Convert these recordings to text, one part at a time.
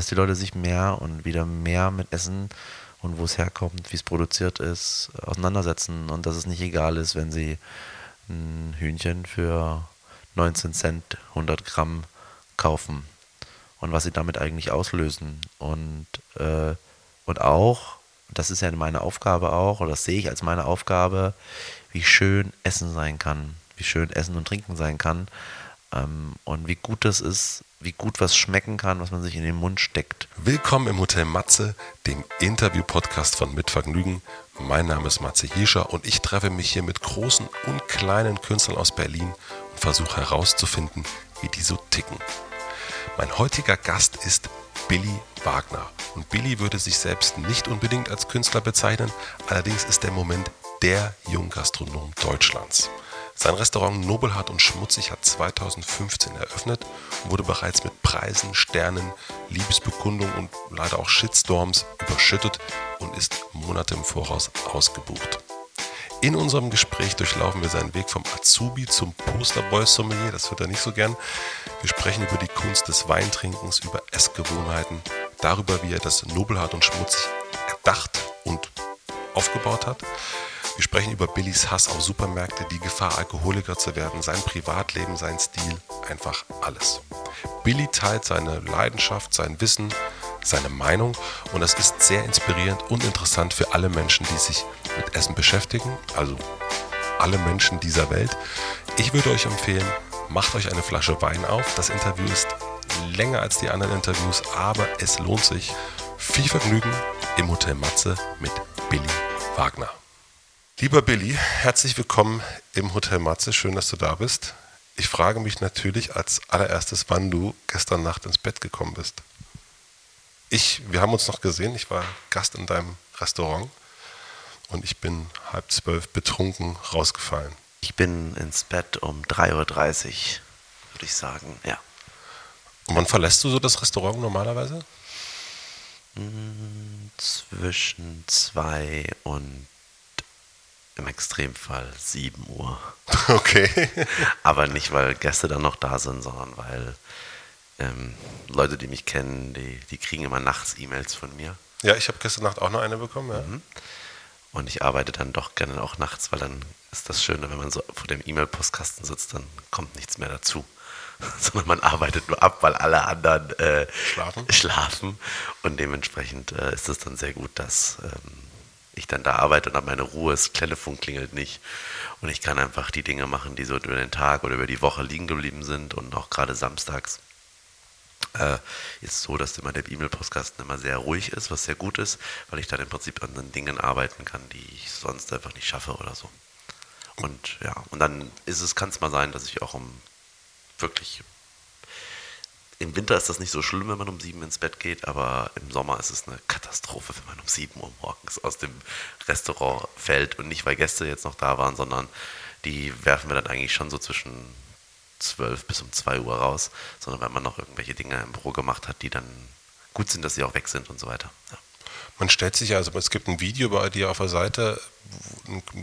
dass die Leute sich mehr und wieder mehr mit Essen und wo es herkommt, wie es produziert ist, auseinandersetzen und dass es nicht egal ist, wenn sie ein Hühnchen für 19 Cent 100 Gramm kaufen und was sie damit eigentlich auslösen. Und, äh, und auch, das ist ja meine Aufgabe auch, oder das sehe ich als meine Aufgabe, wie schön Essen sein kann, wie schön Essen und Trinken sein kann ähm, und wie gut das ist, wie gut was schmecken kann, was man sich in den Mund steckt. Willkommen im Hotel Matze, dem Interview-Podcast von Mitvergnügen. Mein Name ist Matze Hirscher und ich treffe mich hier mit großen und kleinen Künstlern aus Berlin und versuche herauszufinden, wie die so ticken. Mein heutiger Gast ist Billy Wagner. Und Billy würde sich selbst nicht unbedingt als Künstler bezeichnen, allerdings ist er im Moment der Junggastronom Deutschlands. Sein Restaurant Nobelhart und Schmutzig hat 2015 eröffnet und wurde bereits mit Preisen, Sternen, Liebesbekundungen und leider auch Shitstorms überschüttet und ist Monate im Voraus ausgebucht. In unserem Gespräch durchlaufen wir seinen Weg vom Azubi zum Posterboy-Sommelier, das wird er nicht so gern. Wir sprechen über die Kunst des Weintrinkens, über Essgewohnheiten, darüber, wie er das Nobelhart und Schmutzig erdacht und aufgebaut hat. Wir sprechen über Billys Hass auf Supermärkte, die Gefahr, Alkoholiker zu werden, sein Privatleben, sein Stil, einfach alles. Billy teilt seine Leidenschaft, sein Wissen, seine Meinung und das ist sehr inspirierend und interessant für alle Menschen, die sich mit Essen beschäftigen, also alle Menschen dieser Welt. Ich würde euch empfehlen, macht euch eine Flasche Wein auf. Das Interview ist länger als die anderen Interviews, aber es lohnt sich. Viel Vergnügen im Hotel Matze mit Billy Wagner. Lieber Billy, herzlich willkommen im Hotel Matze. Schön, dass du da bist. Ich frage mich natürlich als allererstes, wann du gestern Nacht ins Bett gekommen bist. Ich, wir haben uns noch gesehen, ich war Gast in deinem Restaurant und ich bin halb zwölf betrunken rausgefallen. Ich bin ins Bett um 3.30 Uhr, würde ich sagen, ja. Und wann verlässt du so das Restaurant normalerweise? Hm, zwischen zwei und im Extremfall 7 Uhr. Okay. Aber nicht, weil Gäste dann noch da sind, sondern weil ähm, Leute, die mich kennen, die, die kriegen immer nachts E-Mails von mir. Ja, ich habe gestern Nacht auch noch eine bekommen, ja. Mhm. Und ich arbeite dann doch gerne auch nachts, weil dann ist das Schöne, wenn man so vor dem E-Mail-Postkasten sitzt, dann kommt nichts mehr dazu. Sondern man arbeitet nur ab, weil alle anderen äh, Schlafen. schlafen. Und dementsprechend äh, ist es dann sehr gut, dass ähm, ich dann da arbeite und habe meine Ruhe, das Telefon klingelt nicht. Und ich kann einfach die Dinge machen, die so über den Tag oder über die Woche liegen geblieben sind und auch gerade samstags. Äh, ist so, dass immer der E-Mail-Postkasten immer sehr ruhig ist, was sehr gut ist, weil ich dann im Prinzip an den Dingen arbeiten kann, die ich sonst einfach nicht schaffe oder so. Und ja, und dann ist es, kann es mal sein, dass ich auch um wirklich im Winter ist das nicht so schlimm, wenn man um sieben ins Bett geht, aber im Sommer ist es eine Katastrophe, wenn man um sieben Uhr morgens aus dem Restaurant fällt und nicht, weil Gäste jetzt noch da waren, sondern die werfen wir dann eigentlich schon so zwischen zwölf bis um zwei Uhr raus, sondern wenn man noch irgendwelche Dinge im Büro gemacht hat, die dann gut sind, dass sie auch weg sind und so weiter. Ja. Man stellt sich also, es gibt ein Video bei dir auf der Seite,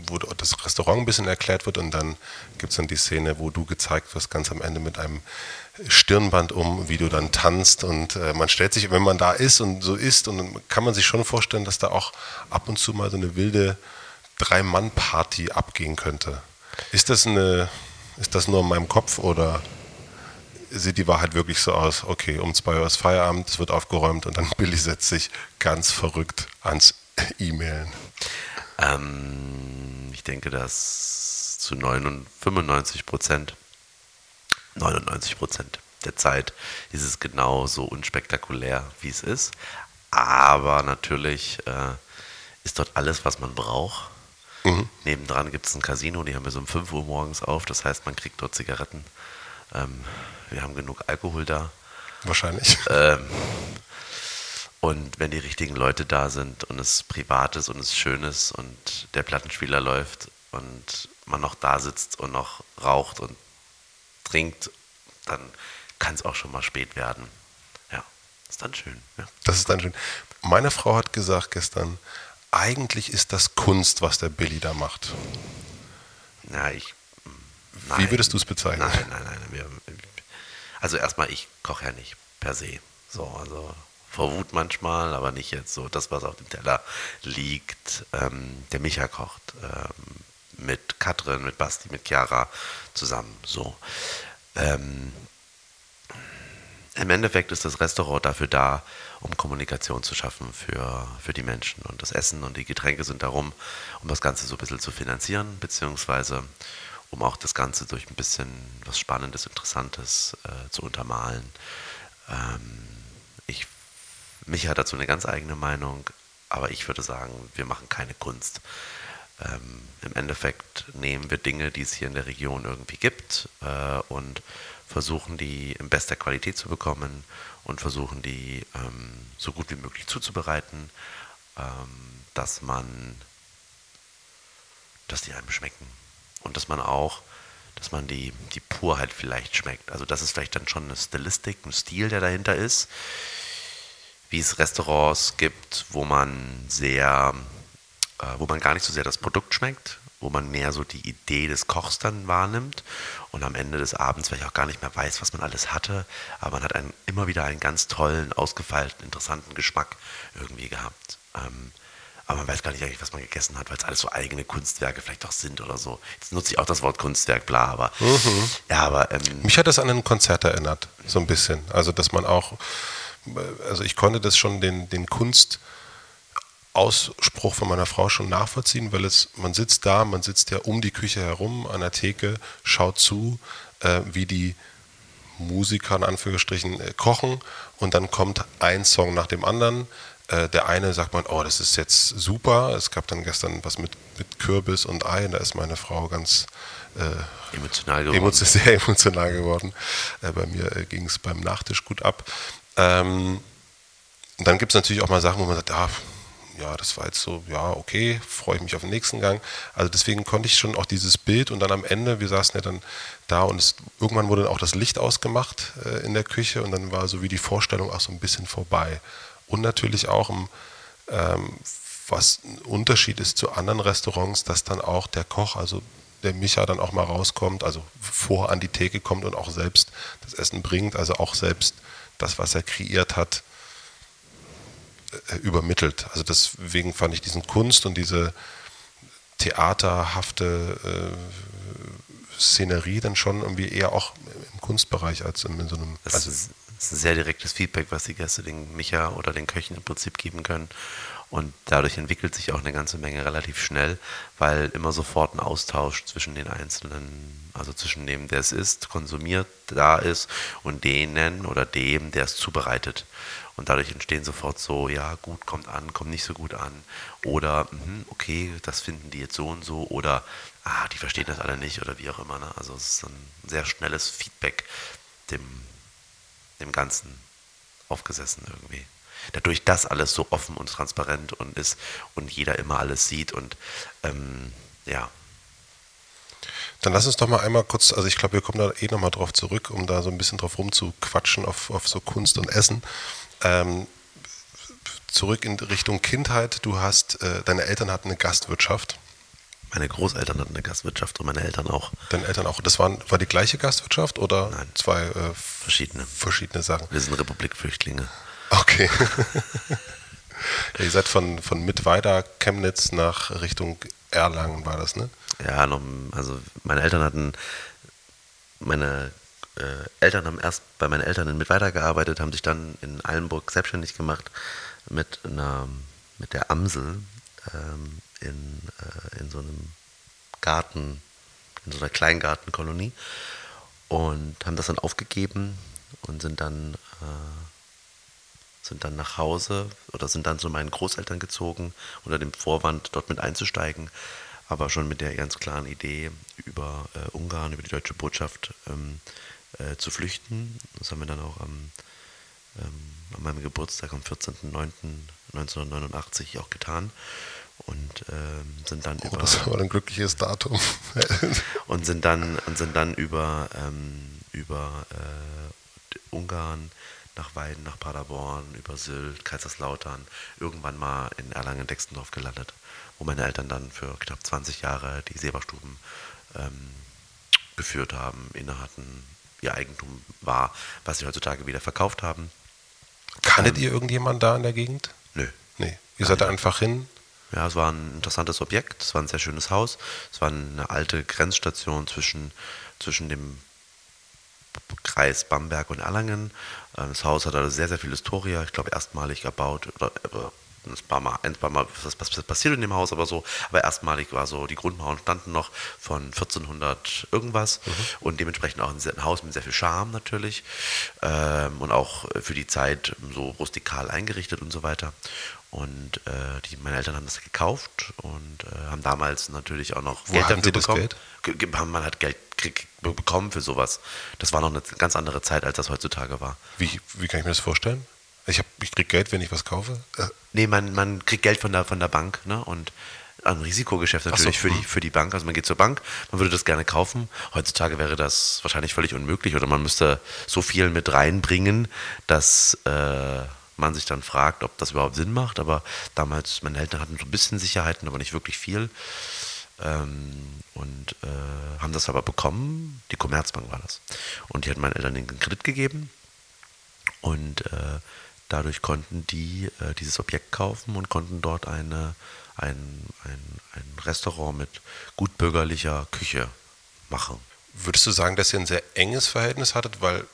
wo das Restaurant ein bisschen erklärt wird und dann gibt es dann die Szene, wo du gezeigt wirst, ganz am Ende mit einem Stirnband um, wie du dann tanzt und äh, man stellt sich, wenn man da ist und so ist, und dann kann man sich schon vorstellen, dass da auch ab und zu mal so eine wilde Drei-Mann-Party abgehen könnte. Ist das eine, ist das nur in meinem Kopf oder sieht die Wahrheit wirklich so aus? Okay, um zwei Uhr ist Feierabend, es wird aufgeräumt und dann Billy setzt sich ganz verrückt ans E-Mailen. Ähm, ich denke, dass zu 95 Prozent 99 Prozent der Zeit ist es genauso unspektakulär, wie es ist. Aber natürlich äh, ist dort alles, was man braucht. Mhm. Nebendran gibt es ein Casino, die haben wir so um 5 Uhr morgens auf. Das heißt, man kriegt dort Zigaretten. Ähm, wir haben genug Alkohol da. Wahrscheinlich. Ähm, und wenn die richtigen Leute da sind und es privat ist und es schön ist und der Plattenspieler läuft und man noch da sitzt und noch raucht und trinkt, dann kann es auch schon mal spät werden. Ja, ist dann schön. Ja. Das ist dann schön. Meine Frau hat gesagt gestern, eigentlich ist das Kunst, was der Billy da macht. Ja, ich. Nein, Wie würdest du es bezeichnen? Nein, nein, nein. Wir, also erstmal, ich koche ja nicht per se. So, also vor Wut manchmal, aber nicht jetzt so das, was auf dem Teller liegt. Ähm, der Micha kocht ähm, mit Katrin, mit Basti, mit Chiara zusammen. So. Ähm, Im Endeffekt ist das Restaurant dafür da, um Kommunikation zu schaffen für, für die Menschen. Und das Essen und die Getränke sind darum, um das Ganze so ein bisschen zu finanzieren, beziehungsweise um auch das Ganze durch ein bisschen was Spannendes, Interessantes äh, zu untermalen. Ähm, ich, mich hat dazu eine ganz eigene Meinung, aber ich würde sagen, wir machen keine Kunst. Ähm, Im Endeffekt nehmen wir Dinge, die es hier in der Region irgendwie gibt äh, und versuchen die in bester Qualität zu bekommen und versuchen die ähm, so gut wie möglich zuzubereiten, ähm, dass man, dass die einem schmecken und dass man auch, dass man die, die Purheit vielleicht schmeckt. Also das ist vielleicht dann schon eine Stilistik, ein Stil, der dahinter ist, wie es Restaurants gibt, wo man sehr, wo man gar nicht so sehr das Produkt schmeckt, wo man mehr so die Idee des Kochs dann wahrnimmt und am Ende des Abends vielleicht auch gar nicht mehr weiß, was man alles hatte, aber man hat einen, immer wieder einen ganz tollen, ausgefeilten, interessanten Geschmack irgendwie gehabt. Ähm, aber man weiß gar nicht eigentlich, was man gegessen hat, weil es alles so eigene Kunstwerke vielleicht auch sind oder so. Jetzt nutze ich auch das Wort Kunstwerk, bla, aber mhm. ja, aber ähm, mich hat das an ein Konzert erinnert, so ein bisschen. Also dass man auch, also ich konnte das schon den den Kunst Ausspruch von meiner Frau schon nachvollziehen, weil es, man sitzt da, man sitzt ja um die Küche herum an der Theke, schaut zu, äh, wie die Musiker in Anführungsstrichen äh, kochen und dann kommt ein Song nach dem anderen. Äh, der eine sagt man, oh, das ist jetzt super. Es gab dann gestern was mit, mit Kürbis und Ei, da ist meine Frau ganz äh, emotional geworden. Emo sehr emotional geworden. Äh, bei mir äh, ging es beim Nachtisch gut ab. Ähm, und dann gibt es natürlich auch mal Sachen, wo man sagt, ah, ja, das war jetzt so, ja, okay, freue ich mich auf den nächsten Gang. Also deswegen konnte ich schon auch dieses Bild und dann am Ende, wir saßen ja dann da und es, irgendwann wurde auch das Licht ausgemacht äh, in der Küche und dann war so wie die Vorstellung auch so ein bisschen vorbei. Und natürlich auch, im, ähm, was ein Unterschied ist zu anderen Restaurants, dass dann auch der Koch, also der Micha dann auch mal rauskommt, also vor an die Theke kommt und auch selbst das Essen bringt, also auch selbst das, was er kreiert hat, übermittelt. Also deswegen fand ich diesen Kunst und diese theaterhafte äh, Szenerie dann schon irgendwie eher auch im Kunstbereich als in, in so einem. Das also ist, ist, ein sehr direktes Feedback, was die Gäste den Micha oder den Köchen im Prinzip geben können. Und dadurch entwickelt sich auch eine ganze Menge relativ schnell, weil immer sofort ein Austausch zwischen den einzelnen, also zwischen dem, der es ist, konsumiert, da ist und denen oder dem, der es zubereitet. Und dadurch entstehen sofort so, ja, gut, kommt an, kommt nicht so gut an. Oder, mh, okay, das finden die jetzt so und so. Oder, ah, die verstehen das alle nicht oder wie auch immer. Ne? Also es ist ein sehr schnelles Feedback dem, dem Ganzen aufgesessen irgendwie. Dadurch, dass alles so offen und transparent und ist und jeder immer alles sieht und ähm, ja, dann lass uns doch mal einmal kurz, also ich glaube, wir kommen da eh nochmal drauf zurück, um da so ein bisschen drauf rumzuquatschen auf, auf so Kunst und Essen. Ähm, zurück in Richtung Kindheit. Du hast, äh, deine Eltern hatten eine Gastwirtschaft. Meine Großeltern hatten eine Gastwirtschaft und meine Eltern auch. Deine Eltern auch. Das waren, war die gleiche Gastwirtschaft oder Nein. zwei äh, verschiedene. verschiedene Sachen? Wir sind Republikflüchtlinge. Okay. ja, ihr seid von, von Mittweida, Chemnitz nach Richtung Erlangen, war das, ne? Ja, also meine Eltern hatten meine äh, Eltern haben erst bei meinen Eltern mit weitergearbeitet, haben sich dann in Allenburg selbstständig gemacht mit einer, mit der Amsel ähm, in, äh, in so einem Garten, in so einer Kleingartenkolonie und haben das dann aufgegeben und sind dann äh, sind dann nach Hause oder sind dann zu meinen Großeltern gezogen unter dem Vorwand dort mit einzusteigen, aber schon mit der ganz klaren Idee über äh, Ungarn, über die deutsche Botschaft ähm, äh, zu flüchten. Das haben wir dann auch am, ähm, an meinem Geburtstag am 14.09.1989 auch getan und ähm, sind dann oh, über das war ein glückliches Datum und sind dann und sind dann über ähm, über äh, Ungarn nach Weiden, nach Paderborn, über Sylt, Kaiserslautern, irgendwann mal in Erlangen-Dextendorf gelandet, wo meine Eltern dann für knapp 20 Jahre die Seberstuben ähm, geführt haben, inne hatten, ihr Eigentum war, was sie heutzutage wieder verkauft haben. Kanntet ihr irgendjemand da in der Gegend? Nö. Nee. Ihr seid da einfach hin? Ja, es war ein interessantes Objekt, es war ein sehr schönes Haus, es war eine alte Grenzstation zwischen, zwischen dem Kreis Bamberg und Erlangen. Äh, Das Haus hat also sehr, sehr viel Historie, ich glaube erstmalig erbaut oder ein paar Mal, ein paar Mal was, passiert in dem Haus, aber so, aber erstmalig war so, die Grundmauern standen noch von 1400 irgendwas und dementsprechend auch ein, ein Haus mit sehr viel Charme natürlich ähm, und auch für die Zeit so rustikal eingerichtet und so weiter. Und äh, die, meine Eltern haben das gekauft und äh, haben damals natürlich auch noch Wo hatten dafür sie das bekommen. Geld? Ge- ge- haben- Man hat Geld bekommen für sowas. Das war noch eine ganz andere Zeit, als das heutzutage war. Wie, wie kann ich mir das vorstellen? Ich, hab, ich krieg Geld, wenn ich was kaufe? Äh, Nee, man, man kriegt Geld von der, von der Bank ne? und ein Risikogeschäft so, natürlich für, die, hm. für die Bank. Also man geht zur Bank, man würde das gerne kaufen. Heutzutage wäre das wahrscheinlich völlig unmöglich oder man müsste so viel mit reinbringen, dass äh, man sich dann fragt, ob das überhaupt Sinn macht. Aber damals, meine Eltern hatten so ein bisschen Sicherheiten, aber nicht wirklich viel. Ähm, und äh, haben das aber bekommen. Die Commerzbank war das. Und die hat meinen Eltern den Kredit gegeben. Und äh, dadurch konnten die äh, dieses Objekt kaufen und konnten dort eine, ein, ein, ein Restaurant mit gutbürgerlicher Küche machen. würdest du sagen, dass ihr ein sehr enges Verhältnis hattet, weil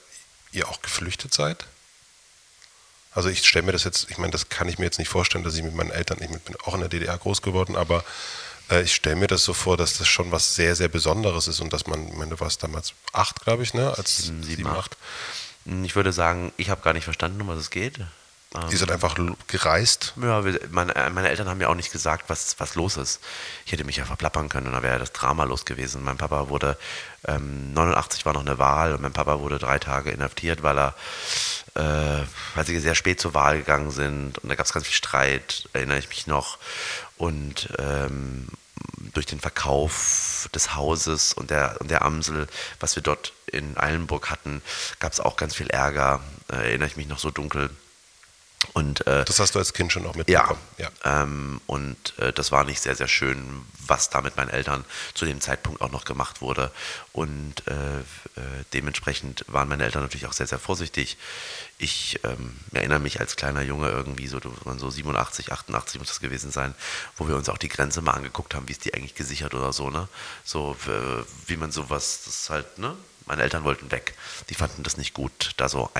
ihr auch geflüchtet seid? Also ich stelle mir das jetzt, ich meine, das kann ich mir jetzt nicht vorstellen, dass ich mit meinen Eltern, ich bin auch in der DDR groß geworden, aber äh, ich stelle mir das so vor, dass das schon was sehr, sehr Besonderes ist und dass man, ich meine, du warst damals acht, glaube ich, ne? Als Sieben, sieben, sieben, acht. Ich würde sagen, ich habe gar nicht verstanden, um was es geht. Ähm, Ihr seid einfach gereist. Ja, wir, meine, meine Eltern haben mir auch nicht gesagt, was, was los ist. Ich hätte mich ja verplappern können und dann wäre das Drama los gewesen. Mein Papa wurde, ähm, 89 war noch eine Wahl und mein Papa wurde drei Tage inhaftiert, weil er, äh, weil sie sehr spät zur Wahl gegangen sind und da gab es ganz viel Streit, erinnere ich mich noch. Und ähm, durch den Verkauf des Hauses und der, und der Amsel, was wir dort in Eilenburg hatten, gab es auch ganz viel Ärger, äh, erinnere ich mich noch so dunkel. Und äh, Das hast du als Kind schon auch ja, mitbekommen. Ja. Ähm, und äh, das war nicht sehr, sehr schön, was da mit meinen Eltern zu dem Zeitpunkt auch noch gemacht wurde. Und äh, äh, dementsprechend waren meine Eltern natürlich auch sehr, sehr vorsichtig. Ich ähm, erinnere mich als kleiner Junge irgendwie, so, man so 87, 88 muss das gewesen sein, wo wir uns auch die Grenze mal angeguckt haben, wie ist die eigentlich gesichert oder so, ne? So, wie man sowas, das ist halt, ne? Meine Eltern wollten weg. Die fanden das nicht gut, da so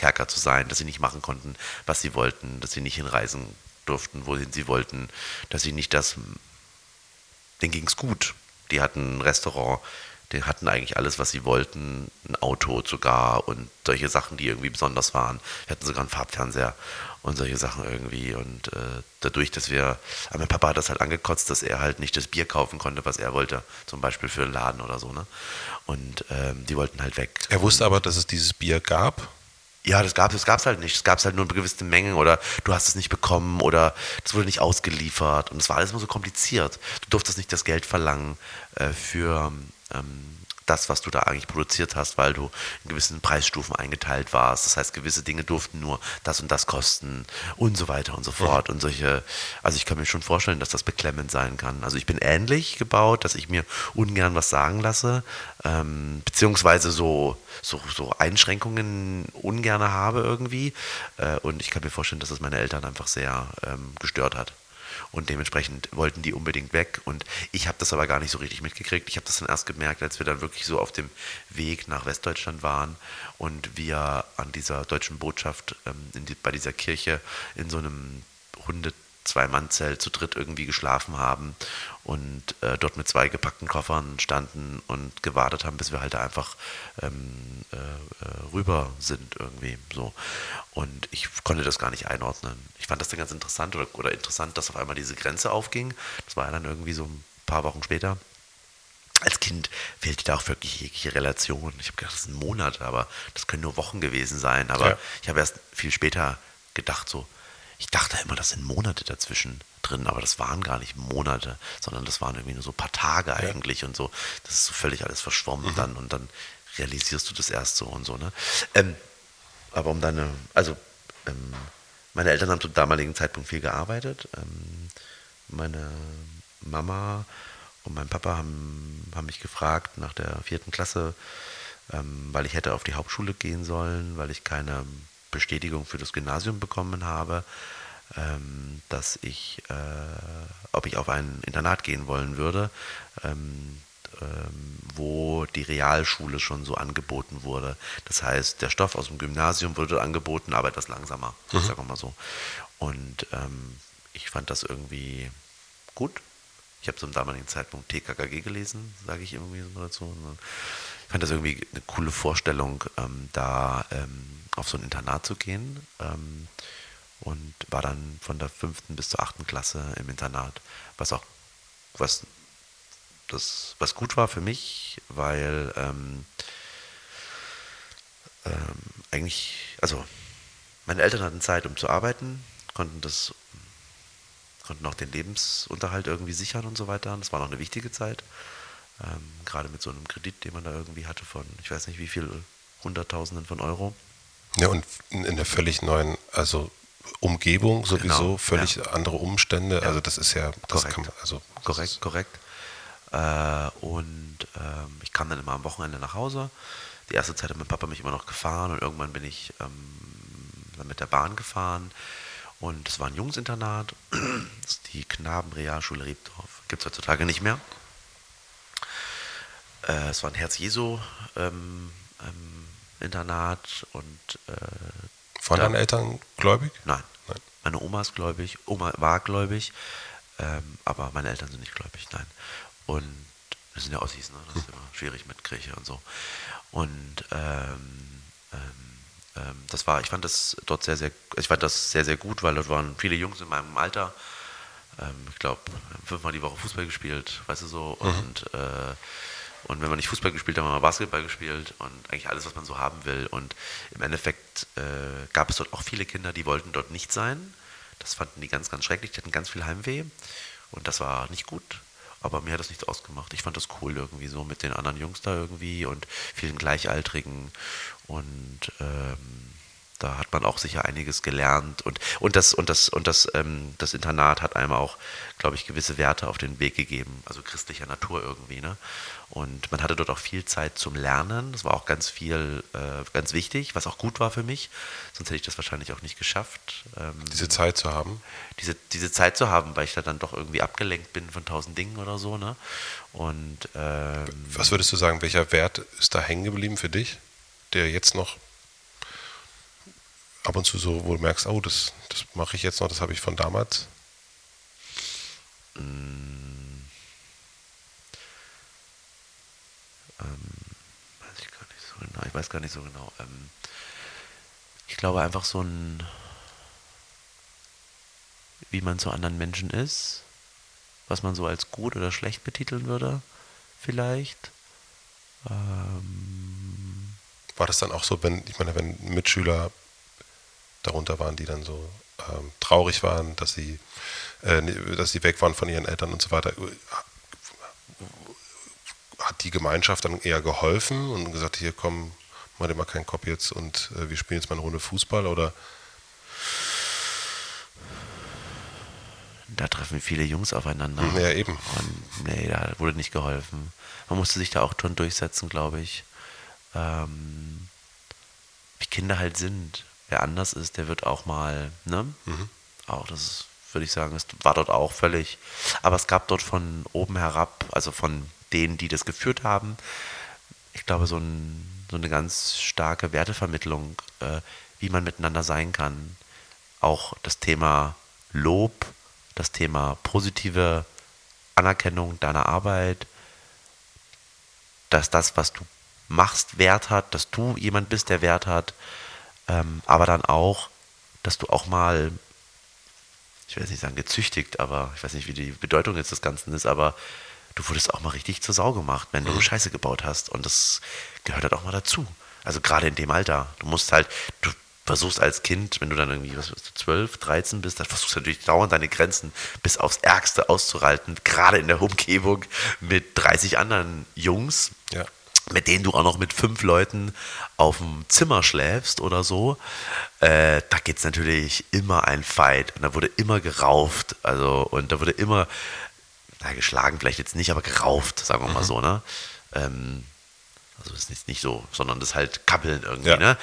eingekerkert zu sein, dass sie nicht machen konnten, was sie wollten, dass sie nicht hinreisen durften, wohin sie wollten, dass sie nicht das, denen ging es gut. Die hatten ein Restaurant, die hatten eigentlich alles, was sie wollten, ein Auto sogar und solche Sachen, die irgendwie besonders waren. Wir hatten sogar einen Farbfernseher und solche Sachen irgendwie. Und äh, dadurch, dass wir, aber mein Papa hat das halt angekotzt, dass er halt nicht das Bier kaufen konnte, was er wollte, zum Beispiel für einen Laden oder so. Ne? Und ähm, die wollten halt weg. Er wusste aber, dass es dieses Bier gab. Ja, das gab es gab's halt nicht. Es gab halt nur eine gewisse Menge oder du hast es nicht bekommen oder es wurde nicht ausgeliefert. Und es war alles immer so kompliziert. Du durftest nicht das Geld verlangen äh, für ähm, das, was du da eigentlich produziert hast, weil du in gewissen Preisstufen eingeteilt warst. Das heißt, gewisse Dinge durften nur das und das kosten und so weiter und so fort. Und solche, also ich kann mir schon vorstellen, dass das beklemmend sein kann. Also ich bin ähnlich gebaut, dass ich mir ungern was sagen lasse, ähm, beziehungsweise so, so, so Einschränkungen ungern habe irgendwie. Äh, und ich kann mir vorstellen, dass das meine Eltern einfach sehr ähm, gestört hat. Und dementsprechend wollten die unbedingt weg. Und ich habe das aber gar nicht so richtig mitgekriegt. Ich habe das dann erst gemerkt, als wir dann wirklich so auf dem Weg nach Westdeutschland waren und wir an dieser deutschen Botschaft ähm, die, bei dieser Kirche in so einem Hunde Zwei-Mann-Zelt zu dritt irgendwie geschlafen haben und äh, dort mit zwei gepackten Koffern standen und gewartet haben, bis wir halt einfach ähm, äh, äh, rüber sind irgendwie so. Und ich konnte das gar nicht einordnen. Ich fand das dann ganz interessant oder, oder interessant, dass auf einmal diese Grenze aufging. Das war ja dann irgendwie so ein paar Wochen später. Als Kind fehlte da auch wirklich jegliche Relation. Ich habe gedacht, das sind Monate, aber das können nur Wochen gewesen sein. Aber Ja. ich habe erst viel später gedacht, so, ich dachte immer, das sind Monate dazwischen drin, aber das waren gar nicht Monate, sondern das waren irgendwie nur so ein paar Tage eigentlich und so. Das ist so völlig alles verschwommen dann und dann realisierst du das erst so und so. Ne? Ähm, aber um deine, also ähm, meine Eltern haben zum damaligen Zeitpunkt viel gearbeitet. Ähm, meine Mama und mein Papa haben, haben mich gefragt nach der vierten Klasse, ähm, weil ich hätte auf die Hauptschule gehen sollen, weil ich keine Bestätigung für das Gymnasium bekommen habe, ähm, dass ich, äh, ob ich auf ein Internat gehen wollen würde, ähm, ähm, wo die Realschule schon so angeboten wurde. Das heißt, der Stoff aus dem Gymnasium wurde angeboten, aber etwas langsamer, mhm. sagen wir mal so. Und ähm, ich fand das irgendwie gut. Ich habe zum damaligen Zeitpunkt TKKG gelesen, sage ich irgendwie so dazu. Ich fand das irgendwie eine coole Vorstellung, ähm, da ähm, auf so ein Internat zu gehen. Und war dann von der fünften bis zur achten Klasse im Internat, was auch was das was gut war für mich, weil ähm, ähm, eigentlich also meine Eltern hatten Zeit, um zu arbeiten, konnten das konnten auch den Lebensunterhalt irgendwie sichern und so weiter. Das war noch eine wichtige Zeit. Ähm, gerade mit so einem Kredit, den man da irgendwie hatte von, ich weiß nicht wie viel, Hunderttausenden von Euro. Ja, und in der völlig neuen, also Umgebung sowieso, genau, völlig ja. andere Umstände. Ja. Also das ist ja, das korrekt. kann also korrekt, korrekt. Äh, und ähm, ich kam dann immer am Wochenende nach Hause. Die erste Zeit hat mein Papa mich immer noch gefahren und irgendwann bin ich ähm, dann mit der Bahn gefahren. Und es war ein Jungsinternat, das ist die Knabenrealschule Riebdorf. Gibt es heutzutage nicht mehr. Äh, es war ein Herz-Jesu-Internat ähm, und. Äh, Waren deine Eltern gläubig? Nein. nein. Meine Oma ist gläubig, Oma war gläubig, ähm, aber meine Eltern sind nicht gläubig, nein. Und das sind ja Ossis, ne? das ist hm. immer schwierig mit Kirche und so. Und ähm, ähm ähm, das war, ich fand das dort sehr, sehr, ich fand das sehr, sehr gut, weil dort waren viele Jungs in meinem Alter. Ähm, ich glaube, fünfmal die Woche Fußball gespielt, weißt du so. Mhm. Und, äh, und wenn man nicht Fußball gespielt hat, haben wir Basketball gespielt und eigentlich alles, was man so haben will. Und im Endeffekt äh, gab es dort auch viele Kinder, die wollten dort nicht sein. Das fanden die ganz, ganz schrecklich. Die hatten ganz viel Heimweh. Und das war nicht gut. Aber mir hat das nichts ausgemacht. Ich fand das cool irgendwie so mit den anderen Jungs da irgendwie und vielen Gleichaltrigen. Und ähm, da hat man auch sicher einiges gelernt. Und, und das, und das, und das, ähm, das Internat hat einem auch, glaube ich, gewisse Werte auf den Weg gegeben, also christlicher Natur irgendwie. Ne? Und man hatte dort auch viel Zeit zum Lernen. Das war auch ganz viel, äh, ganz wichtig, was auch gut war für mich. Sonst hätte ich das wahrscheinlich auch nicht geschafft. Ähm, diese Zeit zu haben? Diese, diese Zeit zu haben, weil ich da dann doch irgendwie abgelenkt bin von tausend Dingen oder so. Ne? Und, ähm, was würdest du sagen, welcher Wert ist da hängen geblieben für dich, der jetzt noch ab und zu so, wo du merkst, oh, das, das mache ich jetzt noch, das habe ich von damals? Mm ähm, weiß ich gar nicht so genau. Ich weiß gar nicht so genau. Ähm, ich glaube einfach so ein, wie man zu anderen Menschen ist, was man so als gut oder schlecht betiteln würde, vielleicht. Ähm, War das dann auch so, wenn, ich meine, wenn Mitschüler darunter waren, die dann so ähm, traurig waren, dass sie, äh, dass sie weg waren von ihren Eltern und so weiter, hat die Gemeinschaft dann eher geholfen und gesagt, hier komm, mach dir mal keinen Kopf jetzt und äh, wir spielen jetzt mal eine Runde Fußball oder? Da treffen viele Jungs aufeinander. Ja, eben. Und nee, da wurde nicht geholfen. Man musste sich da auch schon durchsetzen, glaube ich. Ähm, wie Kinder halt sind. Wer anders ist, der wird auch mal, ne? Mhm. Auch das würde ich sagen, es war dort auch völlig. Aber es gab dort von oben herab, also von denen, die das geführt haben, ich glaube, so, ein, so eine ganz starke Wertevermittlung, äh, wie man miteinander sein kann. Auch das Thema Lob, das Thema positive Anerkennung deiner Arbeit, dass das, was du machst, Wert hat, dass du jemand bist, der Wert hat, ähm, aber dann auch, dass du auch mal, ich will nicht sagen gezüchtigt, aber ich weiß nicht, wie die Bedeutung jetzt des Ganzen ist, aber du wurdest auch mal richtig zur Sau gemacht, wenn du mhm. Scheiße gebaut hast. Und das gehört halt auch mal dazu. Also gerade in dem Alter. Du musst halt, du versuchst als Kind, wenn du dann irgendwie, was du, 12, 13 bist, dann versuchst du natürlich dauernd deine Grenzen bis aufs Ärgste auszureiten, gerade in der Umgebung mit 30 anderen Jungs. Ja. Mit denen du auch noch mit fünf Leuten auf dem Zimmer schläfst oder so, äh, da gibt es natürlich immer ein Fight und da wurde immer gerauft, also und da wurde immer na, geschlagen vielleicht jetzt nicht, aber gerauft, sagen wir mal mhm. so, ne? Ähm, Also das ist nicht, nicht so, sondern das ist halt Kappeln irgendwie. Ja. Ne?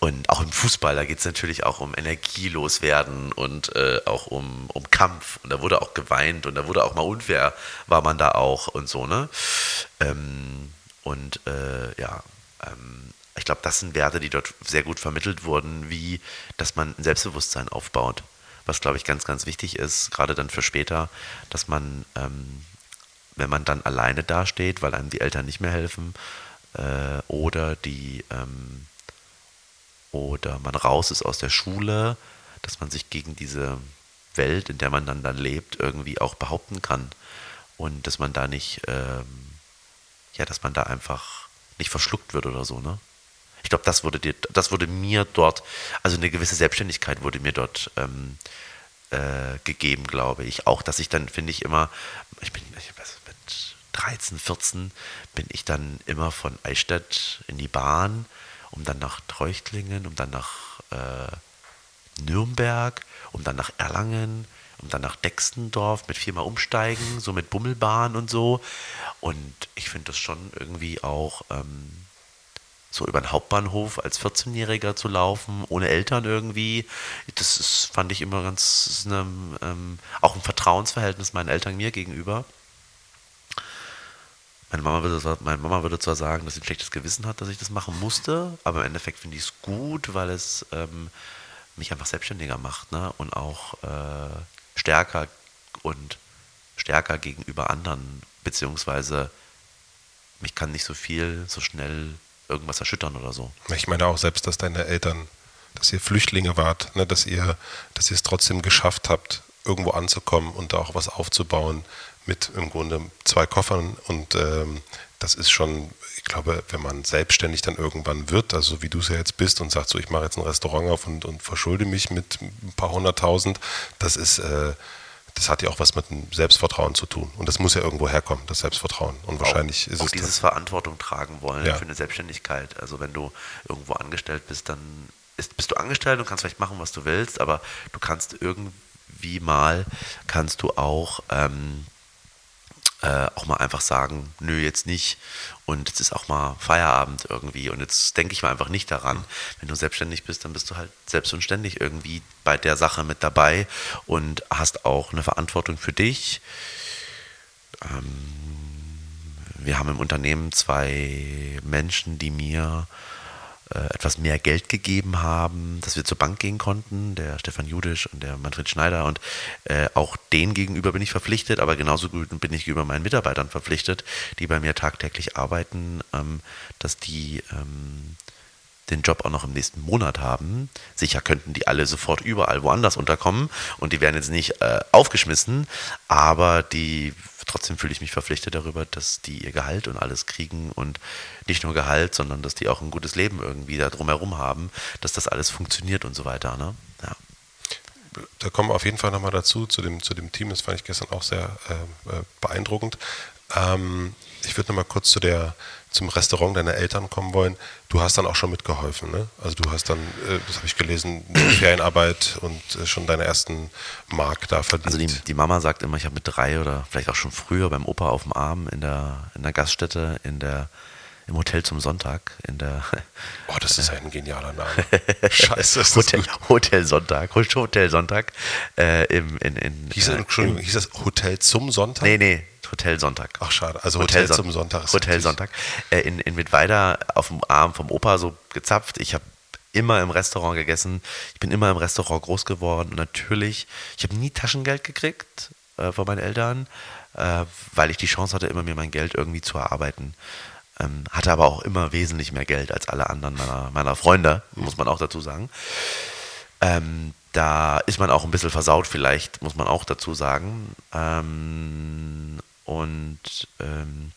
Und auch im Fußball, da geht es natürlich auch um Energielos werden und äh, auch um, um Kampf. Und da wurde auch geweint und da wurde auch mal unfair, war man da auch und so. Ne? Ähm, und äh, ja, ähm, ich glaube, das sind Werte, die dort sehr gut vermittelt wurden, wie dass man ein Selbstbewusstsein aufbaut. Was, glaube ich, ganz, ganz wichtig ist, gerade dann für später, dass man, ähm, wenn man dann alleine dasteht, weil einem die Eltern nicht mehr helfen, äh, oder die ähm, oder man raus ist aus der Schule, dass man sich gegen diese Welt, in der man dann, dann lebt, irgendwie auch behaupten kann. Und dass man da nicht, ähm, ja, dass man da einfach nicht verschluckt wird oder so, ne? Ich glaube, das wurde dir, das wurde mir dort, also eine gewisse Selbstständigkeit wurde mir dort ähm, äh, gegeben, glaube ich. Auch, dass ich dann, finde ich, immer, ich bin ich weiß, mit 13, 14 bin ich dann immer von Eichstätt in die Bahn, um dann nach Treuchtlingen, um dann nach äh, Nürnberg, um dann nach Erlangen, um dann nach Dextendorf mit viermal umsteigen, so mit Bummelbahn und so. Und ich finde das schon irgendwie auch ähm, so über den Hauptbahnhof als 14-Jähriger zu laufen, ohne Eltern irgendwie. Das ist, fand ich immer ganz, eine, ähm, auch ein Vertrauensverhältnis meinen Eltern mir gegenüber. Meine Mama, würde, zwar- meine Mama würde zwar sagen, dass sie ein schlechtes Gewissen hat, dass ich das machen musste, aber im Endeffekt finde ich es gut, weil es ähm, mich einfach selbstständiger macht ne? und auch äh, stärker und stärker gegenüber anderen, beziehungsweise mich kann nicht so viel, so schnell irgendwas erschüttern oder so. Ich meine auch selbst, dass deine Eltern, dass ihr Flüchtlinge wart, ne, dass ihr, dass ihr es trotzdem geschafft habt, irgendwo anzukommen und da auch was aufzubauen mit im Grunde zwei Koffern und ähm, das ist schon, ich glaube, wenn man selbstständig dann irgendwann wird, also wie du es ja jetzt bist und sagst so, ich mache jetzt ein Restaurant auf und, und verschulde mich mit ein paar hunderttausend, das ist, äh, das hat ja auch was mit dem Selbstvertrauen zu tun und das muss ja irgendwo herkommen, das Selbstvertrauen und wahrscheinlich auch, ist auch es dieses das. Verantwortung tragen wollen Ja. für eine Selbstständigkeit. Also wenn du irgendwo angestellt bist, dann ist, bist du angestellt und kannst vielleicht machen, was du willst, aber du kannst irgendwie mal, kannst du auch ähm, äh, auch mal einfach sagen, nö, jetzt nicht. Und jetzt ist auch mal Feierabend irgendwie. Und jetzt denke ich mal einfach nicht daran. Wenn du selbstständig bist, dann bist du halt selbst und ständig irgendwie bei der Sache mit dabei und hast auch eine Verantwortung für dich. Wir haben im Unternehmen zwei Menschen, die mir etwas mehr Geld gegeben haben, dass wir zur Bank gehen konnten, der Stefan Judisch und der Manfred Schneider. Und äh, auch denen gegenüber bin ich verpflichtet, aber genauso gut bin ich gegenüber meinen Mitarbeitern verpflichtet, die bei mir tagtäglich arbeiten, ähm, dass die ähm, den Job auch noch im nächsten Monat haben. Sicher könnten die alle sofort überall woanders unterkommen und die werden jetzt nicht äh, aufgeschmissen, aber die trotzdem fühle ich mich verpflichtet darüber, dass die ihr Gehalt und alles kriegen und nicht nur Gehalt, sondern dass die auch ein gutes Leben irgendwie da drumherum haben, dass das alles funktioniert und so weiter. Ne? Ja. da kommen wir auf jeden Fall nochmal dazu, zu dem, zu dem Team, das fand ich gestern auch sehr äh, äh, beeindruckend. Ähm, ich würde nochmal kurz zu der, zum Restaurant deiner Eltern kommen wollen. Du hast dann auch schon mitgeholfen, ne? Also du hast dann, äh, das habe ich gelesen, Ferienarbeit und äh, schon deine ersten Mark da verdient. Also die, die Mama sagt immer, ich habe mit drei oder vielleicht auch schon früher beim Opa auf dem Arm in der, in der Gaststätte, in der, im Hotel zum Sonntag, in der oh, das ist ein genialer Name. Scheiße, ist das Hotel, gut. Hotel Sonntag, Hotel Sonntag äh, im, in, in, Hieß das, äh, Entschuldigung, hieß das Hotel zum Sonntag? Nee, nee, Hotel Sonntag. Ach, schade. Also Hotel Son- zum Sonntag ist Hotel Sonntag. Äh, in, in Mittweida auf dem Arm vom Opa so gezapft. Ich habe immer im Restaurant gegessen. Ich bin immer im Restaurant groß geworden. Und natürlich, ich habe nie Taschengeld gekriegt äh, von meinen Eltern, äh, weil ich die Chance hatte, immer mir mein Geld irgendwie zu erarbeiten. Ähm, hatte aber auch immer wesentlich mehr Geld als alle anderen meiner, meiner Freunde, muss man auch dazu sagen. Ähm, da ist man auch ein bisschen versaut, vielleicht, muss man auch dazu sagen. Ähm, und ähm,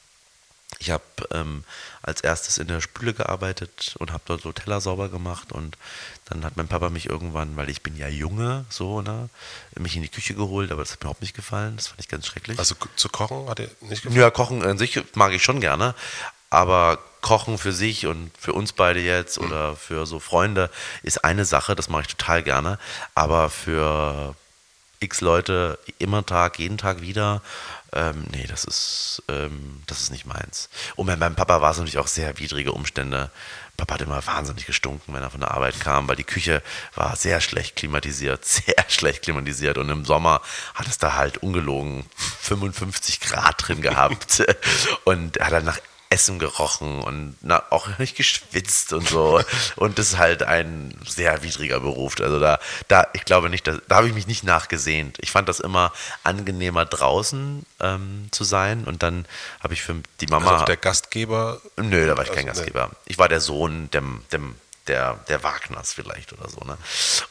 ich habe ähm, als erstes in der Spüle gearbeitet und habe dort so Teller sauber gemacht und dann hat mein Papa mich irgendwann, weil ich bin ja Junge, so, ne, mich in die Küche geholt, aber das hat mir überhaupt nicht gefallen, das fand ich ganz schrecklich. Also zu kochen hat er nicht gefallen? Ja, Kochen an sich mag ich schon gerne, aber Kochen für sich und für uns beide jetzt oder für so Freunde ist eine Sache, das mache ich total gerne, aber für x Leute immer Tag, jeden Tag wieder. Ähm, nee, das ist, ähm, das ist nicht meins. Und bei meinem Papa war es natürlich auch sehr widrige Umstände. Papa hat immer wahnsinnig gestunken, wenn er von der Arbeit kam, weil die Küche war sehr schlecht klimatisiert, sehr schlecht klimatisiert. Und im Sommer hat es da halt ungelogen 55 Grad drin gehabt. Und er hat dann nach Essen gerochen und na, auch nicht geschwitzt und so. Und das ist halt ein sehr widriger Beruf. Also da, da ich glaube nicht, da, da habe ich mich nicht nachgesehnt. Ich fand das immer angenehmer draußen ähm, zu sein und dann habe ich für die Mama. Also der Gastgeber? Nö, da war ich kein also, Gastgeber. Nee. Ich war der Sohn dem, dem der, der Wagners vielleicht oder so. Ne?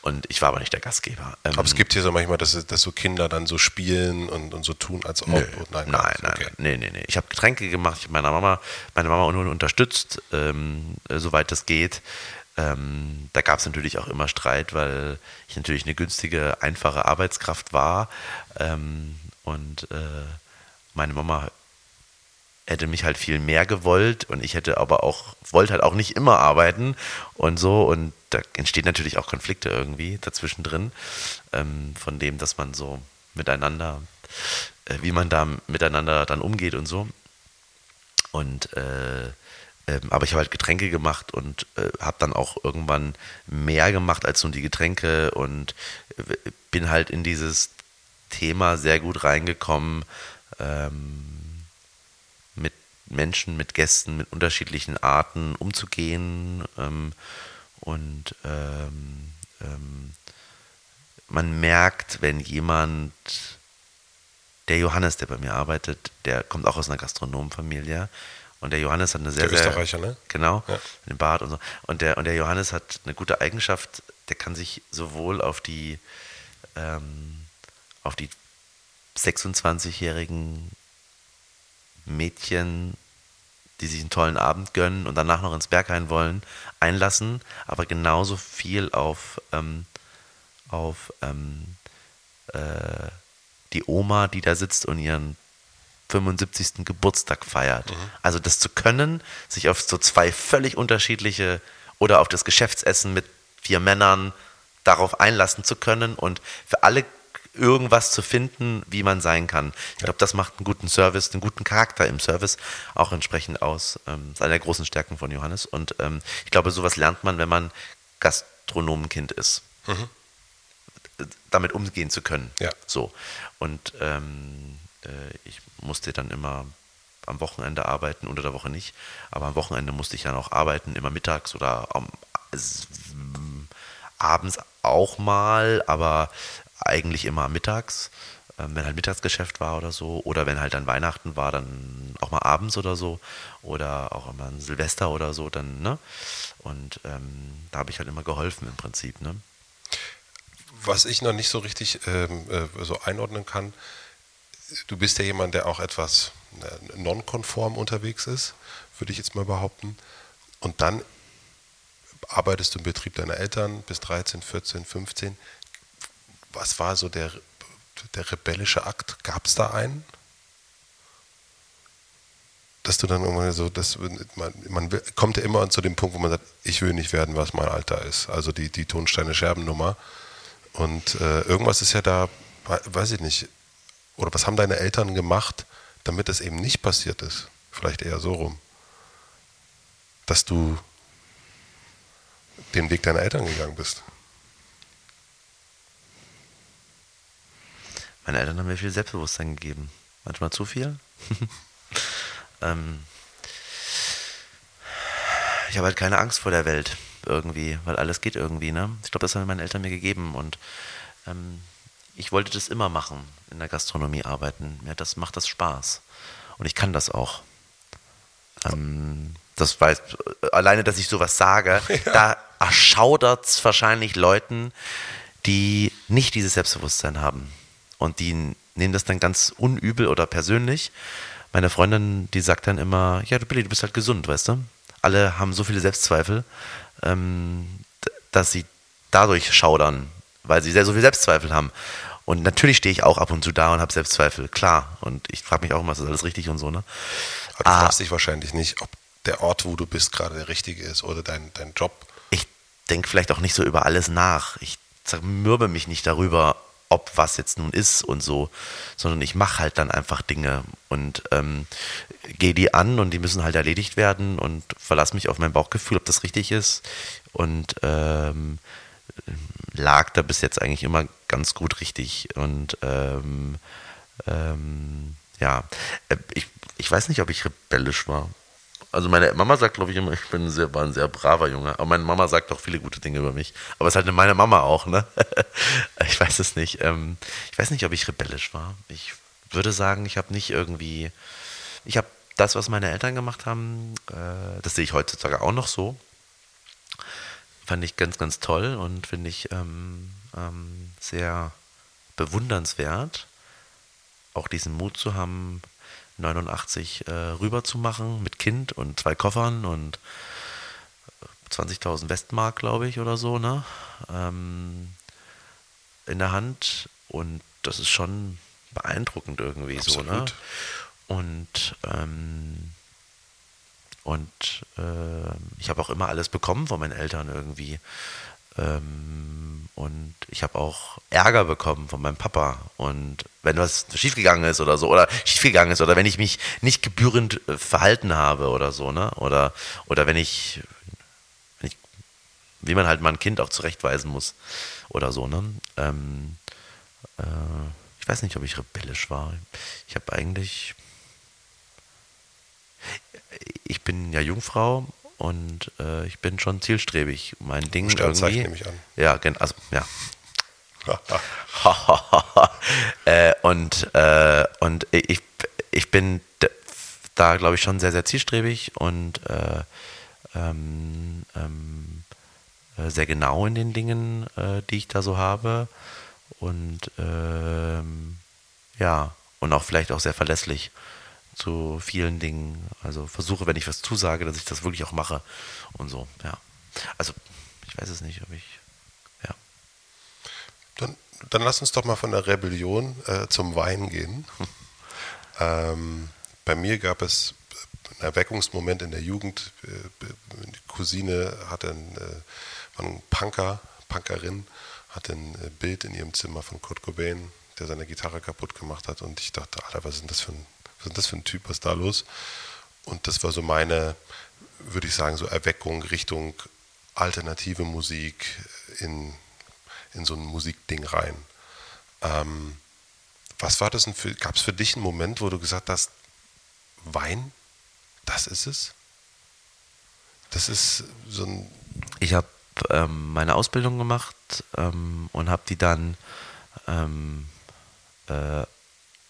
Und ich war aber nicht der Gastgeber. Ähm, aber es gibt hier so manchmal, dass, dass so Kinder dann so spielen und, und so tun, als ob. Nö, nein, nein, nein, okay. nee, nee, nee. Ich habe Getränke gemacht, ich habe meine Mama, meine Mama unterstützt, ähm, soweit das geht. Ähm, da gab es natürlich auch immer Streit, weil ich natürlich eine günstige, einfache Arbeitskraft war. Ähm, und äh, meine Mama hätte mich halt viel mehr gewollt und ich hätte aber auch, wollte halt auch nicht immer arbeiten und so und da entstehen natürlich auch Konflikte irgendwie dazwischen drin, ähm, von dem, dass man so miteinander, äh, wie man da miteinander dann umgeht und so. Und äh, ähm, aber ich habe halt Getränke gemacht und äh, habe dann auch irgendwann mehr gemacht als nur die Getränke und äh, bin halt in dieses Thema sehr gut reingekommen. Ähm, Menschen, mit Gästen, mit unterschiedlichen Arten umzugehen. Ähm, und ähm, ähm, man merkt, wenn jemand, der Johannes, der bei mir arbeitet, der kommt auch aus einer Gastronomenfamilie. Und der Johannes hat eine sehr, der Österreicher, ne? Genau, ja. den Bart und so. Und der, und der Johannes hat eine gute Eigenschaft, der kann sich sowohl auf die, ähm, auf die 26-jährigen Mädchen, die sich einen tollen Abend gönnen und danach noch ins Berghain wollen, einlassen, aber genauso viel auf, ähm, auf ähm, äh, die Oma, die da sitzt und ihren 75. Geburtstag feiert. Mhm. Also das zu können, sich auf so zwei völlig unterschiedliche oder auf das Geschäftsessen mit vier Männern darauf einlassen zu können und für alle irgendwas zu finden, wie man sein kann. Ich glaube, das macht einen guten Service, einen guten Charakter im Service auch entsprechend aus. Ähm, das ist eine der großen Stärken von Johannes. Und ähm, ich glaube, sowas lernt man, wenn man Gastronomenkind ist. Mhm. Damit umgehen zu können. Ja. So. Und ähm, äh, ich musste dann immer am Wochenende arbeiten, unter der Woche nicht. Aber am Wochenende musste ich dann auch arbeiten, immer mittags oder am, abends auch mal, aber eigentlich immer mittags, ähm, wenn halt Mittagsgeschäft war oder so. Oder wenn halt dann Weihnachten war, dann auch mal abends oder so. Oder auch immer ein Silvester oder so dann, ne? Und ähm, da habe ich halt immer geholfen im Prinzip, ne? Was ich noch nicht so richtig ähm, äh, so einordnen kann, du bist ja jemand, der auch etwas äh, nonkonform unterwegs ist, würde ich jetzt mal behaupten. Und dann arbeitest du im Betrieb deiner Eltern bis 13, 14, 15 was war so der, der rebellische Akt? Gab es da einen? Dass du dann irgendwann so, dass man, man kommt ja immer zu dem Punkt, wo man sagt, ich will nicht werden, was mein Alter ist. Also die, die Tonsteine-Scherben-Nummer. Und äh, irgendwas ist ja da, weiß ich nicht, oder was haben deine Eltern gemacht, damit es eben nicht passiert ist? Vielleicht eher so rum. Dass du den Weg deiner Eltern gegangen bist. Meine Eltern haben mir viel Selbstbewusstsein gegeben. Manchmal zu viel. ähm, ich habe halt keine Angst vor der Welt irgendwie, weil alles geht irgendwie. Ne? Ich glaube, das haben meine Eltern mir gegeben und ähm, ich wollte das immer machen, in der Gastronomie arbeiten. Mir das macht das Spaß und ich kann das auch. Ähm, das weiß, alleine, dass ich sowas sage, ja. da erschaudert es wahrscheinlich Leuten, die nicht dieses Selbstbewusstsein haben. Und die nehmen das dann ganz unübel oder persönlich. Meine Freundin, die sagt dann immer, ja, du Billy, du bist halt gesund, weißt du? Alle haben so viele Selbstzweifel, ähm, dass sie dadurch schaudern, weil sie sehr so viele Selbstzweifel haben. Und natürlich stehe ich auch ab und zu da und habe Selbstzweifel, klar. Und ich frage mich auch immer, ist das alles richtig und so, ne? Aber du ah, fragst dich wahrscheinlich nicht, ob der Ort, wo du bist, gerade der richtige ist oder dein, dein Job. Ich denke vielleicht auch nicht so über alles nach. Ich zermürbe mich nicht darüber, ob was jetzt nun ist und so, sondern ich mache halt dann einfach Dinge und ähm, gehe die an und die müssen halt erledigt werden und verlasse mich auf mein Bauchgefühl, ob das richtig ist und ähm, lag da bis jetzt eigentlich immer ganz gut richtig und ähm, ähm, ja, äh, ich, ich weiß nicht, ob ich rebellisch war. Also meine Mama sagt, glaube ich, immer, ich bin sehr, war ein sehr braver Junge. Aber meine Mama sagt auch viele gute Dinge über mich. Aber es ist halt meine Mama auch, ne? ich weiß es nicht. Ähm, ich weiß nicht, ob ich rebellisch war. Ich würde sagen, ich habe nicht irgendwie. Ich habe das, was meine Eltern gemacht haben, äh, das sehe ich heutzutage auch noch so. Fand ich ganz, ganz toll und finde ich ähm, ähm, sehr bewundernswert, auch diesen Mut zu haben, 89 äh, rüber zu machen mit Kind und zwei Koffern und 20.000 Westmark, glaube ich, oder so, ne? Ähm, in der Hand. Und das ist schon beeindruckend irgendwie Absolut. so, ne? Und, ähm, und äh, ich habe auch immer alles bekommen von meinen Eltern irgendwie. Ähm, und ich habe auch Ärger bekommen von meinem Papa. Und wenn was schiefgegangen ist oder so, oder schiefgegangen ist, oder wenn ich mich nicht gebührend äh, verhalten habe oder so, ne? Oder, oder wenn ich, wenn ich, wie man halt mal ein Kind auch zurechtweisen muss oder so, ne? Ähm, äh, ich weiß nicht, ob ich rebellisch war. Ich habe eigentlich. Ich bin ja Jungfrau und äh, ich bin schon zielstrebig. Mein Ding Sternzeichen irgendwie. nehme ich an. Ja, also ja. äh, und äh, und ich, ich bin da, glaube ich, schon sehr, sehr zielstrebig und äh, ähm, ähm, äh, sehr genau in den Dingen, äh, die ich da so habe. Und ähm, ja, und auch vielleicht auch sehr verlässlich zu vielen Dingen. Also versuche, wenn ich was zusage, dass ich das wirklich auch mache und so, ja. Also ich weiß es nicht, ob ich, ja. Dann, dann lass uns doch mal von der Rebellion äh, zum Wein gehen. ähm, bei mir gab es einen Erweckungsmoment in der Jugend. Äh, die Cousine hatte einen, äh, war ein Punker, Punkerin, hatte ein äh, Bild in ihrem Zimmer von Kurt Cobain, der seine Gitarre kaputt gemacht hat. Und ich dachte, Alter, was ist denn das für ein was ist das für ein Typ, was ist da los? Und das war so meine, würde ich sagen, so Erweckung Richtung alternative Musik in, in so ein Musikding rein. Ähm, was war das denn für, gab es für dich einen Moment, wo du gesagt hast, Wein, das ist es? Das ist so ein. Ich habe ähm, meine Ausbildung gemacht ähm, und habe die dann ähm, äh,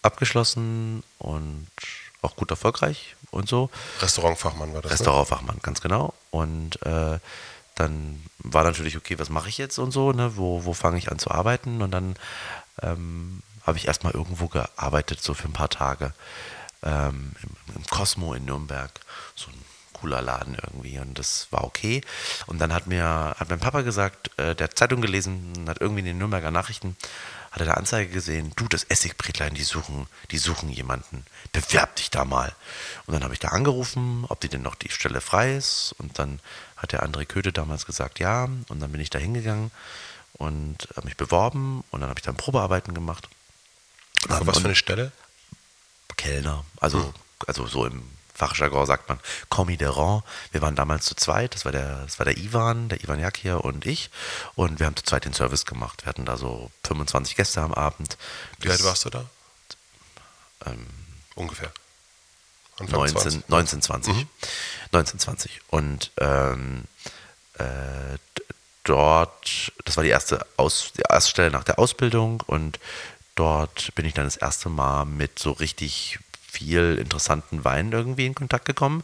abgeschlossen und auch gut erfolgreich und so. Restaurantfachmann war das. Ne? Restaurantfachmann, ne? ganz genau. Und äh, dann war natürlich, okay, was mache ich jetzt und so, ne? wo, wo fange ich an zu arbeiten? Und dann ähm, habe ich erstmal irgendwo gearbeitet, so für ein paar Tage. Ähm, im, im Cosmo in Nürnberg. So ein cooler Laden irgendwie und das war okay. Und dann hat mir, hat mein Papa gesagt, äh, der hat Zeitung gelesen, hat irgendwie in den Nürnberger Nachrichten hat er eine Anzeige gesehen, du, das Essigbretlein, die suchen, die suchen jemanden, bewerb dich da mal. Und dann habe ich da angerufen, ob die denn noch die Stelle frei ist. Und dann hat der André Köthe damals gesagt, ja. Und dann bin ich da hingegangen und habe mich beworben und dann habe ich dann Probearbeiten gemacht. Aber was für eine Stelle? Kellner, also, hm. also so im Fachjargon sagt man Commis de Rang. Wir waren damals zu zweit, das war der, das war der Ivan, der Ivan Jakir und ich. Und wir haben zu zweit den Service gemacht. Wir hatten da so 25 Gäste am Abend. Wie alt warst du da? Ähm, Ungefähr. 19, 1920. Mhm. 1920. Und ähm, äh, dort, das war die erste, Aus, die erste Stelle nach der Ausbildung und dort bin ich dann das erste Mal mit so richtig viel interessanten Wein irgendwie in Kontakt gekommen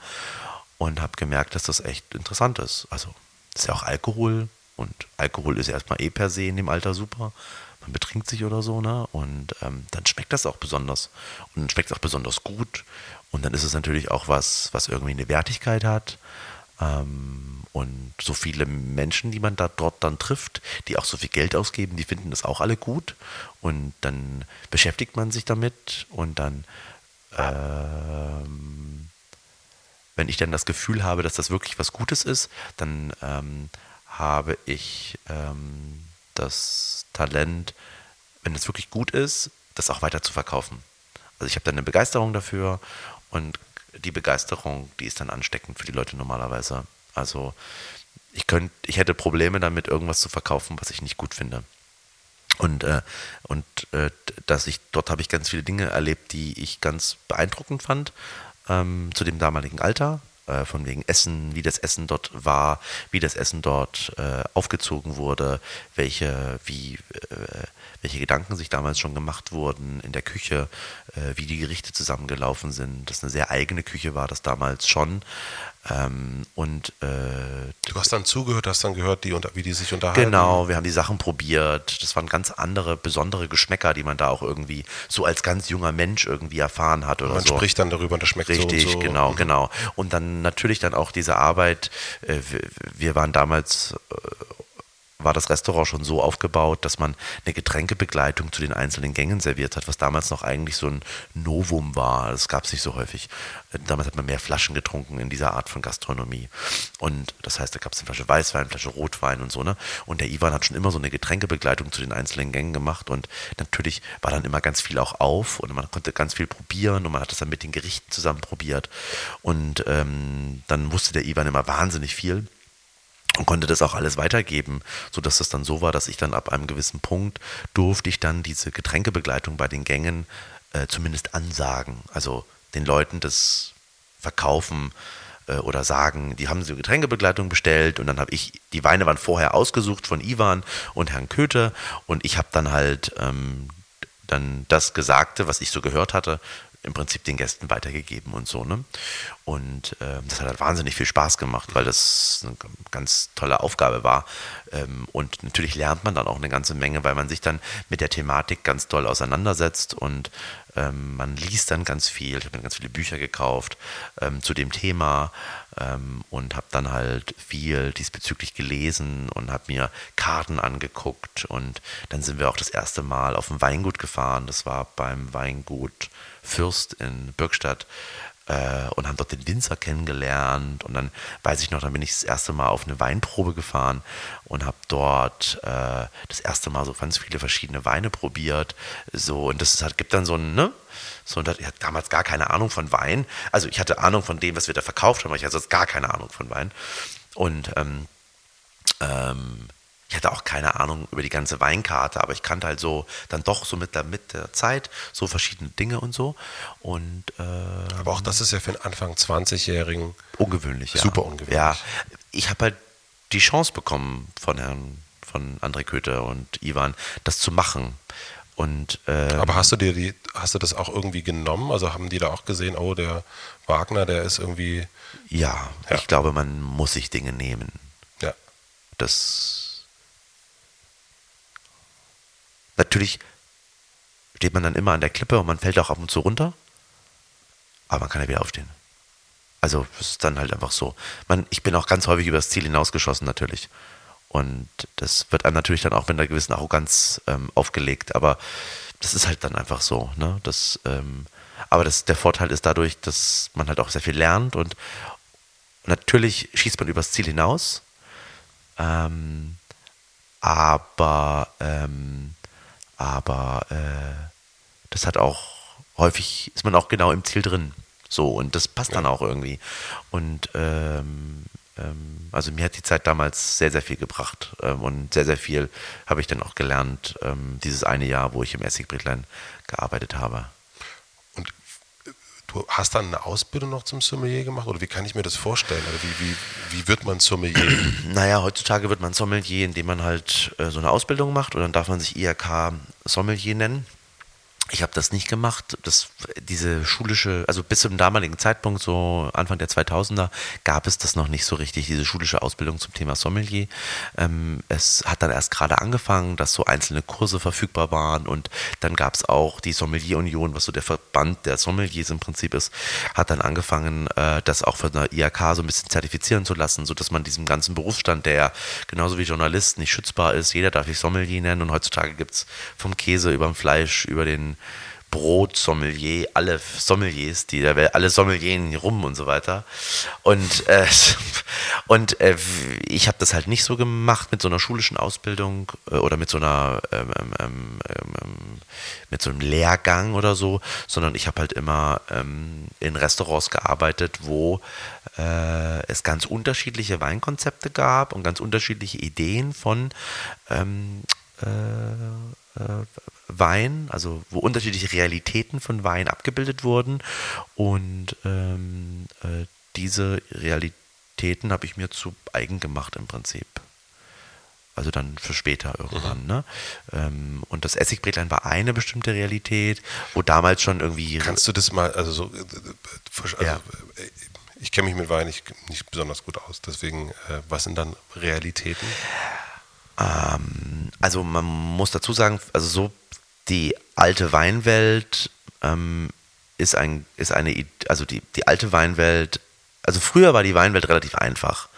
und habe gemerkt, dass das echt interessant ist. Also ist ja auch Alkohol und Alkohol ist ja erstmal eh per se in dem Alter super. Man betrinkt sich oder so, ne? Und ähm, dann schmeckt das auch besonders. Und dann schmeckt es auch besonders gut. Und dann ist es natürlich auch was, was irgendwie eine Wertigkeit hat. Ähm, und so viele Menschen, die man da dort dann trifft, die auch so viel Geld ausgeben, die finden das auch alle gut. Und dann beschäftigt man sich damit und dann ähm, wenn ich dann das Gefühl habe, dass das wirklich was Gutes ist, dann ähm, habe ich ähm, das Talent, wenn es wirklich gut ist, das auch weiter zu verkaufen. Also ich habe dann eine Begeisterung dafür und die Begeisterung, die ist dann ansteckend für die Leute normalerweise. Also ich könnte, ich hätte Probleme damit, irgendwas zu verkaufen, was ich nicht gut finde. Und, äh, und äh, dass ich, dort habe ich ganz viele Dinge erlebt, die ich ganz beeindruckend fand, ähm, zu dem damaligen Alter, äh, von wegen Essen, wie das Essen dort war, wie das Essen dort äh, aufgezogen wurde, welche, wie, äh, welche Gedanken sich damals schon gemacht wurden in der Küche, wie die Gerichte zusammengelaufen sind. Das eine sehr eigene Küche war das damals schon. Ähm, und äh, du hast dann zugehört, hast dann gehört, die, wie die sich unterhalten. Genau, wir haben die Sachen probiert. Das waren ganz andere, besondere Geschmäcker, die man da auch irgendwie so als ganz junger Mensch irgendwie erfahren hat oder man so. Man spricht dann darüber und das schmeckt Richtig, so und so. genau, mhm. genau. Und dann natürlich dann auch diese Arbeit. Äh, wir waren damals äh, war das Restaurant schon so aufgebaut, dass man eine Getränkebegleitung zu den einzelnen Gängen serviert hat, was damals noch eigentlich so ein Novum war. Das gab es nicht so häufig. Damals hat man mehr Flaschen getrunken in dieser Art von Gastronomie. Und das heißt, da gab es eine Flasche Weißwein, eine Flasche Rotwein und so. Ne? Und der Ivan hat schon immer so eine Getränkebegleitung zu den einzelnen Gängen gemacht. Und natürlich war dann immer ganz viel auch auf und man konnte ganz viel probieren und man hat das dann mit den Gerichten zusammen probiert. Und ähm, dann wusste der Ivan immer wahnsinnig viel und konnte das auch alles weitergeben, sodass es dann so war, dass ich dann ab einem gewissen Punkt durfte ich dann diese Getränkebegleitung bei den Gängen äh, zumindest ansagen. Also den Leuten das verkaufen äh, oder sagen, die haben so Getränkebegleitung bestellt und dann habe ich, die Weine waren vorher ausgesucht von Ivan und Herrn Köthe und ich habe dann halt ähm, dann das Gesagte, was ich so gehört hatte, im Prinzip den Gästen weitergegeben und so. Ne? Und äh, das hat halt wahnsinnig viel Spaß gemacht, weil das eine ganz tolle Aufgabe war. Ähm, und natürlich lernt man dann auch eine ganze Menge, weil man sich dann mit der Thematik ganz toll auseinandersetzt und ähm, man liest dann ganz viel. Ich habe mir ganz viele Bücher gekauft ähm, zu dem Thema ähm, und habe dann halt viel diesbezüglich gelesen und habe mir Karten angeguckt. Und dann sind wir auch das erste Mal auf dem Weingut gefahren. Das war beim Weingut Fürst in Birkstadt äh, und haben dort den Winzer kennengelernt. Und dann weiß ich noch, dann bin ich das erste Mal auf eine Weinprobe gefahren und habe dort äh, das erste Mal so ganz viele verschiedene Weine probiert. So, und das ist gibt dann so ein, ne? So, und ich hatte damals gar keine Ahnung von Wein. Also ich hatte Ahnung von dem, was wir da verkauft haben, aber ich hatte sonst gar keine Ahnung von Wein. Und ähm, ähm, ich hatte auch keine Ahnung über die ganze Weinkarte, aber ich kannte halt so dann doch so mit der, mit der Zeit so verschiedene Dinge und so. Und, äh, aber auch das ist ja für einen Anfang 20-Jährigen ungewöhnlich, ja. Super ungewöhnlich. Ja, ich habe halt die Chance bekommen von Herrn von André Köther und Ivan, das zu machen. Und, äh, aber hast du dir die, hast du das auch irgendwie genommen? Also haben die da auch gesehen, oh, der Wagner, der ist irgendwie. Ja, ja. ich glaube, man muss sich Dinge nehmen. Ja. Das Natürlich steht man dann immer an der Klippe und man fällt auch ab und zu runter, aber man kann ja wieder aufstehen. Also es ist dann halt einfach so. Man, ich bin auch ganz häufig über das Ziel hinausgeschossen natürlich. Und das wird einem natürlich dann auch mit einer gewissen Arroganz ähm, aufgelegt. Aber das ist halt dann einfach so. Ne? Das, ähm, aber das, der Vorteil ist dadurch, dass man halt auch sehr viel lernt und natürlich schießt man übers Ziel hinaus. Ähm, aber ähm, aber äh, das hat auch häufig ist man auch genau im Ziel drin. So, und das passt dann auch irgendwie. Und ähm, ähm, also mir hat die Zeit damals sehr, sehr viel gebracht. Ähm, und sehr, sehr viel habe ich dann auch gelernt, ähm, dieses eine Jahr, wo ich im Essigbrätlein gearbeitet habe. Du hast dann eine Ausbildung noch zum Sommelier gemacht? Oder wie kann ich mir das vorstellen? Oder wie, wie, wie wird man Sommelier? naja, heutzutage wird man Sommelier, indem man halt äh, so eine Ausbildung macht und dann darf man sich IRK Sommelier nennen. Ich habe das nicht gemacht. Das, diese schulische, also bis zum damaligen Zeitpunkt, so Anfang der 2000er, gab es das noch nicht so richtig, diese schulische Ausbildung zum Thema Sommelier. Ähm, es hat dann erst gerade angefangen, dass so einzelne Kurse verfügbar waren und dann gab es auch die Sommelier Union, was so der Verband der Sommeliers im Prinzip ist, hat dann angefangen, äh, das auch von der IHK so ein bisschen zertifizieren zu lassen, sodass man diesem ganzen Berufsstand, der genauso wie Journalist nicht schützbar ist, jeder darf sich Sommelier nennen und heutzutage gibt es vom Käse über den Fleisch, über den Brotsommelier, alle Sommeliers, die da alle Sommelieren rum und so weiter. Und, äh, und äh, ich habe das halt nicht so gemacht mit so einer schulischen Ausbildung äh, oder mit so einer ähm, ähm, ähm, ähm mit so einem Lehrgang oder so, sondern ich habe halt immer ähm, in Restaurants gearbeitet, wo äh, es ganz unterschiedliche Weinkonzepte gab und ganz unterschiedliche Ideen von ähm, äh, äh, Wein, also wo unterschiedliche Realitäten von Wein abgebildet wurden und ähm, äh, diese Realitäten habe ich mir zu eigen gemacht im Prinzip. Also dann für später irgendwann. Mhm. Ne? Ähm, und das Essigbretlein war eine bestimmte Realität, wo damals schon irgendwie. Kannst du das mal, also so, äh, also, ja. Äh, ich kenne mich mit Wein nicht, nicht besonders gut aus, deswegen, äh, was sind dann Realitäten? Ähm, also man muss dazu sagen, also so die alte Weinwelt ähm, ist, ein, ist eine, also die, die alte Weinwelt, also früher war die Weinwelt relativ einfach.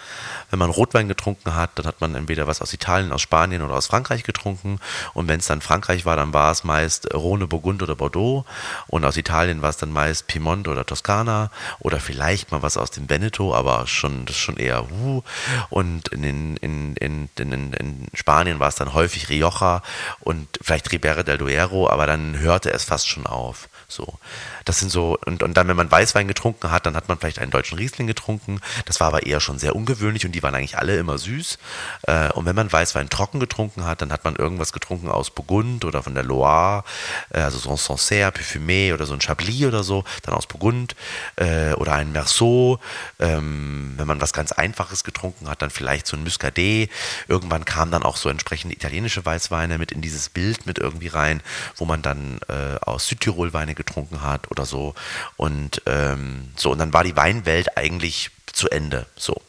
Wenn man Rotwein getrunken hat, dann hat man entweder was aus Italien, aus Spanien oder aus Frankreich getrunken. Und wenn es dann Frankreich war, dann war es meist Rhone, Burgund oder Bordeaux. Und aus Italien war es dann meist Piemont oder Toskana oder vielleicht mal was aus dem Veneto, aber schon, das schon eher uh. Und in, in, in, in, in, in Spanien war es dann häufig Rioja und vielleicht Ribera del Duero, aber dann hörte es fast schon auf. So. Das sind so, und, und dann, wenn man Weißwein getrunken hat, dann hat man vielleicht einen deutschen Riesling getrunken. Das war aber eher schon sehr ungewöhnlich und die waren eigentlich alle immer süß. Äh, und wenn man Weißwein trocken getrunken hat, dann hat man irgendwas getrunken aus Burgund oder von der Loire, äh, also so ein Sancerre, Parfumé oder so ein Chablis oder so, dann aus Burgund äh, oder ein Merceau. Ähm, wenn man was ganz Einfaches getrunken hat, dann vielleicht so ein Muscadet. Irgendwann kamen dann auch so entsprechende italienische Weißweine mit in dieses Bild mit irgendwie rein, wo man dann äh, aus Südtirol Weine getrunken hat oder so. Und ähm, so, und dann war die Weinwelt eigentlich zu Ende. So.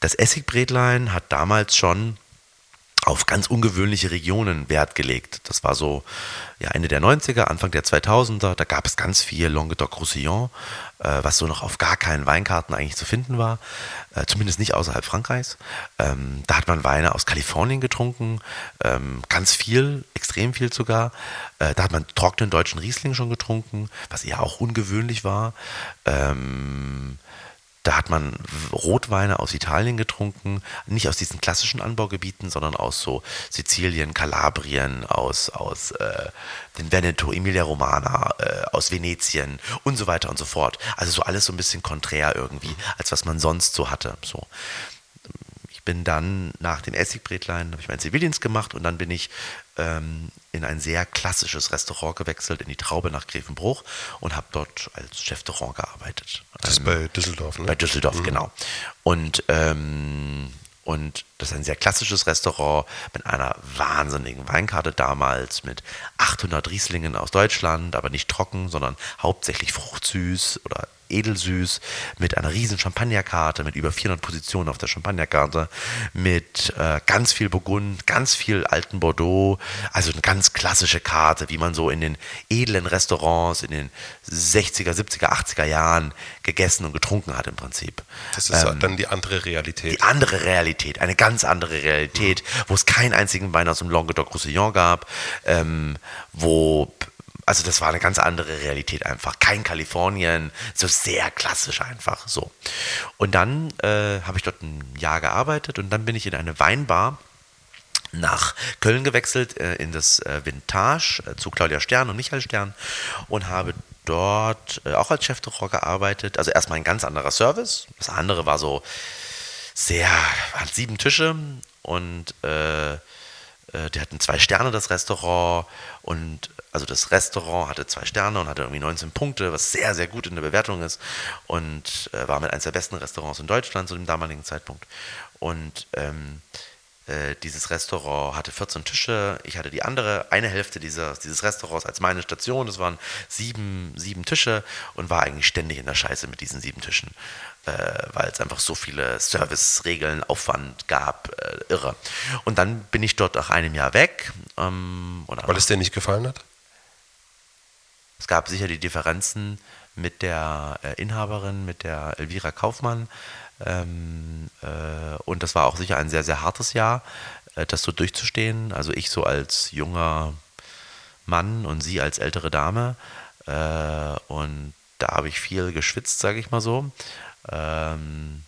Das Essigbretlein hat damals schon auf ganz ungewöhnliche Regionen Wert gelegt. Das war so ja, Ende der 90er, Anfang der 2000er. Da gab es ganz viel Languedoc-Roussillon, äh, was so noch auf gar keinen Weinkarten eigentlich zu finden war, äh, zumindest nicht außerhalb Frankreichs. Ähm, da hat man Weine aus Kalifornien getrunken, ähm, ganz viel, extrem viel sogar. Äh, da hat man trockenen deutschen Riesling schon getrunken, was eher auch ungewöhnlich war. Ähm, da hat man Rotweine aus Italien getrunken, nicht aus diesen klassischen Anbaugebieten, sondern aus so Sizilien, Kalabrien, aus, aus äh, den Veneto, Emilia Romana, äh, aus Venetien und so weiter und so fort. Also so alles so ein bisschen konträr irgendwie, als was man sonst so hatte. So bin dann nach dem Essigbretlein, habe ich meinen Zivildienst gemacht und dann bin ich ähm, in ein sehr klassisches Restaurant gewechselt, in die Traube nach Grevenbruch und habe dort als Chef de Rang gearbeitet. Das ist ähm, bei Düsseldorf, ne? Bei Düsseldorf, mhm. genau. Und ähm, und das ist ein sehr klassisches Restaurant mit einer wahnsinnigen Weinkarte damals, mit 800 Rieslingen aus Deutschland, aber nicht trocken, sondern hauptsächlich fruchtsüß oder edelsüß, mit einer riesen Champagnerkarte, mit über 400 Positionen auf der Champagnerkarte, mit äh, ganz viel Burgund, ganz viel alten Bordeaux, also eine ganz klassische Karte, wie man so in den edlen Restaurants in den 60er, 70er, 80er Jahren gegessen und getrunken hat im Prinzip. Das ist ähm, dann die andere Realität. Die andere Realität, eine ganz andere Realität, mhm. wo es keinen einzigen Wein aus dem Languedoc-Roussillon gab, ähm, wo also das war eine ganz andere Realität einfach. Kein Kalifornien, so sehr klassisch einfach so. Und dann äh, habe ich dort ein Jahr gearbeitet und dann bin ich in eine Weinbar nach Köln gewechselt, äh, in das äh, Vintage äh, zu Claudia Stern und Michael Stern und habe dort äh, auch als Chef de Rock gearbeitet. Also erstmal ein ganz anderer Service. Das andere war so sehr, hat sieben Tische und äh, die hatten zwei Sterne, das Restaurant. Und also das Restaurant hatte zwei Sterne und hatte irgendwie 19 Punkte, was sehr, sehr gut in der Bewertung ist. Und äh, war mit eines der besten Restaurants in Deutschland zu dem damaligen Zeitpunkt. Und ähm, äh, dieses Restaurant hatte 14 Tische. Ich hatte die andere, eine Hälfte dieser, dieses Restaurants als meine Station. Das waren sieben, sieben Tische und war eigentlich ständig in der Scheiße mit diesen sieben Tischen äh, weil es einfach so viele Service-Regeln, Aufwand gab, äh, irre. Und dann bin ich dort nach einem Jahr weg. Ähm, weil es dir nicht gefallen hat? Es gab sicher die Differenzen mit der äh, Inhaberin, mit der Elvira Kaufmann. Ähm, äh, und das war auch sicher ein sehr, sehr hartes Jahr, äh, das so durchzustehen. Also ich so als junger Mann und sie als ältere Dame. Äh, und da habe ich viel geschwitzt, sage ich mal so. Ähm,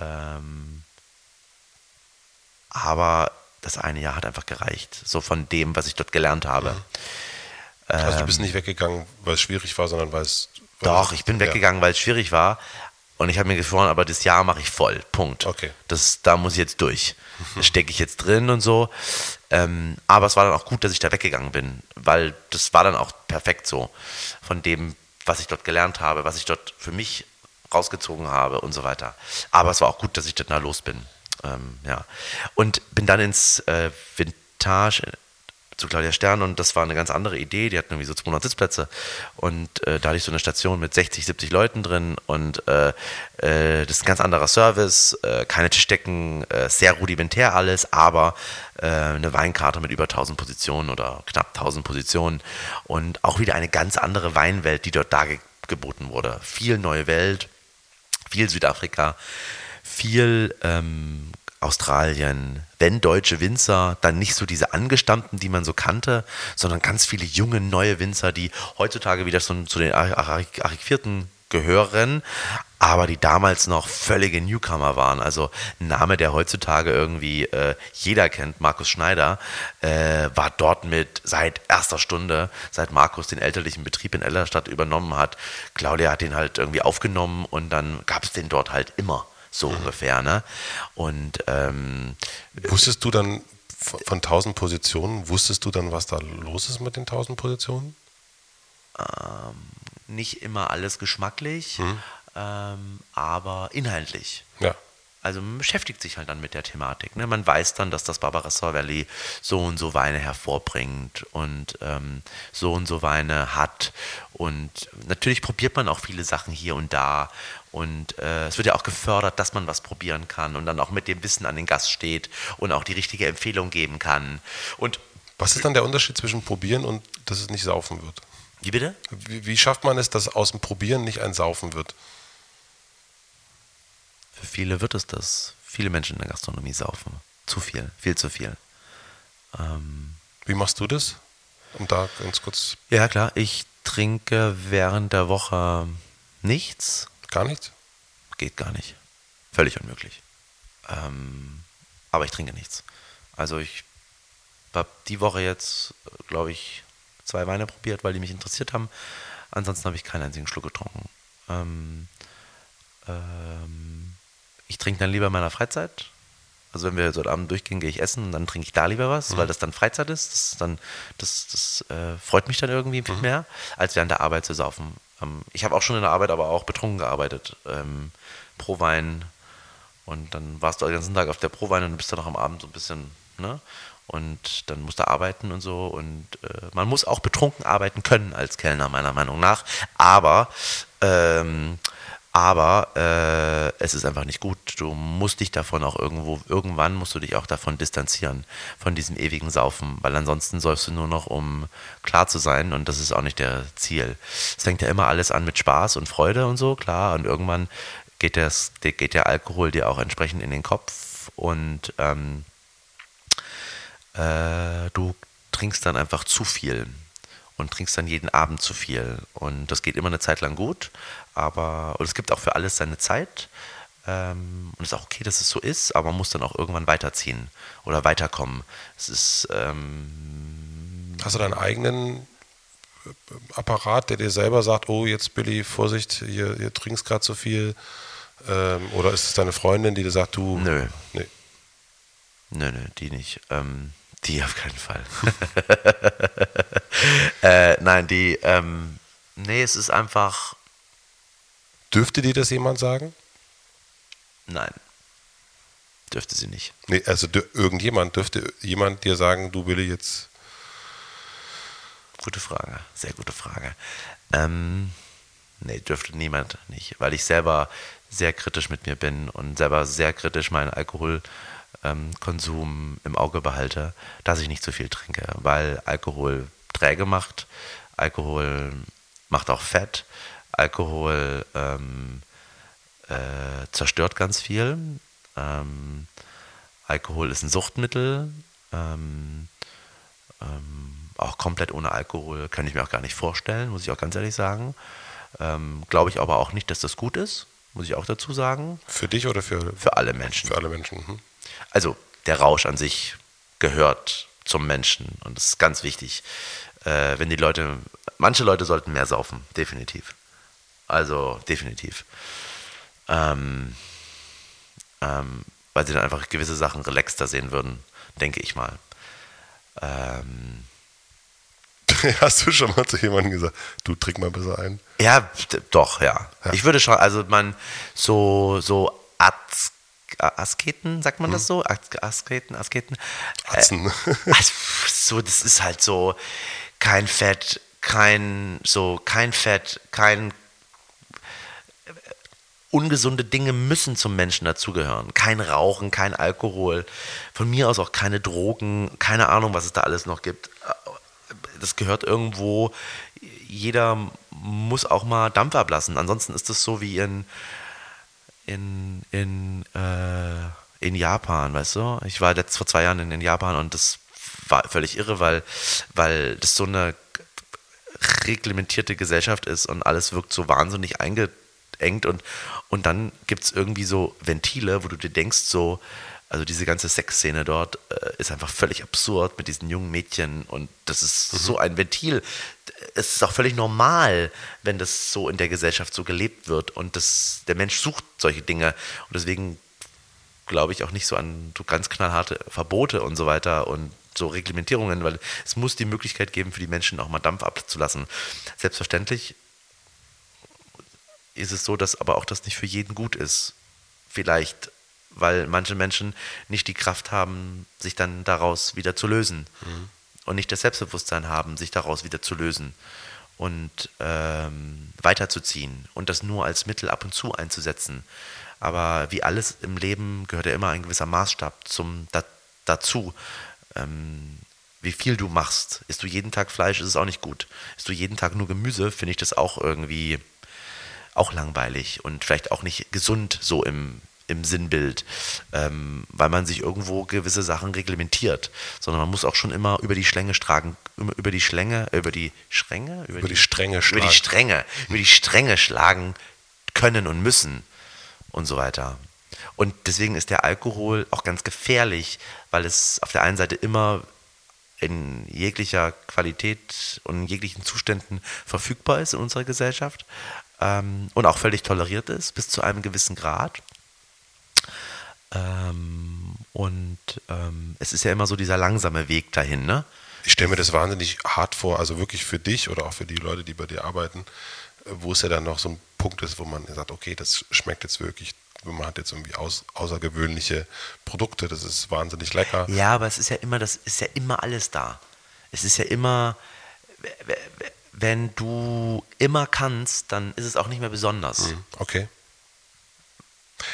ähm, aber das eine Jahr hat einfach gereicht, so von dem, was ich dort gelernt habe. Mhm. Also du bist nicht weggegangen, weil es schwierig war, sondern weil es. weil Doch, ich bin ja. weggegangen, weil es schwierig war. Und ich habe mir geschworen, aber das Jahr mache ich voll. Punkt. Okay. Das, da muss ich jetzt durch. Da stecke ich jetzt drin und so. Ähm, aber es war dann auch gut, dass ich da weggegangen bin, weil das war dann auch perfekt so. Von dem, was ich dort gelernt habe, was ich dort für mich rausgezogen habe und so weiter. Aber es war auch gut, dass ich dort da los bin. Ähm, ja. Und bin dann ins äh, Vintage zu Claudia Stern und das war eine ganz andere Idee. Die hatten irgendwie so 200 Sitzplätze und äh, da hatte ich so eine Station mit 60, 70 Leuten drin und äh, äh, das ist ein ganz anderer Service, äh, keine Tischdecken, äh, sehr rudimentär alles, aber äh, eine Weinkarte mit über 1000 Positionen oder knapp 1000 Positionen und auch wieder eine ganz andere Weinwelt, die dort dargeboten wurde. Viel neue Welt, viel Südafrika, viel ähm, Australien, wenn deutsche Winzer, dann nicht so diese angestammten, die man so kannte, sondern ganz viele junge, neue Winzer, die heutzutage wieder so zu den Ar- Ar- Archivierten gehören, aber die damals noch völlige Newcomer waren. Also ein Name, der heutzutage irgendwie äh, jeder kennt, Markus Schneider, äh, war dort mit seit erster Stunde, seit Markus den elterlichen Betrieb in Ellerstadt übernommen hat. Claudia hat den halt irgendwie aufgenommen und dann gab es den dort halt immer so ungefähr. Ne? Und ähm, Wusstest du dann von, von 1000 Positionen, wusstest du dann, was da los ist mit den 1000 Positionen? nicht immer alles geschmacklich, ähm, aber inhaltlich. Ja. Also man beschäftigt sich halt dann mit der Thematik. Ne? Man weiß dann, dass das Barbara Sorvelli so und so Weine hervorbringt und ähm, so und so Weine hat. Und natürlich probiert man auch viele Sachen hier und da. Und äh, es wird ja auch gefördert, dass man was probieren kann und dann auch mit dem Wissen an den Gast steht und auch die richtige Empfehlung geben kann. Und Was ist dann der Unterschied zwischen Probieren und dass es nicht saufen wird? wie bitte? Wie, wie schafft man es, dass aus dem Probieren nicht ein Saufen wird? Für viele wird es das. Viele Menschen in der Gastronomie saufen. Zu viel, viel zu viel. Ähm, Wie machst du das? Um da ganz kurz ja, klar, ich trinke während der Woche nichts. gar nichts? Geht gar nicht. Völlig unmöglich. Ähm, aber ich trinke nichts. Also ich habe die Woche jetzt, glaube ich, zwei Weine probiert, weil die mich interessiert haben. Ansonsten habe ich keinen einzigen Schluck getrunken. Ähm, ähm, ich trinke dann lieber in meiner Freizeit. Also wenn wir so heute Abend durchgehen, gehe ich essen und dann trinke ich da lieber was, weil das dann Freizeit ist. Das, dann, das, das äh, freut mich dann irgendwie viel mehr, als während der Arbeit zu saufen. Ähm, ich habe auch schon in der Arbeit aber auch betrunken gearbeitet. Ähm, pro Wein. Und dann warst du den ganzen Tag auf der Pro-Wein und bist dann noch am Abend so ein bisschen, ne? Und dann musst du arbeiten und so. Und äh, man muss auch betrunken arbeiten können als Kellner, meiner Meinung nach. Aber, ähm, aber äh, es ist einfach nicht gut. Du musst dich davon auch irgendwo, irgendwann musst du dich auch davon distanzieren, von diesem ewigen Saufen, weil ansonsten säufst du nur noch, um klar zu sein und das ist auch nicht der Ziel. Es fängt ja immer alles an mit Spaß und Freude und so, klar, und irgendwann geht, das, geht der Alkohol dir auch entsprechend in den Kopf und ähm, äh, du trinkst dann einfach zu viel und trinkst dann jeden Abend zu viel. Und das geht immer eine Zeit lang gut, aber und es gibt auch für alles seine Zeit. Ähm, und es ist auch okay, dass es so ist, aber man muss dann auch irgendwann weiterziehen oder weiterkommen. Es ist ähm, Hast du deinen eigenen äh, Apparat, der dir selber sagt, oh, jetzt Billy, Vorsicht, hier, hier trinkst gerade zu viel? Ähm, oder ist es deine Freundin, die dir sagt, du. Nö. Nee. Nö, nö, die nicht. Ähm, die auf keinen Fall. äh, nein, die, ähm, nee, es ist einfach, Dürfte dir das jemand sagen? nein, dürfte sie nicht. Nee, also irgendjemand, dürfte jemand dir sagen, du Billy, jetzt. Gute Frage, sehr gute Frage. Ähm, nee, dürfte niemand nicht, weil ich selber sehr kritisch mit mir bin und selber sehr kritisch meinen Alkoholkonsum ähm, im Auge behalte, dass ich nicht zu viel trinke, weil Alkohol träge macht, Alkohol macht auch Fett, Alkohol ähm, äh, zerstört ganz viel. Ähm, Alkohol ist ein Suchtmittel. Ähm, ähm, auch komplett ohne Alkohol kann ich mir auch gar nicht vorstellen, muss ich auch ganz ehrlich sagen. Ähm, Glaube ich aber auch nicht, dass das gut ist, muss ich auch dazu sagen. Für dich oder für, Für alle Menschen. für alle Menschen? Hm? Also der Rausch an sich gehört zum Menschen. Und das ist ganz wichtig. Äh, wenn die Leute, manche Leute sollten mehr saufen, definitiv. Also definitiv. Ähm, ähm, weil sie dann einfach gewisse Sachen relaxter sehen würden, denke ich mal. Ähm, Hast du schon mal zu jemandem gesagt, du trink mal besser ein? Ja, doch, ja. ja. Ich würde schon, also man, so, so As Asketen, sagt man das so? Asketen, Asketen? Atzen. Äh, so, das ist halt so, kein Fett, kein, so, kein Fett, kein ungesunde Dinge müssen zum Menschen dazugehören. Kein Rauchen, kein Alkohol, von mir aus auch keine Drogen, keine Ahnung, was es da alles noch gibt. Das gehört irgendwo, jeder muss auch mal Dampf ablassen. Ansonsten ist es so wie in, in, in, äh, in Japan, weißt du? Ich war letzt vor zwei Jahren in, in Japan und das war völlig irre, weil, weil das so eine reglementierte Gesellschaft ist und alles wirkt so wahnsinnig eingetragen engt und, und dann gibt es irgendwie so Ventile, wo du dir denkst, so, also diese ganze Sexszene dort äh, ist einfach völlig absurd mit diesen jungen Mädchen und das ist mhm. so ein Ventil. Es ist auch völlig normal, wenn das so in der Gesellschaft so gelebt wird und das, der Mensch sucht solche Dinge und deswegen glaube ich auch nicht so an so ganz knallharte Verbote und so weiter und so Reglementierungen, weil es muss die Möglichkeit geben, für die Menschen auch mal Dampf abzulassen. Selbstverständlich ist es so, dass aber auch das nicht für jeden gut ist. Vielleicht, weil manche Menschen nicht die Kraft haben, sich dann daraus wieder zu lösen. Mhm. Und nicht das Selbstbewusstsein haben, sich daraus wieder zu lösen und ähm, weiterzuziehen und das nur als Mittel ab und zu einzusetzen. Aber wie alles im Leben gehört ja immer ein gewisser Maßstab zum, da, dazu. Ähm, wie viel du machst. Isst du jeden Tag Fleisch, ist es auch nicht gut. Isst du jeden Tag nur Gemüse, finde ich das auch irgendwie auch langweilig und vielleicht auch nicht gesund so im, im Sinnbild, ähm, weil man sich irgendwo gewisse Sachen reglementiert, sondern man muss auch schon immer über die Schlänge schlagen, über die Schlänge, über die Schränge, über, über die, die, Stränge schlagen. über die Stränge, über die Stränge schlagen können und müssen und so weiter. Und deswegen ist der Alkohol auch ganz gefährlich, weil es auf der einen Seite immer in jeglicher Qualität und in jeglichen Zuständen verfügbar ist in unserer Gesellschaft, ähm, und auch völlig toleriert ist, bis zu einem gewissen Grad. Ähm, und ähm, es ist ja immer so dieser langsame Weg dahin, ne? Ich stelle mir das wahnsinnig hart vor, also wirklich für dich oder auch für die Leute, die bei dir arbeiten, wo es ja dann noch so ein Punkt ist, wo man sagt, okay, das schmeckt jetzt wirklich, man hat jetzt irgendwie aus, außergewöhnliche Produkte, das ist wahnsinnig lecker. Ja, aber es ist ja immer, das ist ja immer alles da. Es ist ja immer, wenn du immer kannst, dann ist es auch nicht mehr besonders. Mhm. Okay.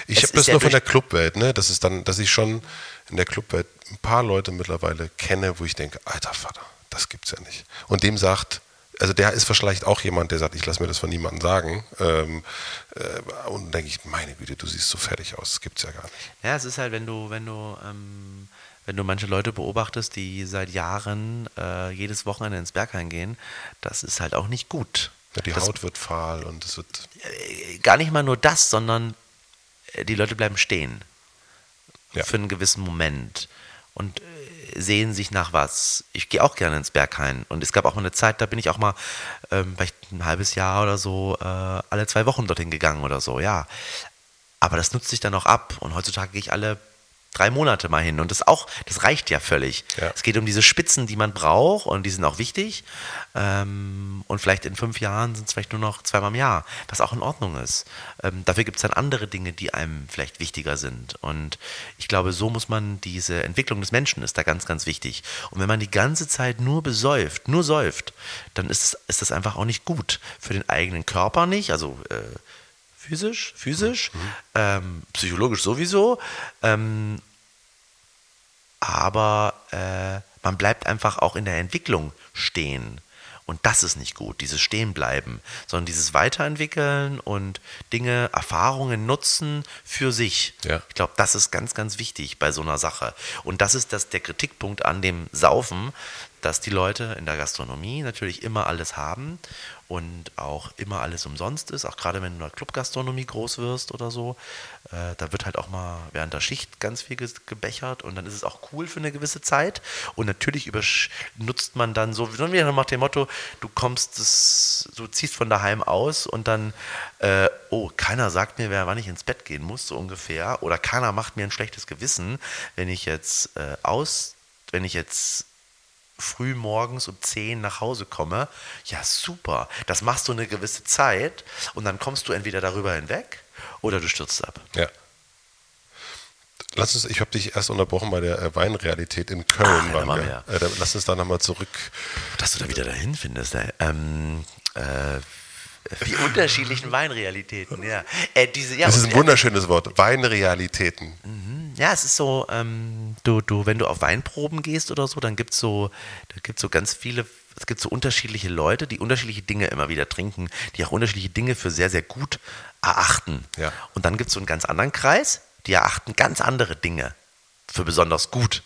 Ich habe das nur von der Clubwelt, ne? Das ist dann, dass ich schon in der Clubwelt ein paar Leute mittlerweile kenne, wo ich denke, alter Vater, das gibt's ja nicht. Und dem sagt, also der ist vielleicht auch jemand, der sagt, ich lasse mir das von niemandem sagen. Ähm, äh, und dann denke ich, meine Güte, du siehst so fertig aus, das gibt's ja gar nicht. Ja, es ist halt, wenn du, wenn du ähm, wenn du manche Leute beobachtest, die seit Jahren äh, jedes Wochenende ins Berghain gehen, das ist halt auch nicht gut. Ja, die das, Haut wird fahl und es wird. Äh, gar nicht mal nur das, sondern äh, die Leute bleiben stehen. Ja. Für einen gewissen Moment. Und äh, sehen sich nach was. Ich gehe auch gerne ins Berghain. Und es gab auch mal eine Zeit, da bin ich auch mal ähm, vielleicht ein halbes Jahr oder so äh, alle zwei Wochen dorthin gegangen oder so, ja. Aber das nutzt sich dann auch ab. Und heutzutage gehe ich alle drei Monate mal hin. Und das auch, das reicht ja völlig. Ja. Es geht um diese Spitzen, die man braucht und die sind auch wichtig. Ähm, und vielleicht in fünf Jahren sind es vielleicht nur noch zweimal im Jahr, was auch in Ordnung ist. Ähm, dafür gibt es dann andere Dinge, die einem vielleicht wichtiger sind. Und ich glaube, so muss man diese Entwicklung des Menschen ist da ganz, ganz wichtig. Und wenn man die ganze Zeit nur besäuft, nur säuft, dann ist, ist das einfach auch nicht gut. Für den eigenen Körper nicht, also äh, physisch, physisch, mhm. ähm, psychologisch sowieso. Ähm, aber äh, man bleibt einfach auch in der Entwicklung stehen. Und das ist nicht gut, dieses Stehenbleiben, sondern dieses Weiterentwickeln und Dinge, Erfahrungen nutzen für sich. Ja. Ich glaube, das ist ganz, ganz wichtig bei so einer Sache. Und das ist das, der Kritikpunkt an dem Saufen, dass die Leute in der Gastronomie natürlich immer alles haben und auch immer alles umsonst ist, auch gerade wenn du in der Clubgastronomie groß wirst oder so. Äh, da wird halt auch mal während der Schicht ganz viel gebechert und dann ist es auch cool für eine gewisse Zeit. Und natürlich nutzt man dann so, wie nach dem Motto, du kommst, das, du ziehst von daheim aus und dann, äh, oh, keiner sagt mir, wer wann ich ins Bett gehen muss, so ungefähr. Oder keiner macht mir ein schlechtes Gewissen, wenn ich jetzt äh, aus, wenn ich jetzt früh morgens um 10 nach Hause komme, ja super, das machst du eine gewisse Zeit und dann kommst du entweder darüber hinweg oder du stürzt ab. Ja. Lass uns, ich habe dich erst unterbrochen bei der äh, Weinrealität in Köln. Ah, waren wir. Äh, lass uns da nochmal zurück. Dass du da wieder dahin findest. Äh, ähm, äh, die unterschiedlichen Weinrealitäten, ja. Äh, diese, ja das ist ein wunderschönes Wort, Weinrealitäten. Mhm. Ja, es ist so, ähm, du, du, wenn du auf Weinproben gehst oder so, dann gibt es so, da gibt's so ganz viele, es gibt so unterschiedliche Leute, die unterschiedliche Dinge immer wieder trinken, die auch unterschiedliche Dinge für sehr, sehr gut erachten. Ja. Und dann gibt es so einen ganz anderen Kreis, die erachten ganz andere Dinge für besonders gut.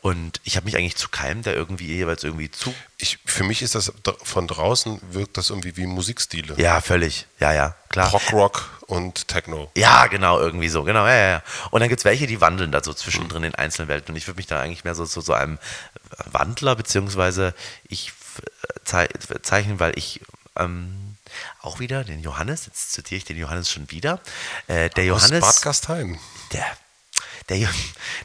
Und ich habe mich eigentlich zu keinem, der irgendwie jeweils irgendwie zu. Ich, für mich ist das von draußen wirkt das irgendwie wie Musikstile. Ja, völlig. Ja, ja, klar. Rock, Rock und Techno. Ja, genau, irgendwie so. Genau, ja, ja. ja. Und dann gibt es welche, die wandeln da so zwischendrin mhm. in einzelnen Welten. Und ich würde mich da eigentlich mehr so zu so, so, einem Wandler, beziehungsweise ich zeichnen, weil ich. Ähm, auch wieder den Johannes, jetzt zitiere ich den Johannes schon wieder. Äh, der Aus Johannes. Bad Gastein. Der der,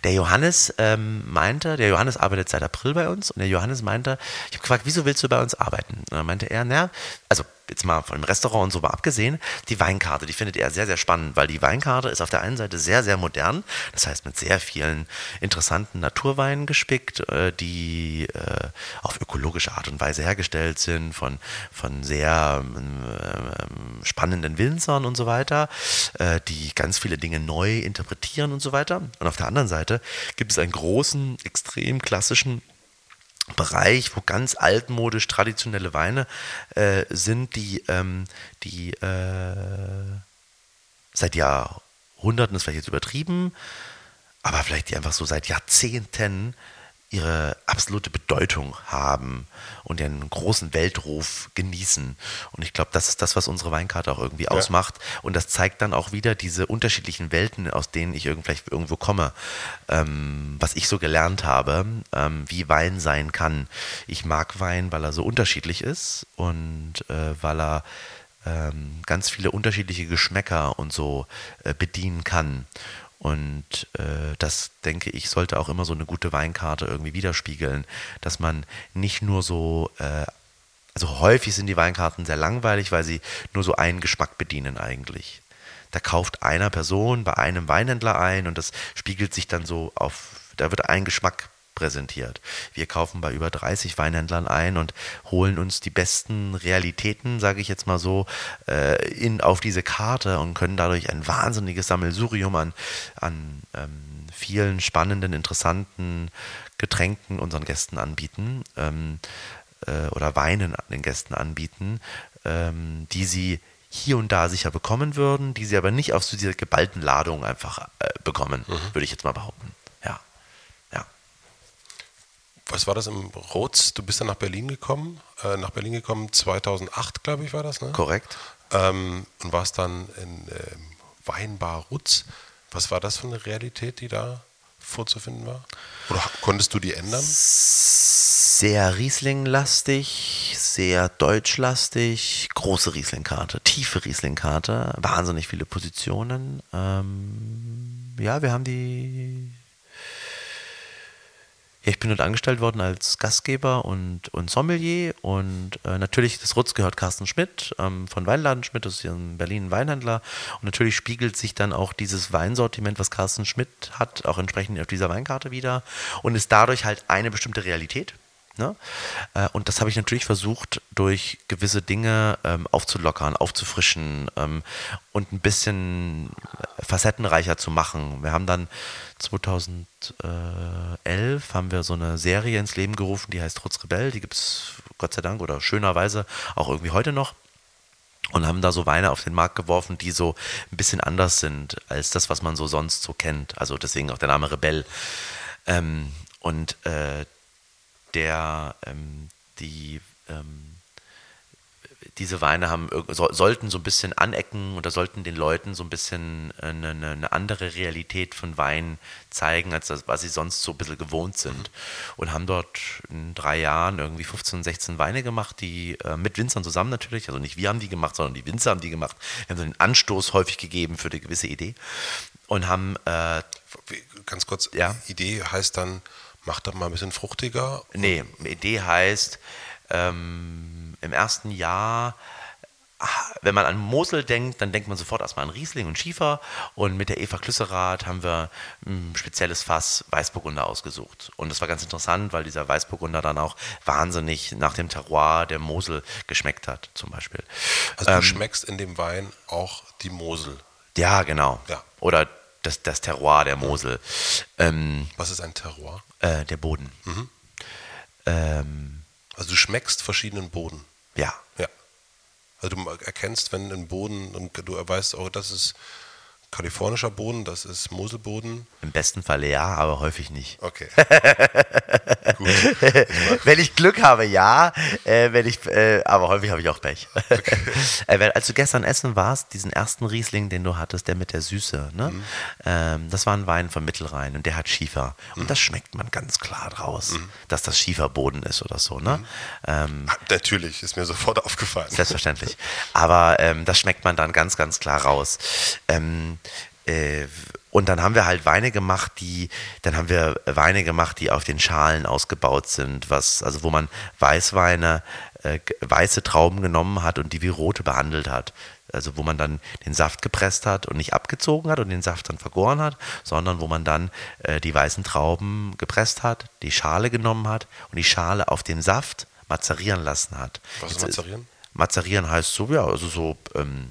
der Johannes ähm, meinte, der Johannes arbeitet seit April bei uns und der Johannes meinte, ich habe gefragt, wieso willst du bei uns arbeiten? Und dann meinte er, naja, also jetzt mal von dem Restaurant und so mal abgesehen, die Weinkarte, die findet er sehr, sehr spannend, weil die Weinkarte ist auf der einen Seite sehr, sehr modern, das heißt mit sehr vielen interessanten Naturweinen gespickt, äh, die äh, auf ökologische Art und Weise hergestellt sind, von, von sehr äh, spannenden Winzern und so weiter, die ganz viele Dinge neu interpretieren und so weiter. Und auf der anderen Seite gibt es einen großen, extrem klassischen Bereich, wo ganz altmodisch traditionelle Weine äh, sind, die, ähm, die äh, seit Jahrhunderten, ist vielleicht jetzt übertrieben, aber vielleicht die einfach so seit Jahrzehnten ihre absolute Bedeutung haben und ihren großen Weltruf genießen. Und ich glaube, das ist das, was unsere Weinkarte auch irgendwie ja. ausmacht. Und das zeigt dann auch wieder diese unterschiedlichen Welten, aus denen ich vielleicht irgendwo komme, ähm, was ich so gelernt habe, ähm, wie Wein sein kann. Ich mag Wein, weil er so unterschiedlich ist und äh, weil er ähm, ganz viele unterschiedliche Geschmäcker und so äh, bedienen kann. Und äh, das, denke ich, sollte auch immer so eine gute Weinkarte irgendwie widerspiegeln, dass man nicht nur so, äh, also häufig sind die Weinkarten sehr langweilig, weil sie nur so einen Geschmack bedienen eigentlich. Da kauft einer Person bei einem Weinhändler ein und das spiegelt sich dann so auf, da wird ein Geschmack präsentiert. Wir kaufen bei über 30 Weinhändlern ein und holen uns die besten Realitäten, sage ich jetzt mal so, äh, in, auf diese Karte und können dadurch ein wahnsinniges Sammelsurium an, an ähm, vielen spannenden, interessanten Getränken unseren Gästen anbieten ähm, äh, oder Weinen den Gästen anbieten, ähm, die sie hier und da sicher bekommen würden, die sie aber nicht auf so dieser geballten Ladung einfach äh, bekommen, mhm. würde ich jetzt mal behaupten was war das im Rotz? Du bist dann nach Berlin gekommen, äh, nach Berlin gekommen 2008, glaube ich, war das, ne? Korrekt. Ähm, und warst dann in äh, Weinbar Rutz. Was war das für eine Realität, die da vorzufinden war? Oder konntest du die ändern? Sehr Riesling-lastig, sehr deutschlastig, große Riesling-Karte, tiefe Riesling-Karte, wahnsinnig viele Positionen. Ähm, ja, wir haben die ja, ich bin dort angestellt worden als Gastgeber und, und Sommelier und äh, natürlich, das Rutz gehört Carsten Schmidt ähm, von Weinladen Schmidt, das ist hier in Berlin ein Weinhändler und natürlich spiegelt sich dann auch dieses Weinsortiment, was Carsten Schmidt hat, auch entsprechend auf dieser Weinkarte wieder und ist dadurch halt eine bestimmte Realität. Ne? Äh, und das habe ich natürlich versucht, durch gewisse Dinge ähm, aufzulockern, aufzufrischen ähm, und ein bisschen facettenreicher zu machen. Wir haben dann 2011 haben wir so eine Serie ins Leben gerufen, die heißt Trotz Rebell. Die gibt es Gott sei Dank oder schönerweise auch irgendwie heute noch und haben da so Weine auf den Markt geworfen, die so ein bisschen anders sind als das, was man so sonst so kennt. Also deswegen auch der Name Rebell. Ähm, und äh, der ähm, die ähm, diese Weine haben, so, sollten so ein bisschen anecken oder sollten den Leuten so ein bisschen eine, eine, andere Realität von Wein zeigen, als das, was sie sonst so ein bisschen gewohnt sind. Und haben dort in drei Jahren irgendwie 15, 16 Weine gemacht, die äh, mit Winzern zusammen natürlich, also nicht wir haben die gemacht, sondern die Winzer haben die gemacht. Wir haben so einen Anstoß häufig gegeben für eine gewisse Idee und haben. Äh, Ganz kurz, ja? Idee heißt dann, mach doch mal ein bisschen fruchtiger? Nee, Idee heißt, ähm, im ersten Jahr wenn man an Mosel denkt, dann denkt man sofort erstmal an Riesling und Schiefer. Und mit der Eva Klüsserath haben wir ein spezielles Fass Weißburgunder ausgesucht. Und das war ganz interessant, weil dieser Weißburgunder dann auch wahnsinnig nach dem Terroir der Mosel geschmeckt hat, zum Beispiel. Also du ähm, schmeckst in dem Wein auch die Mosel. Ja, genau. Ja. Oder das, das Terroir der Mosel. Ähm, Was ist ein Terroir? Äh, der Boden. Mhm. Ähm, also du schmeckst verschiedenen Boden. Ja. Ja. Also du erkennst, wenn ein Boden und du weißt, oh, das ist kalifornischer Boden, das ist Moselboden. Im besten Falle ja, aber häufig nicht. Okay. Gut. wenn ich Glück habe, ja. Äh, wenn ich, äh, aber häufig habe ich auch Pech. Okay. äh, als du gestern essen warst, diesen ersten Riesling, den du hattest, der mit der Süße, ne? Mhm. Ähm, das war ein Wein vom Mittelrhein und der hat Schiefer. Und mhm. das schmeckt man ganz klar draus, mhm. dass das Schieferboden ist oder so. Ne? Mhm. Ähm, Natürlich, ist mir sofort aufgefallen. Selbstverständlich. Aber ähm, das schmeckt man dann ganz, ganz klar raus. Ähm, äh, und dann haben wir halt Weine gemacht, die, dann haben wir Weine gemacht, die auf den Schalen ausgebaut sind, was, also wo man Weißweine, äh, weiße Trauben genommen hat und die wie rote behandelt hat. Also wo man dann den Saft gepresst hat und nicht abgezogen hat und den Saft dann vergoren hat, sondern wo man dann äh, die weißen Trauben gepresst hat, die Schale genommen hat und die Schale auf dem Saft mazerieren lassen hat. Was ist mazerieren? Mazerieren heißt so, ja, also so ähm,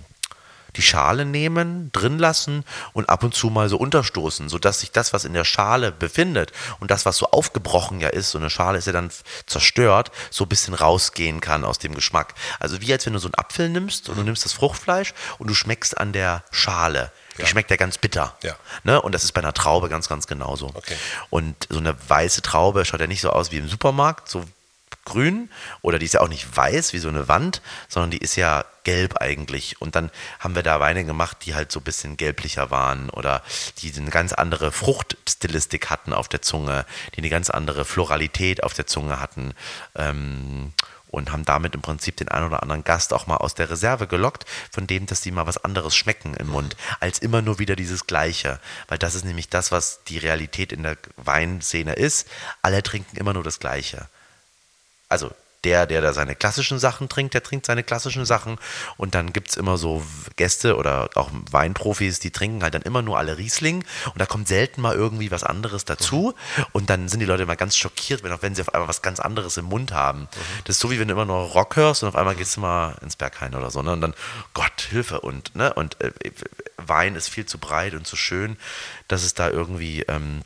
die Schale nehmen, drin lassen und ab und zu mal so unterstoßen, sodass sich das, was in der Schale befindet und das, was so aufgebrochen ja ist, so eine Schale ist ja dann zerstört, so ein bisschen rausgehen kann aus dem Geschmack. Also wie als wenn du so einen Apfel nimmst und du nimmst das Fruchtfleisch und du schmeckst an der Schale. Die ja. schmeckt ja ganz bitter. Ja. Ne? Und das ist bei einer Traube ganz, ganz genauso. Okay. Und so eine weiße Traube schaut ja nicht so aus wie im Supermarkt, so grün oder die ist ja auch nicht weiß wie so eine Wand, sondern die ist ja gelb eigentlich. Und dann haben wir da Weine gemacht, die halt so ein bisschen gelblicher waren oder die eine ganz andere Fruchtstilistik hatten auf der Zunge, die eine ganz andere Floralität auf der Zunge hatten. Ähm, und haben damit im Prinzip den einen oder anderen Gast auch mal aus der Reserve gelockt, von dem, dass die mal was anderes schmecken im Mund, als immer nur wieder dieses Gleiche. Weil das ist nämlich das, was die Realität in der Weinszene ist. Alle trinken immer nur das Gleiche also der, der da seine klassischen Sachen trinkt, der trinkt seine klassischen Sachen. Und dann gibt es immer so Gäste oder auch Weinprofis, die trinken halt dann immer nur alle Riesling. Und da kommt selten mal irgendwie was anderes dazu. Und dann sind die Leute immer ganz schockiert, wenn, auch wenn sie auf einmal was ganz anderes im Mund haben. Das ist so, wie wenn du immer nur Rock hörst und auf einmal gehst du mal ins Berghain oder so. Ne? Und dann, Gott, Hilfe. Und, ne? und äh, Wein ist viel zu breit und zu schön, dass es da irgendwie. Ähm,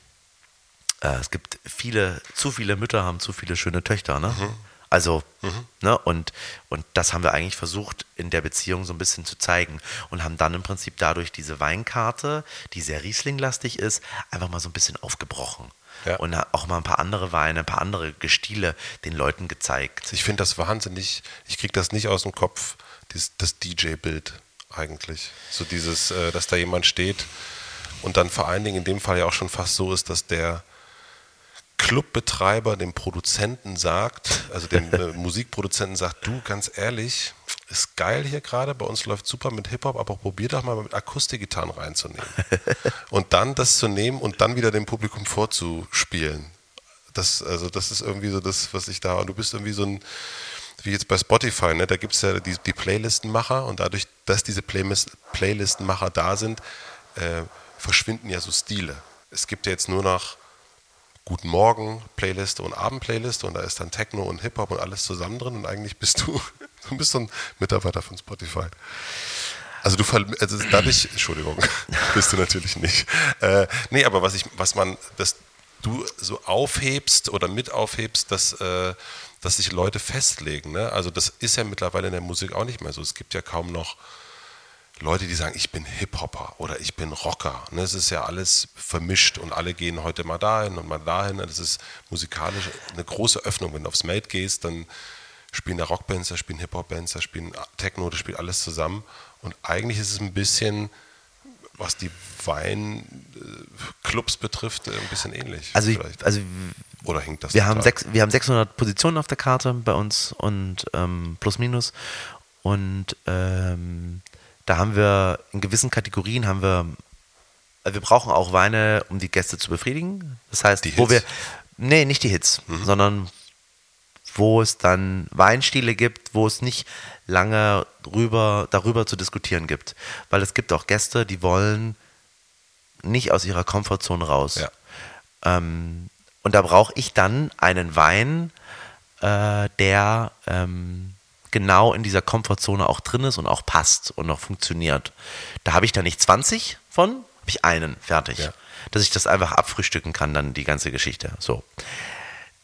äh, es gibt viele, zu viele Mütter haben zu viele schöne Töchter, ne? Mhm. Also, mhm. ne, und, und das haben wir eigentlich versucht, in der Beziehung so ein bisschen zu zeigen und haben dann im Prinzip dadurch diese Weinkarte, die sehr Riesling-lastig ist, einfach mal so ein bisschen aufgebrochen. Ja. Und auch mal ein paar andere Weine, ein paar andere Gestiele den Leuten gezeigt. Ich finde das wahnsinnig, ich kriege das nicht aus dem Kopf, das, das DJ-Bild eigentlich. So dieses, äh, dass da jemand steht und dann vor allen Dingen in dem Fall ja auch schon fast so ist, dass der Clubbetreiber dem Produzenten sagt, also dem äh, Musikproduzenten sagt, du, ganz ehrlich, ist geil hier gerade, bei uns läuft super mit Hip-Hop, aber probier doch mal mit Akustikgitarren reinzunehmen. und dann das zu nehmen und dann wieder dem Publikum vorzuspielen. Das, also das ist irgendwie so das, was ich da, und du bist irgendwie so ein, wie jetzt bei Spotify, ne? da gibt es ja die, die, Playlistenmacher und dadurch, dass diese Playlist, Playlistenmacher da sind, äh, verschwinden ja so Stile. Es gibt ja jetzt nur noch Guten Morgen Playliste und Abend-Playliste und da ist dann Techno und Hip-Hop und alles zusammen drin und eigentlich bist du, du bist so ein Mitarbeiter von Spotify. Also du also dadurch, Entschuldigung, bist du natürlich nicht. Äh, nee, aber was ich, was man, dass du so aufhebst oder mit aufhebst, dass, äh, dass sich Leute festlegen. Ne? Also das ist ja mittlerweile in der Musik auch nicht mehr so. Es gibt ja kaum noch Leute, die sagen, ich bin Hip-Hopper oder ich bin Rocker. Ne, es ist ja alles vermischt und alle gehen heute mal dahin und mal dahin. Das ist musikalisch eine große Öffnung. Wenn du aufs Mate gehst, dann spielen da Rockbands, da spielen Hip-Hop-Bands, da spielen Techno, da spielt alles zusammen. Und eigentlich ist es ein bisschen, was die Weinclubs betrifft, ein bisschen ähnlich. Also, ich, also oder hinkt das? Wir haben, sechs, wir haben 600 Positionen auf der Karte bei uns und ähm, plus minus. Und ähm, da haben wir in gewissen Kategorien haben wir, äh, wir brauchen auch Weine, um die Gäste zu befriedigen. Das heißt, Die wo Hits? wir, nee, nicht die Hits, sondern wo es dann Weinstile gibt, wo es nicht lange rüber, darüber zu diskutieren gibt. Weil es gibt auch Gäste, die wollen nicht aus ihrer Komfortzone raus. Ja. Ähm, und da brauche ich dann einen Wein, äh, der ähm, genau in dieser Komfortzone auch drin ist und auch passt und auch funktioniert. Da habe ich dann nicht 20 von, habe ich einen fertig. Ja. Dass ich das einfach abfrühstücken kann, dann die ganze Geschichte. So.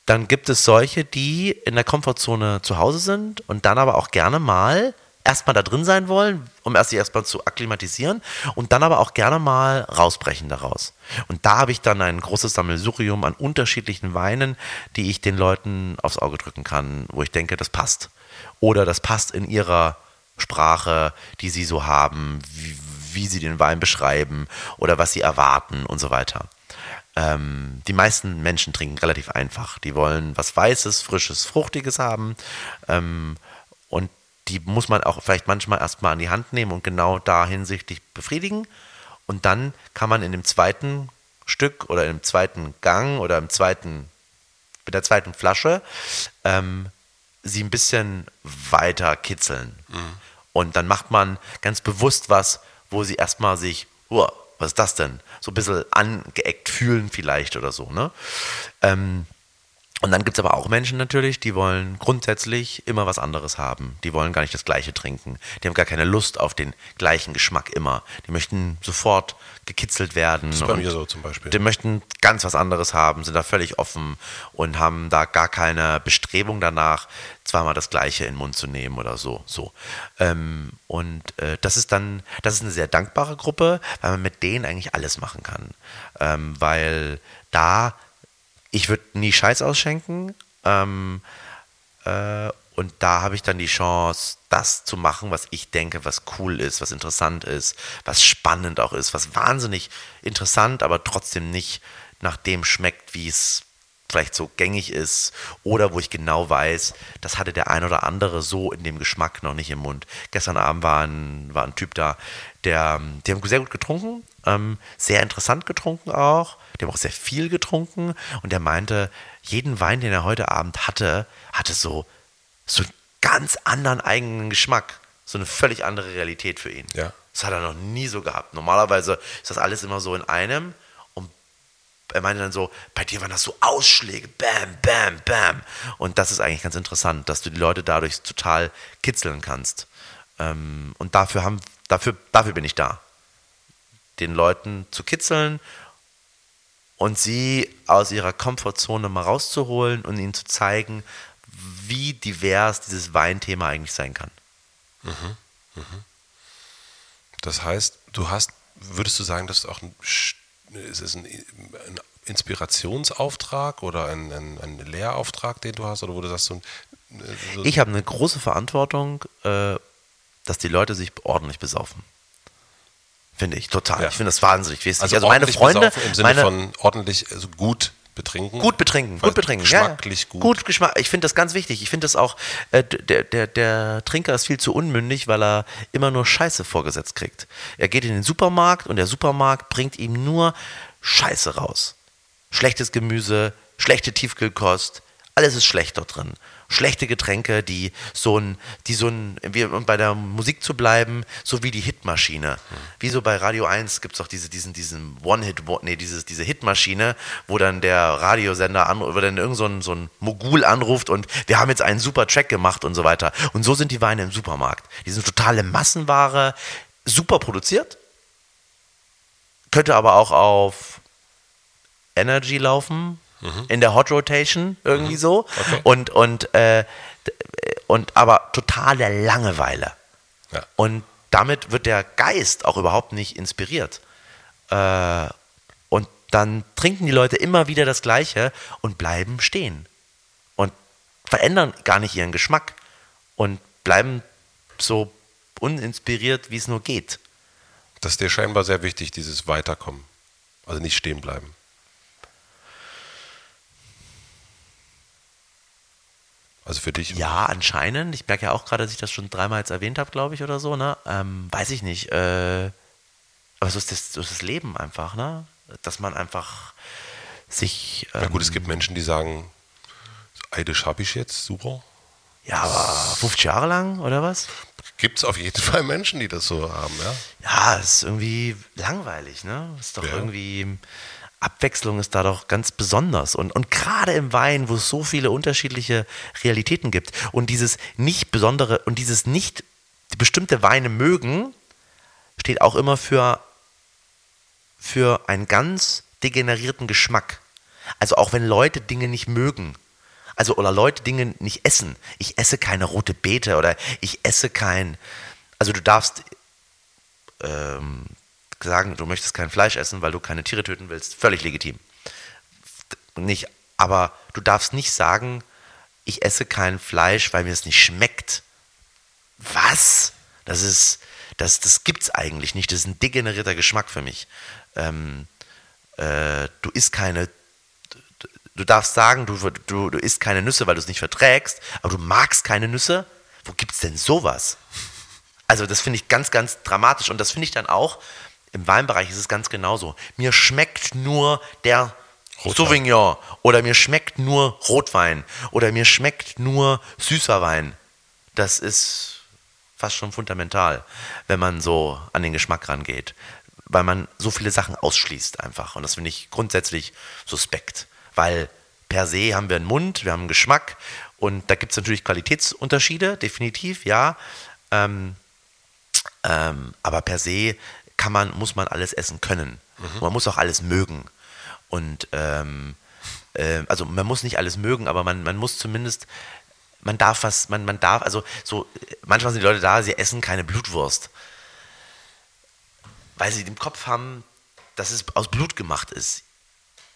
Dann gibt es solche, die in der Komfortzone zu Hause sind und dann aber auch gerne mal erstmal da drin sein wollen, um erst sich erstmal zu akklimatisieren und dann aber auch gerne mal rausbrechen daraus. Und da habe ich dann ein großes Sammelsurium an unterschiedlichen Weinen, die ich den Leuten aufs Auge drücken kann, wo ich denke, das passt. Oder das passt in ihrer Sprache, die sie so haben, wie, wie sie den Wein beschreiben oder was sie erwarten und so weiter. Ähm, die meisten Menschen trinken relativ einfach. Die wollen was Weißes, Frisches, Fruchtiges haben. Ähm, und die muss man auch vielleicht manchmal erstmal an die Hand nehmen und genau da hinsichtlich befriedigen. Und dann kann man in dem zweiten Stück oder im zweiten Gang oder im zweiten, mit der zweiten Flasche ähm, sie ein bisschen weiter kitzeln. Und dann macht man ganz bewusst was, wo sie erstmal sich, "Uah, was ist das denn? So ein bisschen angeeckt fühlen vielleicht oder so. Ne? Ähm, und dann gibt es aber auch Menschen natürlich, die wollen grundsätzlich immer was anderes haben. Die wollen gar nicht das Gleiche trinken. Die haben gar keine Lust auf den gleichen Geschmack immer. Die möchten sofort gekitzelt werden. Das ist bei mir so zum Beispiel. Die möchten ganz was anderes haben, sind da völlig offen und haben da gar keine Bestrebung danach, zweimal das Gleiche in den Mund zu nehmen oder so. so. Ähm, und äh, das ist dann, das ist eine sehr dankbare Gruppe, weil man mit denen eigentlich alles machen kann. Ähm, weil da ich würde nie Scheiß ausschenken. Ähm, äh, und da habe ich dann die Chance, das zu machen, was ich denke, was cool ist, was interessant ist, was spannend auch ist, was wahnsinnig interessant, aber trotzdem nicht nach dem schmeckt, wie es vielleicht so gängig ist oder wo ich genau weiß, das hatte der ein oder andere so in dem Geschmack noch nicht im Mund. Gestern Abend war ein, war ein Typ da, der, die haben sehr gut getrunken, ähm, sehr interessant getrunken auch, die haben auch sehr viel getrunken und der meinte, jeden Wein, den er heute Abend hatte, hatte so, so einen ganz anderen eigenen Geschmack, so eine völlig andere Realität für ihn. Ja. Das hat er noch nie so gehabt. Normalerweise ist das alles immer so in einem er meinte dann so, bei dir waren das so Ausschläge, bam, bam, bam. Und das ist eigentlich ganz interessant, dass du die Leute dadurch total kitzeln kannst. Ähm, und dafür, haben, dafür, dafür bin ich da. Den Leuten zu kitzeln und sie aus ihrer Komfortzone mal rauszuholen und ihnen zu zeigen, wie divers dieses Weinthema eigentlich sein kann. Das heißt, du hast, würdest du sagen, dass du auch ein, Sch- ist es ein, ein Inspirationsauftrag oder ein, ein, ein Lehrauftrag, den du hast, oder wo du sagst, so, ein- so Ich habe eine große Verantwortung, äh, dass die Leute sich ordentlich besaufen. Finde ich, total. Ja. Ich finde das wahnsinnig wichtig. also, Also, meine Freunde, im Sinne meine, von ordentlich, also gut betrinken. Gut betrinken, gut betrinken. ja, Geschmacklich ja. gut. Gut Geschmack. Ich finde das ganz wichtig. Ich finde das auch, äh, der, der, der Trinker ist viel zu unmündig, weil er immer nur Scheiße vorgesetzt kriegt. Er geht in den Supermarkt und der Supermarkt bringt ihm nur Scheiße raus. Schlechtes Gemüse, schlechte Tiefkühlkost, alles ist schlecht dort drin. Schlechte Getränke, die so ein, die so ein, wie, um bei der Musik zu bleiben, so wie die Hitmaschine. Wie so bei Radio 1 gibt es auch diese, diesen, diesen One-Hit, nee, dieses, diese Hitmaschine, wo dann der Radiosender an, wo dann irgend so ein, so ein Mogul anruft und wir haben jetzt einen super Track gemacht und so weiter. Und so sind die Weine im Supermarkt. Die sind totale Massenware, super produziert, könnte aber auch auf Energy laufen, in der Hot Rotation, irgendwie so. Okay. Und, und, äh, und aber totale Langeweile. Ja. Und damit wird der Geist auch überhaupt nicht inspiriert. Äh, und dann trinken die Leute immer wieder das Gleiche und bleiben stehen. Und verändern gar nicht ihren Geschmack und bleiben so uninspiriert, wie es nur geht. Das ist dir scheinbar sehr wichtig, dieses Weiterkommen. Also nicht stehen bleiben. Also für dich? Ja, anscheinend. Ich merke ja auch gerade, dass ich das schon dreimal jetzt erwähnt habe, glaube ich, oder so. Ne? Ähm, weiß ich nicht. Äh, aber so ist, das, so ist das Leben einfach, ne? Dass man einfach sich. Ähm, Na gut, es ähm, gibt Menschen, die sagen, Eidisch habe ich jetzt, super. Ja, aber 50 Jahre lang oder was? Gibt es auf jeden Fall Menschen, die das so haben, ja? Ja, es ist irgendwie langweilig, ne? Ist doch ja. irgendwie. Abwechslung ist da doch ganz besonders. Und, und gerade im Wein, wo es so viele unterschiedliche Realitäten gibt und dieses nicht besondere und dieses nicht bestimmte Weine mögen, steht auch immer für, für einen ganz degenerierten Geschmack. Also auch wenn Leute Dinge nicht mögen, also oder Leute Dinge nicht essen. Ich esse keine rote Beete oder ich esse kein. Also du darfst ähm, sagen, du möchtest kein Fleisch essen, weil du keine Tiere töten willst, völlig legitim. Nicht, aber du darfst nicht sagen, ich esse kein Fleisch, weil mir es nicht schmeckt. Was? Das ist, das, das gibt's eigentlich nicht. Das ist ein degenerierter Geschmack für mich. Ähm, äh, du isst keine, du darfst sagen, du, du, du isst keine Nüsse, weil du es nicht verträgst, aber du magst keine Nüsse. Wo gibt's denn sowas? Also das finde ich ganz, ganz dramatisch und das finde ich dann auch, im Weinbereich ist es ganz genauso. Mir schmeckt nur der Rotwein. Sauvignon oder mir schmeckt nur Rotwein oder mir schmeckt nur süßer Wein. Das ist fast schon fundamental, wenn man so an den Geschmack rangeht, weil man so viele Sachen ausschließt einfach. Und das finde ich grundsätzlich suspekt, weil per se haben wir einen Mund, wir haben einen Geschmack und da gibt es natürlich Qualitätsunterschiede, definitiv, ja. Ähm, ähm, aber per se kann man, muss man alles essen können. Mhm. Man muss auch alles mögen. Und ähm, äh, also man muss nicht alles mögen, aber man, man muss zumindest, man darf was, man, man darf, also so, manchmal sind die Leute da, sie essen keine Blutwurst. Weil sie im Kopf haben, dass es aus Blut gemacht ist.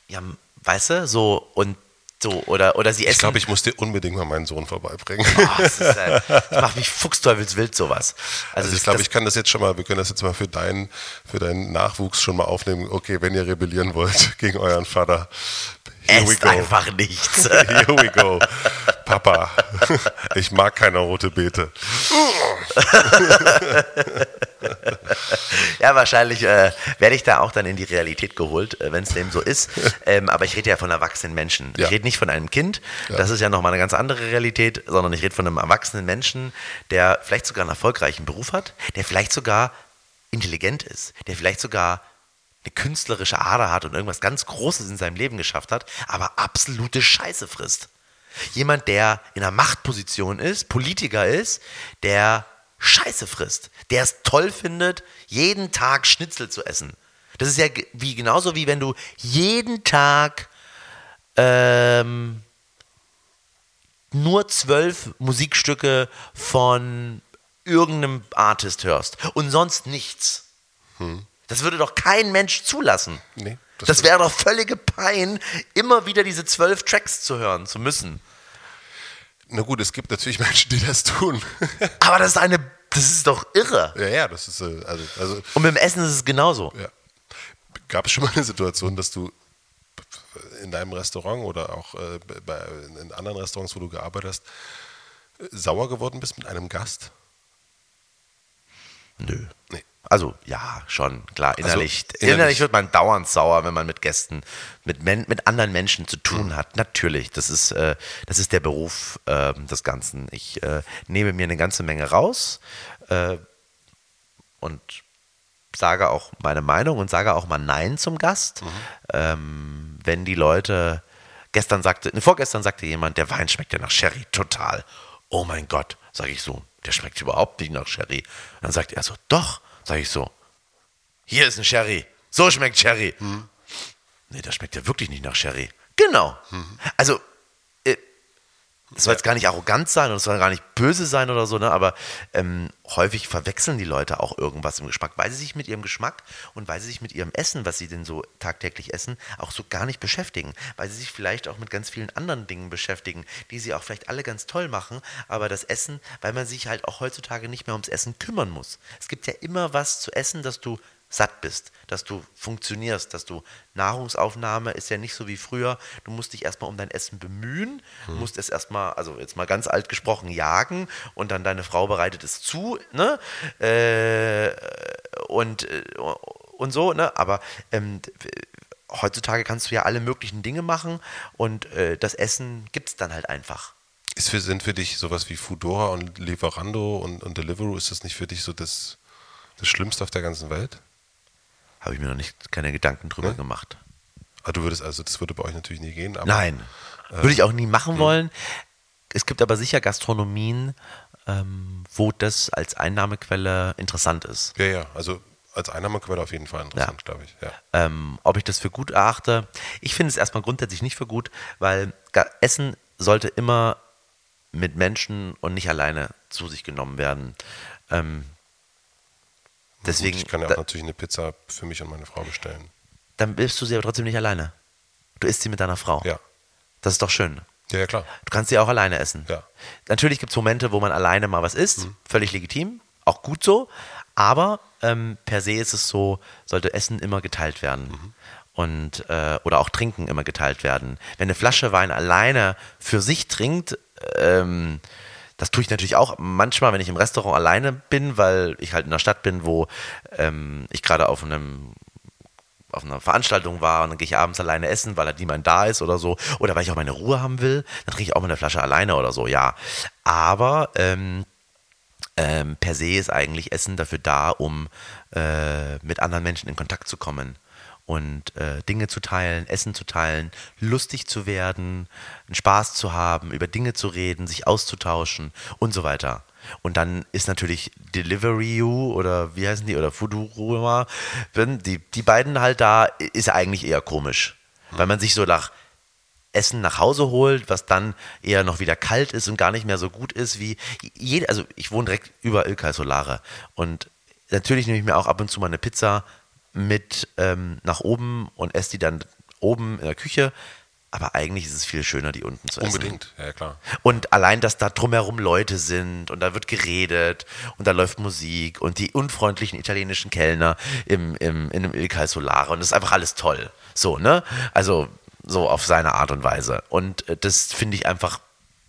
Ja, weißt du, so, und so, oder, oder sie essen. Ich glaube, ich muss dir unbedingt mal meinen Sohn vorbeibringen. Oh, das, ist, äh, das macht mich fuchsteufelswild, sowas. Also, also ich glaube, ich kann das jetzt schon mal, wir können das jetzt mal für deinen, für deinen Nachwuchs schon mal aufnehmen. Okay, wenn ihr rebellieren wollt gegen euren Vater, Here Esst einfach nichts. Here we go. Papa, ich mag keine rote Beete. ja, wahrscheinlich äh, werde ich da auch dann in die Realität geholt, äh, wenn es dem so ist. Ähm, aber ich rede ja von erwachsenen Menschen. Ja. Ich rede nicht von einem Kind, ja. das ist ja nochmal eine ganz andere Realität, sondern ich rede von einem erwachsenen Menschen, der vielleicht sogar einen erfolgreichen Beruf hat, der vielleicht sogar intelligent ist, der vielleicht sogar eine künstlerische Ader hat und irgendwas ganz Großes in seinem Leben geschafft hat, aber absolute Scheiße frisst. Jemand, der in einer Machtposition ist, Politiker ist, der Scheiße frisst, der es toll findet, jeden Tag Schnitzel zu essen. Das ist ja wie, genauso wie wenn du jeden Tag ähm, nur zwölf Musikstücke von irgendeinem Artist hörst und sonst nichts. Hm. Das würde doch kein Mensch zulassen. Nee, das, das wäre doch völlige Pein, immer wieder diese zwölf Tracks zu hören zu müssen. Na gut, es gibt natürlich Menschen, die das tun. Aber das ist eine, das ist doch irre. Ja, ja, das ist äh, also, also Und mit dem Essen ist es genauso. Ja. Gab es schon mal eine Situation, dass du in deinem Restaurant oder auch äh, bei, in anderen Restaurants, wo du gearbeitet hast, sauer geworden bist mit einem Gast? Nö. Nee. Also ja, schon, klar. Innerlich, also, innerlich, wird man dauernd sauer, wenn man mit Gästen, mit, Men mit anderen Menschen zu tun mhm. hat. Natürlich, das ist, äh, das ist der Beruf äh, des Ganzen. Ich äh, nehme mir eine ganze Menge raus äh, und sage auch meine Meinung und sage auch mal Nein zum Gast. Mhm. Ähm, wenn die Leute, gestern sagte, ne, vorgestern sagte jemand, der Wein schmeckt ja nach Sherry, total. Oh mein Gott, sage ich so, der schmeckt überhaupt nicht nach Sherry. Dann sagt er so, doch, Sag ich so. Hier ist ein Sherry. So schmeckt Sherry. Hm. Nee, das schmeckt ja wirklich nicht nach Sherry. Genau. Hm. Also, das soll jetzt gar nicht arrogant sein und das soll gar nicht böse sein oder so, ne? aber ähm, häufig verwechseln die Leute auch irgendwas im Geschmack, weil sie sich mit ihrem Geschmack und weil sie sich mit ihrem Essen, was sie denn so tagtäglich essen, auch so gar nicht beschäftigen, weil sie sich vielleicht auch mit ganz vielen anderen Dingen beschäftigen, die sie auch vielleicht alle ganz toll machen, aber das Essen, weil man sich halt auch heutzutage nicht mehr ums Essen kümmern muss. Es gibt ja immer was zu essen, das du satt bist, dass du funktionierst, dass du Nahrungsaufnahme ist ja nicht so wie früher. Du musst dich erstmal um dein Essen bemühen, hm. musst es erstmal, also jetzt mal ganz alt gesprochen, jagen und dann deine Frau bereitet es zu, ne? Äh, und, äh, und so, ne? Aber ähm, heutzutage kannst du ja alle möglichen Dinge machen und äh, das Essen gibt es dann halt einfach. Ist für, sind für dich sowas wie Foodora und Lieferando und, und Deliveroo, ist das nicht für dich so das, das Schlimmste auf der ganzen Welt? Habe ich mir noch nicht keine Gedanken drüber ne? gemacht. Ah, du würdest also, das würde bei euch natürlich nie gehen. Aber, Nein, äh, würde ich auch nie machen mh. wollen. Es gibt aber sicher Gastronomien, ähm, wo das als Einnahmequelle interessant ist. Ja, ja, also als Einnahmequelle auf jeden Fall interessant, ja. glaube ich. Ja. Ähm, ob ich das für gut erachte? Ich finde es erstmal grundsätzlich nicht für gut, weil Essen sollte immer mit Menschen und nicht alleine zu sich genommen werden. Ähm, Deswegen, Gut, ich kann ja auch da, natürlich eine Pizza für mich und meine Frau bestellen. Dann bist du sie aber trotzdem nicht alleine. Du isst sie mit deiner Frau. Ja. Das ist doch schön. Ja, ja klar. Du kannst sie auch alleine essen. Ja. Natürlich gibt es Momente, wo man alleine mal was isst. Mhm. Völlig legitim. Auch gut so. Aber ähm, per se ist es so, sollte Essen immer geteilt werden. Mhm. Und, äh, oder auch Trinken immer geteilt werden. Wenn eine Flasche Wein alleine für sich trinkt, ähm, das tue ich natürlich auch manchmal, wenn ich im Restaurant alleine bin, weil ich halt in einer Stadt bin, wo ähm, ich gerade auf einem auf einer Veranstaltung war und dann gehe ich abends alleine essen, weil halt niemand da ist oder so. Oder weil ich auch meine Ruhe haben will, dann trinke ich auch mal eine Flasche alleine oder so, ja. Aber ähm, ähm, per se ist eigentlich Essen dafür da, um äh, mit anderen Menschen in Kontakt zu kommen und äh, Dinge zu teilen, Essen zu teilen, lustig zu werden, einen Spaß zu haben, über Dinge zu reden, sich auszutauschen und so weiter. Und dann ist natürlich Delivery You oder wie heißen die oder Fooduruma, die, die beiden halt da, ist eigentlich eher komisch, weil man sich so nach Essen nach Hause holt, was dann eher noch wieder kalt ist und gar nicht mehr so gut ist wie jede, also ich wohne direkt über Ilkay Solare. Und natürlich nehme ich mir auch ab und zu mal eine Pizza mit ähm, nach oben und esse die dann oben in der Küche. Aber eigentlich ist es viel schöner, die unten zu essen. Unbedingt, ja klar. Und allein, dass da drumherum Leute sind und da wird geredet und da läuft Musik und die unfreundlichen italienischen Kellner im, im, in einem Il Solare und das ist einfach alles toll. So, ne? Also so auf seine Art und Weise. Und äh, das finde ich einfach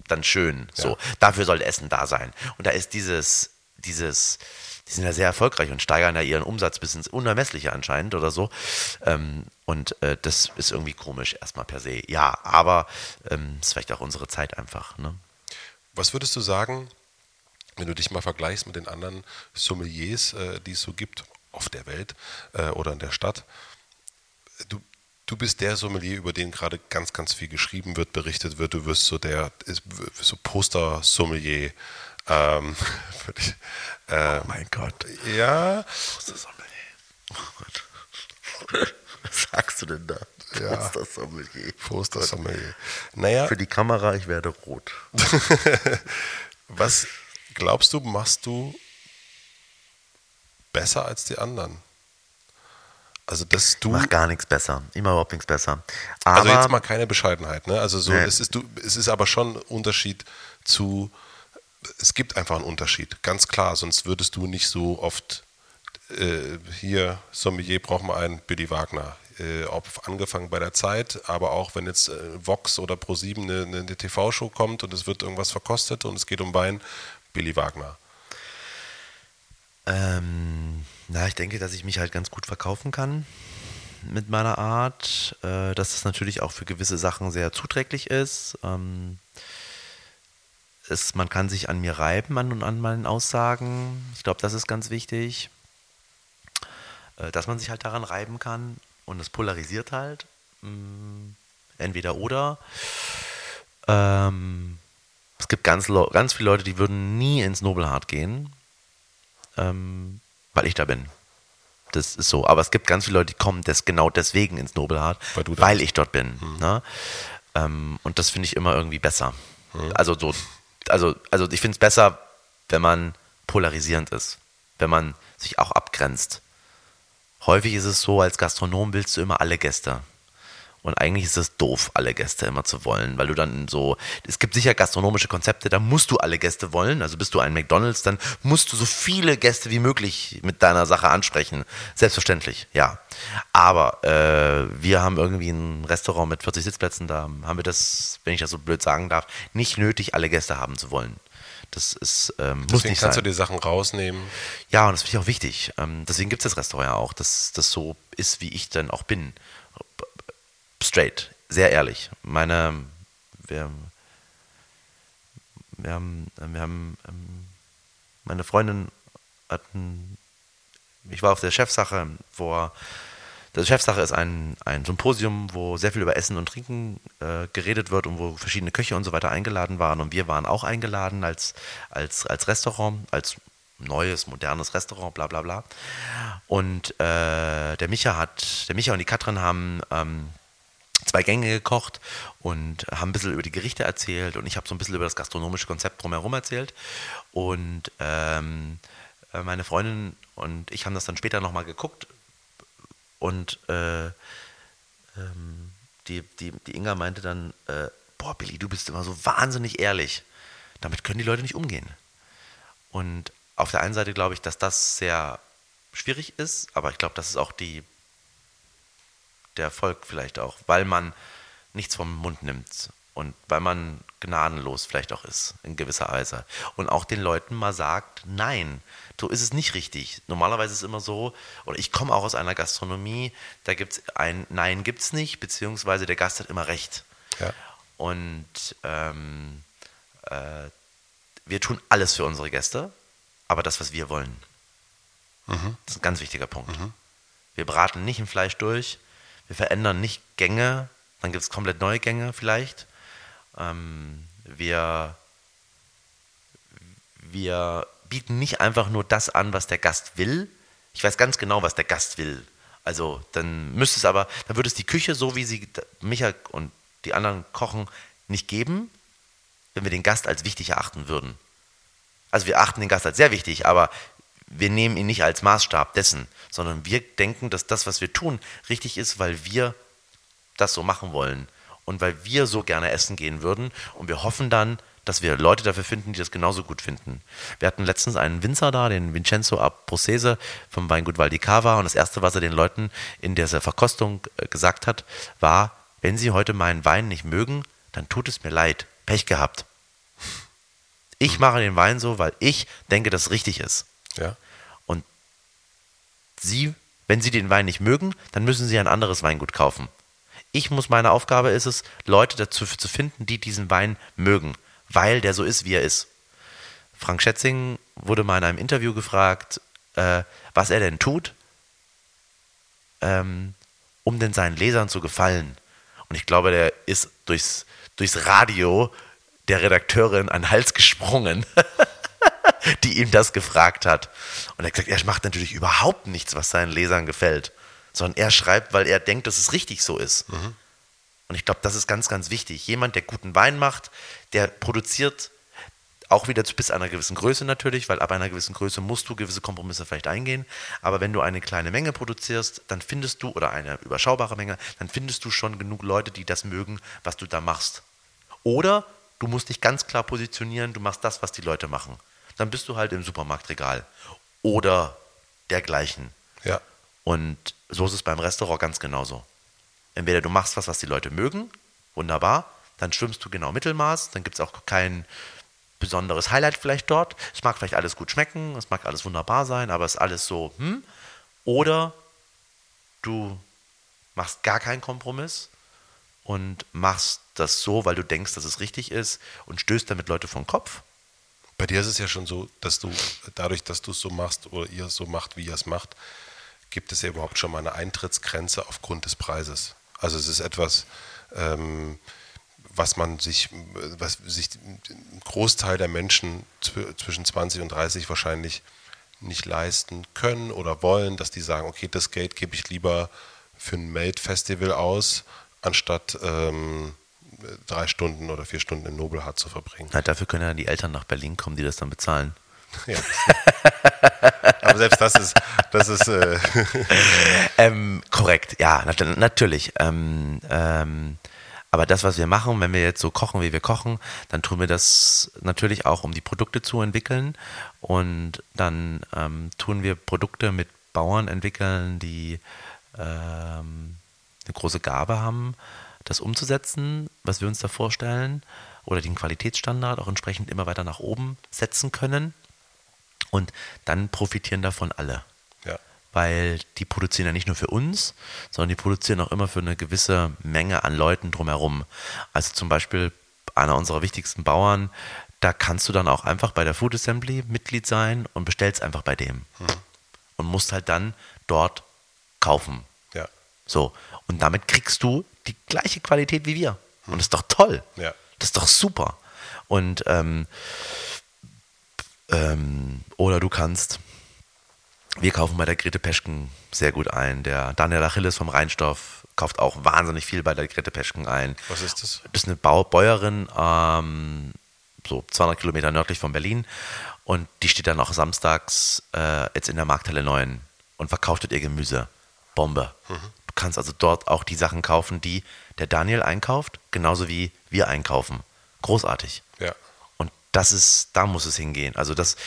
dann schön. So, ja. dafür soll Essen da sein. Und da ist dieses, dieses, die sind ja sehr erfolgreich und steigern ja ihren Umsatz bis ins Unermessliche anscheinend oder so. Ähm, und äh, das ist irgendwie komisch erstmal per se. Ja, aber ähm, ist vielleicht auch unsere Zeit einfach. Ne? Was würdest du sagen, wenn du dich mal vergleichst mit den anderen Sommeliers, äh, die es so gibt auf der Welt äh, oder in der Stadt? Du, du bist der Sommelier, über den gerade ganz, ganz viel geschrieben wird, berichtet wird. Du wirst so der so Poster-Sommelier. Ähm, äh, oh mein Gott. Ja. Oh Gott. Was sagst du denn da? Ja. Poster-Sommelier. Poster-Sommelier. Naja. Für die Kamera, ich werde rot. Was glaubst du, machst du besser als die anderen? Also dass du. Mach gar nichts besser. Immer überhaupt nichts besser. Aber also jetzt mal keine Bescheidenheit, ne? Also so, nee. es, ist, du, es ist aber schon ein Unterschied zu es gibt einfach einen Unterschied, ganz klar, sonst würdest du nicht so oft äh, hier Sommelier braucht man einen Billy Wagner. Äh, ob angefangen bei der Zeit, aber auch wenn jetzt äh, Vox oder Pro7 eine, eine TV-Show kommt und es wird irgendwas verkostet und es geht um Wein, Billy Wagner. Ähm, na, ich denke, dass ich mich halt ganz gut verkaufen kann mit meiner Art, äh, dass es natürlich auch für gewisse Sachen sehr zuträglich ist. Ähm, es, man kann sich an mir reiben, an, an meinen Aussagen. Ich glaube, das ist ganz wichtig, äh, dass man sich halt daran reiben kann und es polarisiert halt. Mm, entweder oder. Ähm, es gibt ganz, ganz viele Leute, die würden nie ins Nobelhart gehen, ähm, weil ich da bin. Das ist so. Aber es gibt ganz viele Leute, die kommen des, genau deswegen ins Nobelhart, weil, weil ich dort bin. Mhm. Ne? Ähm, und das finde ich immer irgendwie besser. Also so, also, also ich finde es besser, wenn man polarisierend ist, wenn man sich auch abgrenzt. Häufig ist es so, als Gastronom willst du immer alle Gäste. Und eigentlich ist es doof, alle Gäste immer zu wollen, weil du dann so, es gibt sicher gastronomische Konzepte, da musst du alle Gäste wollen. Also bist du ein McDonalds, dann musst du so viele Gäste wie möglich mit deiner Sache ansprechen. Selbstverständlich, ja. Aber äh, wir haben irgendwie ein Restaurant mit 40 Sitzplätzen, da haben wir das, wenn ich das so blöd sagen darf, nicht nötig, alle Gäste haben zu wollen. Das ist, ähm, muss Deswegen nicht kannst sein. du die Sachen rausnehmen. Ja, und das finde ich auch wichtig. Ähm, deswegen gibt es das Restaurant ja auch, dass das so ist, wie ich dann auch bin. Straight, sehr ehrlich. Meine, wir, wir haben, wir haben, ähm, meine Freundin hat ich war auf der Chefsache, wo das Chefsache ist ein, ein Symposium, wo sehr viel über Essen und Trinken äh, geredet wird und wo verschiedene Köche und so weiter eingeladen waren. Und wir waren auch eingeladen als, als, als Restaurant, als neues, modernes Restaurant, bla bla bla. Und äh, der Micha hat, der Micha und die Katrin haben ähm, zwei Gänge gekocht und haben ein bisschen über die Gerichte erzählt und ich habe so ein bisschen über das gastronomische Konzept drumherum erzählt. Und ähm, äh, meine Freundin und ich haben das dann später nochmal geguckt und äh, ähm, die, die, die Inga meinte dann, äh, boah Billy, du bist immer so wahnsinnig ehrlich. Damit können die Leute nicht umgehen. Und auf der einen Seite glaube ich, dass das sehr schwierig ist, aber ich glaube, das ist auch die, der Erfolg vielleicht auch, weil man nichts vom Mund nimmt und weil man gnadenlos vielleicht auch ist, in gewisser Weise. Und auch den Leuten mal sagt, nein, so ist es nicht richtig. Normalerweise ist es immer so, oder ich komme auch aus einer Gastronomie, da gibt es ein Nein gibt es nicht, beziehungsweise der Gast hat immer recht. Ja. Und ähm, äh, wir tun alles für unsere Gäste, aber das, was wir wollen. Das ist ein ganz wichtiger Punkt. Wir braten nicht ein Fleisch durch, wir verändern nicht Gänge, dann gibt es komplett neue Gänge vielleicht. Ähm, wir, wir bieten nicht einfach nur das an, was der Gast will. Ich weiß ganz genau, was der Gast will. Also dann müsste es aber, dann würde es die Küche, so wie sie Micha und die anderen kochen, nicht geben, wenn wir den Gast als wichtig erachten würden. Also wir achten den Gast als sehr wichtig, aber wir nehmen ihn nicht als Maßstab dessen, sondern wir denken, dass das, was wir tun, richtig ist, weil wir das so machen wollen und weil wir so gerne essen gehen würden und wir hoffen dann, dass wir Leute dafür finden, die das genauso gut finden. Wir hatten letztens einen Winzer da, den Vincenzo Abruzzese vom Weingut Val di Cava und das erste, was er den Leuten in dieser Verkostung äh, gesagt hat, war, wenn sie heute meinen Wein nicht mögen, dann tut es mir leid. Pech gehabt. Ich mache den Wein so, weil ich denke, dass es richtig ist. Ja. Sie, wenn Sie den Wein nicht mögen, dann müssen Sie ein anderes Weingut kaufen. Ich muss, meine Aufgabe ist es, Leute dazu zu finden, die diesen Wein mögen, weil der so ist, wie er ist. Frank Schätzing wurde mal in einem Interview gefragt, äh, was er denn tut, ähm, um denn seinen Lesern zu gefallen. Und ich glaube, der ist durchs, durchs Radio der Redakteurin an den Hals gesprungen, die ihm das gefragt hat. Und er hat gesagt, er macht natürlich überhaupt nichts, was seinen Lesern gefällt, sondern er schreibt, weil er denkt, dass es richtig so ist. Und ich glaube, das ist ganz, ganz wichtig. Jemand, der guten Wein macht, der produziert auch wieder bis einer gewissen Größe natürlich, weil ab einer gewissen Größe musst du gewisse Kompromisse vielleicht eingehen. Aber wenn du eine kleine Menge produzierst, dann findest du, oder eine überschaubare Menge, dann findest du schon genug Leute, die das mögen, was du da machst. Oder du musst dich ganz klar positionieren, du machst das, was die Leute machen. Dann bist du halt im Supermarktregal. Oder dergleichen. Ja. Und so ist es beim Restaurant ganz genauso. Entweder du machst was, was die Leute mögen, wunderbar, dann schwimmst du genau Mittelmaß, dann gibt es auch kein besonderes Highlight vielleicht dort. Es mag vielleicht alles gut schmecken, es mag alles wunderbar sein, aber es ist alles so, hm. Oder du machst gar keinen Kompromiss und machst das so, weil du denkst, dass es richtig ist und stößt damit Leute vom Kopf. Bei dir ist es ja schon so, dass du dadurch, dass du es so machst oder ihr es so macht, wie ihr es macht, gibt es ja überhaupt schon mal eine Eintrittsgrenze aufgrund des Preises. Also es ist etwas, ähm, was man sich, was sich ein Großteil der Menschen zw- zwischen 20 und 30 wahrscheinlich nicht leisten können oder wollen, dass die sagen, okay, das Geld gebe ich lieber für ein Made-Festival aus, anstatt ähm, drei Stunden oder vier Stunden in Nobelhart zu verbringen. Na, dafür können ja die Eltern nach Berlin kommen, die das dann bezahlen. Ja. Aber selbst das ist, das ist äh, Ähm, korrekt, ja, nat natürlich. Ähm, ähm, aber das, was wir machen, wenn wir jetzt so kochen, wie wir kochen, dann tun wir das natürlich auch, um die Produkte zu entwickeln. Und dann ähm, tun wir Produkte mit Bauern entwickeln, die ähm, eine große Gabe haben, das umzusetzen, was wir uns da vorstellen, oder den Qualitätsstandard auch entsprechend immer weiter nach oben setzen können. Und dann profitieren davon alle ja, weil die produzieren ja nicht nur für uns, sondern die produzieren auch immer für eine gewisse Menge an Leuten drumherum. Also zum Beispiel einer unserer wichtigsten Bauern, da kannst du dann auch einfach bei der Food Assembly Mitglied sein und bestellst einfach bei dem. Und musst halt dann dort kaufen. ja, So. Und damit kriegst du die gleiche Qualität wie wir. Und das ist doch toll. ja. Das ist doch super. Und ähm, ähm, oder du kannst, wir kaufen bei der Grete Peschken sehr gut ein. Der Daniel Achilles vom Rheinstoff kauft auch wahnsinnig viel bei der Grete Peschken ein. Was ist das? Das ist eine Bau Bäuerin, ähm, so 200 Kilometer nördlich von Berlin. Und die steht dann auch samstags äh, jetzt in der Markthalle 9 und verkauft dort ihr Gemüse. Bombe. Du kannst also dort auch die Sachen kaufen, die der Daniel einkauft, genauso wie wir einkaufen. Großartig. Ja, Und das ist, da muss es hingehen. Also das,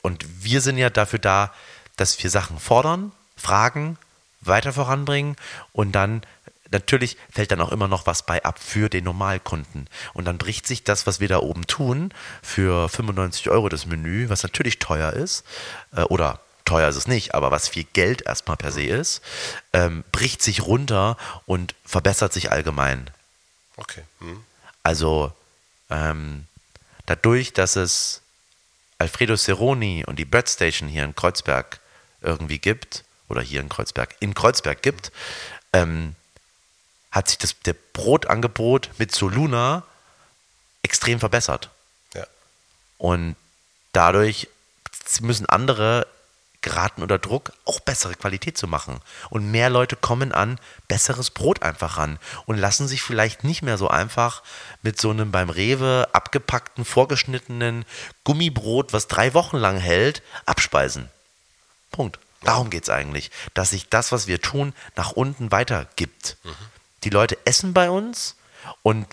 und wir sind ja dafür da, dass wir Sachen fordern, fragen, weiter voranbringen und dann natürlich fällt dann auch immer noch was bei ab für den Normalkunden. Und dann bricht sich das, was wir da oben tun, für 95 Euro das Menü, was natürlich teuer ist, äh, oder teuer ist es nicht, aber was viel Geld erstmal per se ist, ähm, bricht sich runter und verbessert sich allgemein. okay. Hm. Also ähm, dadurch, dass es Alfredo Seroni und die Bread Station hier in Kreuzberg irgendwie gibt, oder hier in Kreuzberg, in Kreuzberg gibt, ähm, hat sich das der Brotangebot mit Soluna extrem verbessert. Ja, Und dadurch müssen andere geraten unter Druck, auch bessere Qualität zu machen. Und mehr Leute kommen an besseres Brot einfach ran und lassen sich vielleicht nicht mehr so einfach mit so einem beim Rewe abgepackten, vorgeschnittenen Gummibrot, was drei Wochen lang hält, abspeisen. Punkt. Darum geht es eigentlich, dass sich das, was wir tun, nach unten weitergibt. Die Leute essen bei uns und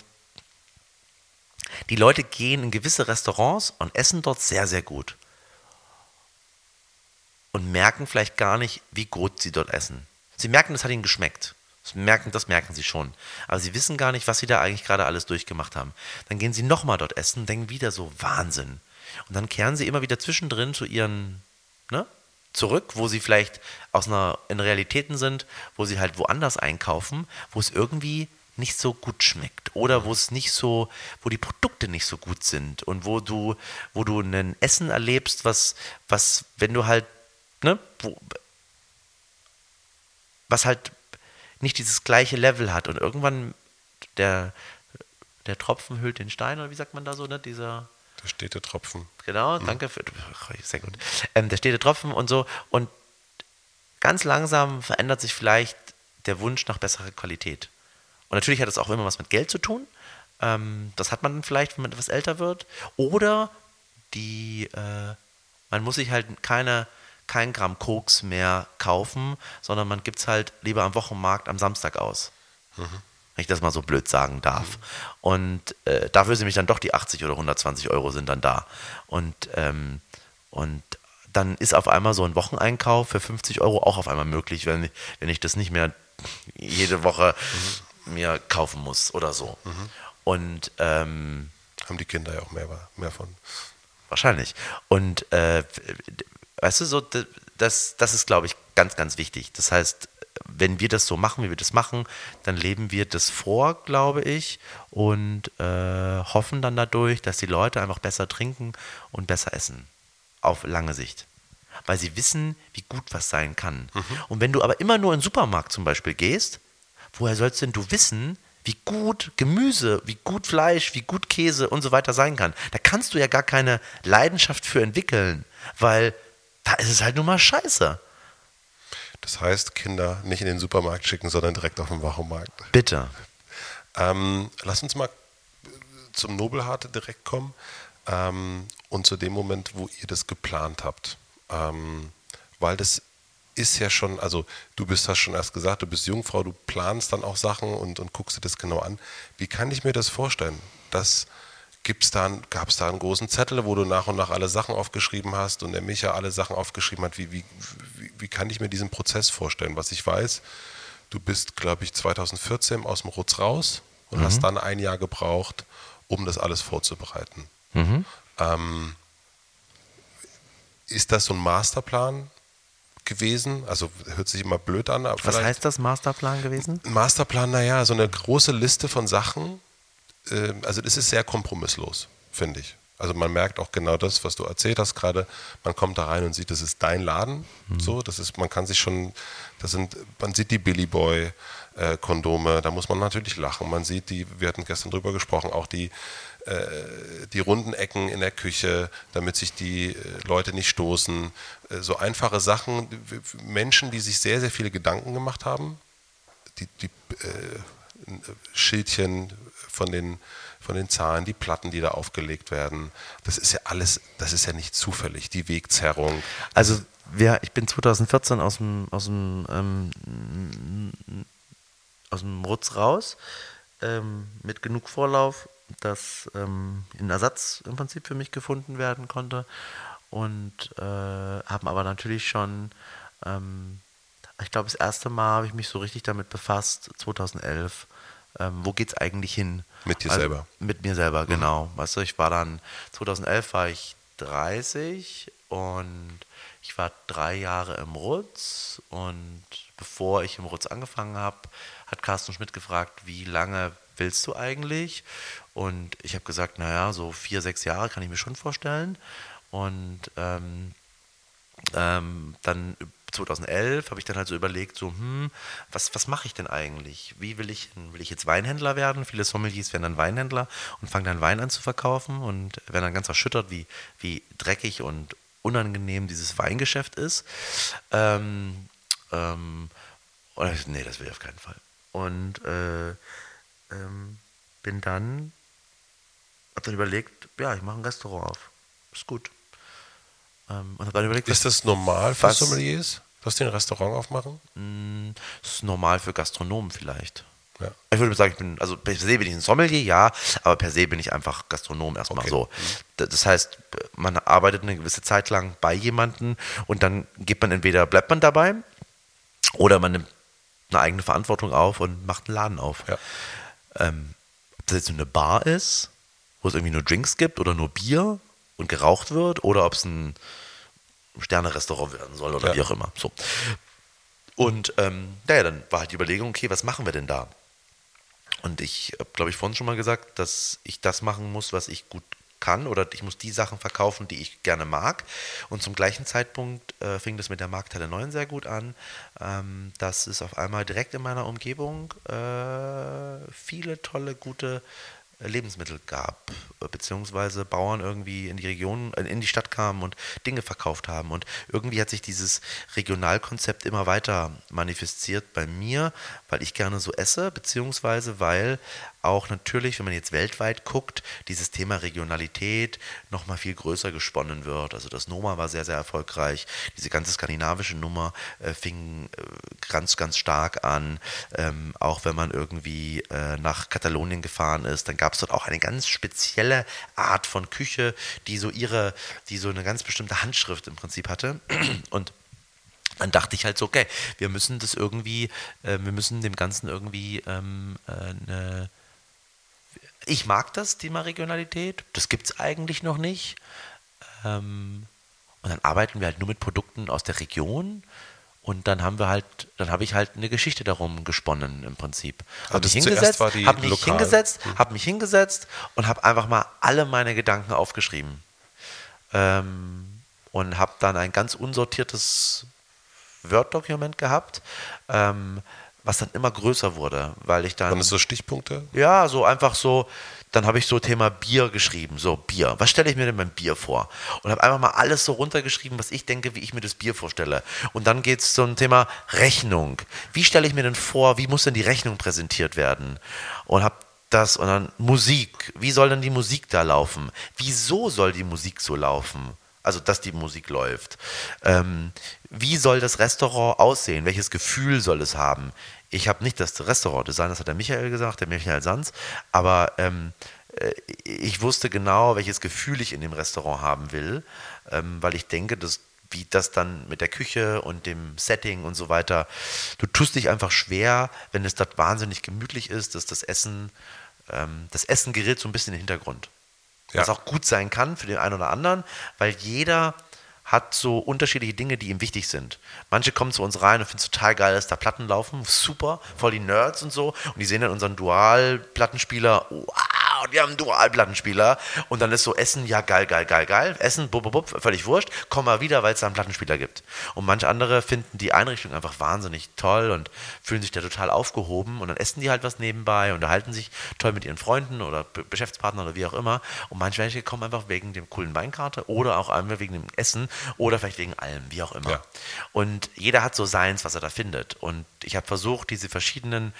die Leute gehen in gewisse Restaurants und essen dort sehr, sehr gut. Und merken vielleicht gar nicht, wie gut sie dort essen. Sie merken, das hat ihnen geschmeckt. Das merken, das merken sie schon. Aber sie wissen gar nicht, was sie da eigentlich gerade alles durchgemacht haben. Dann gehen sie nochmal dort essen und denken wieder so, Wahnsinn. Und dann kehren sie immer wieder zwischendrin zu ihren, ne, zurück, wo sie vielleicht aus einer, in Realitäten sind, wo sie halt woanders einkaufen, wo es irgendwie nicht so gut schmeckt oder wo es nicht so, wo die Produkte nicht so gut sind und wo du, wo du ein Essen erlebst, was, was, wenn du halt, ne, wo, was halt nicht dieses gleiche Level hat und irgendwann der, der Tropfen hüllt den Stein oder wie sagt man da so, ne, dieser, der stete Tropfen. Genau, danke für. Sehr gut. Ähm, der steht Tropfen und so. Und ganz langsam verändert sich vielleicht der Wunsch nach besserer Qualität. Und natürlich hat das auch immer was mit Geld zu tun. Ähm, das hat man dann vielleicht, wenn man etwas älter wird. Oder die, äh, man muss sich halt keine, kein Gramm Koks mehr kaufen, sondern man gibt es halt lieber am Wochenmarkt am Samstag aus wenn ich das mal so blöd sagen darf. Und äh, dafür sind nämlich dann doch die 80 oder 120 Euro sind dann da. Und, ähm, und dann ist auf einmal so ein Wocheneinkauf für 50 Euro auch auf einmal möglich, wenn, ich- wenn ich das nicht mehr jede Woche mir kaufen muss oder so. Und ähm, Haben die Kinder ja auch mehr, mehr von. Wahrscheinlich. Und äh, weißt du, so, das, das ist, glaube ich, ganz, ganz wichtig. Das heißt, wenn wir das so machen, wie wir das machen, dann leben wir das vor, glaube ich, und äh, hoffen dann dadurch, dass die Leute einfach besser trinken und besser essen. Auf lange Sicht. Weil sie wissen, wie gut was sein kann. Und wenn du aber immer nur in den Supermarkt zum Beispiel gehst, woher sollst denn du wissen, wie gut Gemüse, wie gut Fleisch, wie gut Käse und so weiter sein kann? Da kannst du ja gar keine Leidenschaft für entwickeln, weil da ist es halt nun mal scheiße. Das heißt, Kinder nicht in den Supermarkt schicken, sondern direkt auf den Wochenmarkt. Bitte. Ähm, lass uns mal zum Nobelharte direkt kommen ähm, und zu dem Moment, wo ihr das geplant habt. Ähm, weil das ist ja schon, also du bist, hast schon erst gesagt, du bist Jungfrau, du planst dann auch Sachen und, und guckst dir das genau an. Wie kann ich mir das vorstellen? Das gibt's da, gab es da einen großen Zettel, wo du nach und nach alle Sachen aufgeschrieben hast und der Micha alle Sachen aufgeschrieben hat. Wie, wie, wie, wie kann ich mir diesen Prozess vorstellen? Was ich weiß, du bist, glaube ich, 2014 aus dem Rutz raus und mhm. hast dann ein Jahr gebraucht, um das alles vorzubereiten. Mhm. Ähm, ist das so ein Masterplan gewesen? Also hört sich immer blöd an. Was heißt das Masterplan gewesen? Masterplan, naja, so eine große Liste von Sachen. Äh, also das ist sehr kompromisslos, finde ich. Also man merkt auch genau das, was du erzählt hast gerade. Man kommt da rein und sieht, das ist dein Laden. Mhm. So, das ist, man kann sich schon, das sind, man sieht die Billy Boy äh, Kondome. Da muss man natürlich lachen. Man sieht die, wir hatten gestern drüber gesprochen, auch die äh, die runden Ecken in der Küche, damit sich die äh, Leute nicht stoßen. Äh, so einfache Sachen. Menschen, die sich sehr, sehr viele Gedanken gemacht haben. Die, die äh, Schildchen von den von den Zahlen, die Platten, die da aufgelegt werden. Das ist ja alles, das ist ja nicht zufällig, die Wegzerrung. Also wir, ich bin 2014 aus dem, aus dem, ähm, aus dem Rutz raus, ähm, mit genug Vorlauf, dass ähm, ein Ersatz im Prinzip für mich gefunden werden konnte. Und äh, haben aber natürlich schon, ähm, ich glaube, das erste Mal habe ich mich so richtig damit befasst, 2011 ähm, wo es eigentlich hin? Mit dir also, selber. Mit mir selber, mhm. genau. Weißt du, ich war dann, 2011 war ich 30 und ich war drei Jahre im Rutz und bevor ich im Rutz angefangen habe, hat Carsten Schmidt gefragt, wie lange willst du eigentlich? Und ich habe gesagt, naja, so vier, sechs Jahre kann ich mir schon vorstellen. Und ähm, ähm, dann 2011 habe ich dann halt so überlegt, so, hm, was, was mache ich denn eigentlich? Wie will ich, will ich jetzt Weinhändler werden? Viele Sommeliers werden dann Weinhändler und fangen dann Wein an zu verkaufen und werden dann ganz erschüttert, wie, wie dreckig und unangenehm dieses Weingeschäft ist. Ähm, ähm, oder, nee, das will ich auf keinen Fall. Und äh, ähm, bin dann, habe dann überlegt, ja, ich mache ein Restaurant auf. Ist gut. Ähm, und habe dann überlegt, ist das normal für was, Sommeliers, dass die ein Restaurant aufmachen? Mh, mm, das ist normal für Gastronomen vielleicht. Ja. Ich würde sagen, ich bin, also per se bin ich ein Sommelier, ja, aber per se bin ich einfach Gastronom erstmal okay. so. Das heißt, man arbeitet eine gewisse Zeit lang bei jemandem und dann geht man entweder, bleibt man dabei oder man nimmt eine eigene Verantwortung auf und macht einen Laden auf. Ja. Ähm, ob das jetzt so eine Bar ist, wo es irgendwie nur Drinks gibt oder nur Bier und geraucht wird oder ob es ein Sterne-Restaurant werden soll oder ja. wie auch immer. So. Und ähm, naja, dann war halt die Überlegung, okay, was machen wir denn da? Und ich habe, glaube ich, vorhin schon mal gesagt, dass ich das machen muss, was ich gut kann oder ich muss die Sachen verkaufen, die ich gerne mag. Und zum gleichen Zeitpunkt äh, fing das mit der Markthalle 9 sehr gut an, ähm, dass es auf einmal direkt in meiner Umgebung äh, viele tolle, gute Lebensmittel gab, beziehungsweise Bauern irgendwie in die Region, äh, in die Stadt kamen und Dinge verkauft haben. Und irgendwie hat sich dieses Regionalkonzept immer weiter manifestiert bei mir, weil ich gerne so esse, beziehungsweise weil auch natürlich, wenn man jetzt weltweit guckt, dieses Thema Regionalität nochmal viel größer gesponnen wird. Also das Noma war sehr, sehr erfolgreich. Diese ganze skandinavische Nummer äh, fing äh, ganz, ganz stark an. Ähm, auch wenn man irgendwie äh, nach Katalonien gefahren ist, dann gab es dort auch eine ganz spezielle Art von Küche, die so ihre, die so eine ganz bestimmte Handschrift im Prinzip hatte. Und dann dachte ich halt so, okay, wir müssen das irgendwie, äh, wir müssen dem Ganzen irgendwie ähm, äh, eine ich mag das Thema Regionalität. Das gibt es eigentlich noch nicht. Ähm, und dann arbeiten wir halt nur mit Produkten aus der Region. Und dann haben wir halt, dann habe ich halt eine Geschichte darum gesponnen im Prinzip. Habe mich hingesetzt, habe mich hingesetzt, hm. habe mich hingesetzt und habe einfach mal alle meine Gedanken aufgeschrieben ähm, und habe dann ein ganz unsortiertes Word-Dokument gehabt. Ähm, was dann immer größer wurde, weil ich dann. Waren das so Stichpunkte? Ja, so einfach so. Dann habe ich so Thema Bier geschrieben, so Bier. Was stelle ich mir denn beim Bier vor? Und habe einfach mal alles so runtergeschrieben, was ich denke, wie ich mir das Bier vorstelle. Und dann geht es zum Thema Rechnung. Wie stelle ich mir denn vor, wie muss denn die Rechnung präsentiert werden? Und habe das und dann Musik. Wie soll denn die Musik da laufen? Wieso soll die Musik so laufen? Also, dass die Musik läuft. Ähm, wie soll das Restaurant aussehen? Welches Gefühl soll es haben? Ich habe nicht das Restaurant-Design, das hat der Michael gesagt, der Michael Sanz, aber ähm, äh, ich wusste genau, welches Gefühl ich in dem Restaurant haben will, ähm, weil ich denke, dass wie das dann mit der Küche und dem Setting und so weiter. Du tust dich einfach schwer, wenn es dort wahnsinnig gemütlich ist, dass das Essen, ähm, das Essen gerät so ein bisschen in den Hintergrund. Ja. Was auch gut sein kann für den einen oder anderen, weil jeder hat so unterschiedliche Dinge, die ihm wichtig sind. Manche kommen zu uns rein und finden es total geil, dass da Platten laufen, super, voll die Nerds und so. Und die sehen dann unseren Dual-Plattenspieler, wow, die haben einen Dual-Plattenspieler. Und dann ist so Essen, ja geil, geil, geil, geil. Essen, bub, bub, bub, völlig wurscht. Komm mal wieder, weil es da einen Plattenspieler gibt. Und manche andere finden die Einrichtung einfach wahnsinnig toll und fühlen sich da total aufgehoben. Und dann essen die halt was nebenbei, unterhalten sich toll mit ihren Freunden oder Be- Geschäftspartnern oder wie auch immer. Und manche welche kommen einfach wegen dem coolen Weinkarte oder auch einmal wegen dem Essen oder vielleicht wegen allem, wie auch immer. Ja. Und jeder hat so seins, was er da findet. Und ich habe versucht, diese verschiedenen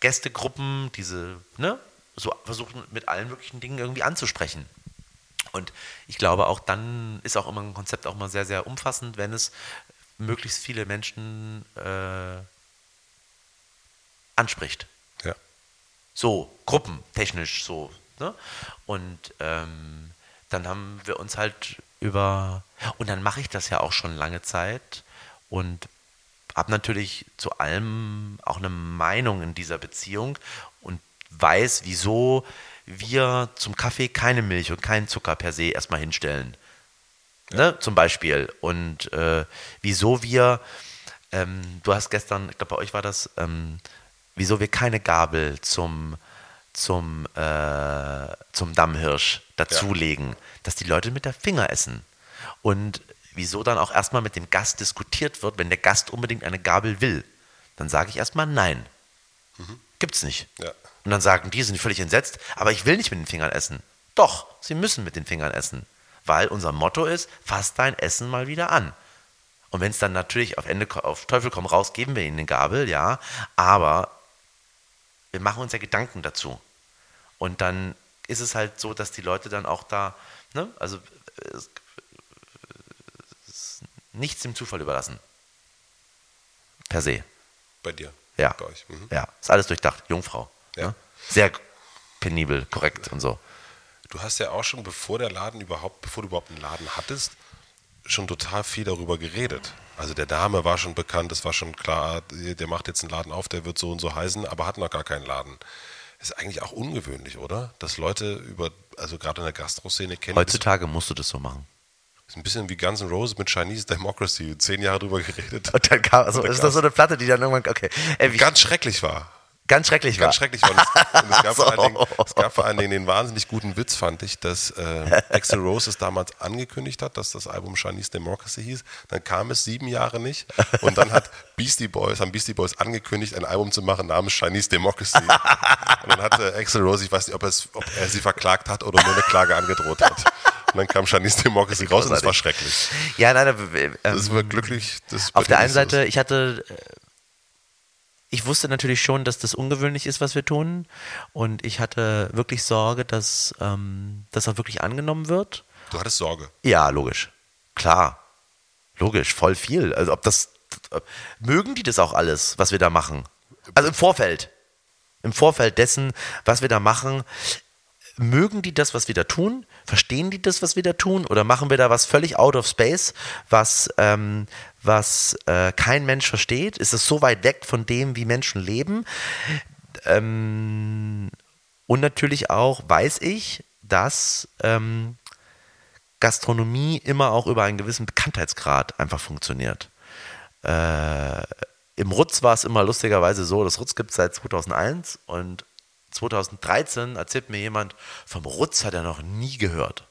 Gästegruppen, diese, ne, so versucht mit allen möglichen Dingen irgendwie anzusprechen. Und ich glaube, auch dann ist auch immer ein Konzept auch mal sehr, sehr umfassend, wenn es möglichst viele Menschen äh, anspricht. Ja. So, gruppentechnisch so. Ne? Und ähm, dann haben wir uns halt über. Und dann mache ich das ja auch schon lange Zeit und habe natürlich zu allem auch eine Meinung in dieser Beziehung weiß, wieso wir zum Kaffee keine Milch und keinen Zucker per se erstmal hinstellen. Ne, zum Beispiel. Und äh, wieso wir, ähm, du hast gestern, ich glaube bei euch war das, ähm, wieso wir keine Gabel zum, zum, äh, zum Dammhirsch dazulegen, dass die Leute mit der Finger essen. Und wieso dann auch erstmal mit dem Gast diskutiert wird, wenn der Gast unbedingt eine Gabel will. Dann sage ich erstmal nein. Gibt's nicht. Ja. Und dann sagen die, sind völlig entsetzt, aber ich will nicht mit den Fingern essen. Doch, sie müssen mit den Fingern essen. Weil unser Motto ist, fass dein Essen mal wieder an. Und wenn es dann natürlich auf Ende auf Teufel komm raus, geben wir ihnen eine Gabel, ja, aber wir machen uns ja Gedanken dazu. Und dann ist es halt so, dass die Leute dann auch da, ne, also es, es, nichts dem Zufall überlassen. Per se. Bei dir. Ja. Bei euch. Mhm. Ja, ist alles durchdacht. Jungfrau. Ja. Sehr penibel, korrekt und so. Du hast ja auch schon, bevor der Laden überhaupt, bevor du überhaupt einen Laden hattest, schon total viel darüber geredet. Also der Dame war schon bekannt, es war schon klar, der macht jetzt einen Laden auf, der wird so und so heißen, aber hat noch gar keinen Laden. Ist eigentlich auch ungewöhnlich, oder? Dass Leute über, also gerade in der Gastroszene kennen, Heutzutage musst du das so machen. ist ein bisschen wie Guns N' Roses mit Chinese Democracy, zehn Jahre drüber geredet. Und dann kam, also Und dann ist das so eine Platte, die dann irgendwann, okay, ey, Ganz schrecklich war. Ganz schrecklich war. Ganz schrecklich war. Und es, gab So. vor allen Dingen, es gab vor allen Dingen den wahnsinnig guten Witz, fand ich, dass äh, Axel Rose es damals angekündigt hat, dass das Album Chinese Democracy hieß. Dann kam es sieben Jahre nicht. Und dann hat Beastie Boys, haben Beastie Boys angekündigt, ein Album zu machen namens Chinese Democracy. Und dann hatte Axel Rose, ich weiß nicht, ob, ob er sie verklagt hat oder nur eine Klage angedroht hat. Und dann kam Chinese Democracy raus und es war schrecklich. Ja, nein, aber, äh, Das ähm, war glücklich. Das auf der einen. Seite, ich hatte, äh, ich wusste natürlich schon, dass das ungewöhnlich ist, was wir tun. Und ich hatte wirklich Sorge, dass ähm, das auch wirklich angenommen wird. Du hattest Sorge. Ja, logisch. Klar. Logisch, voll viel. Also ob das mögen die das auch alles, was wir da machen? Also im Vorfeld. Im Vorfeld dessen, was wir da machen, mögen die das, was wir da tun? Verstehen die das, was wir da tun? Oder machen wir da was völlig out of space, was, ähm, was äh, kein Mensch versteht? Ist es so weit weg von dem, wie Menschen leben? Ähm, und natürlich auch weiß ich, dass ähm, Gastronomie immer auch über einen gewissen Bekanntheitsgrad einfach funktioniert. Äh, Im Rutz war es immer lustigerweise so, das Rutz gibt es seit 2001 und 2013 erzählt mir jemand, vom Rutz hat er noch nie gehört.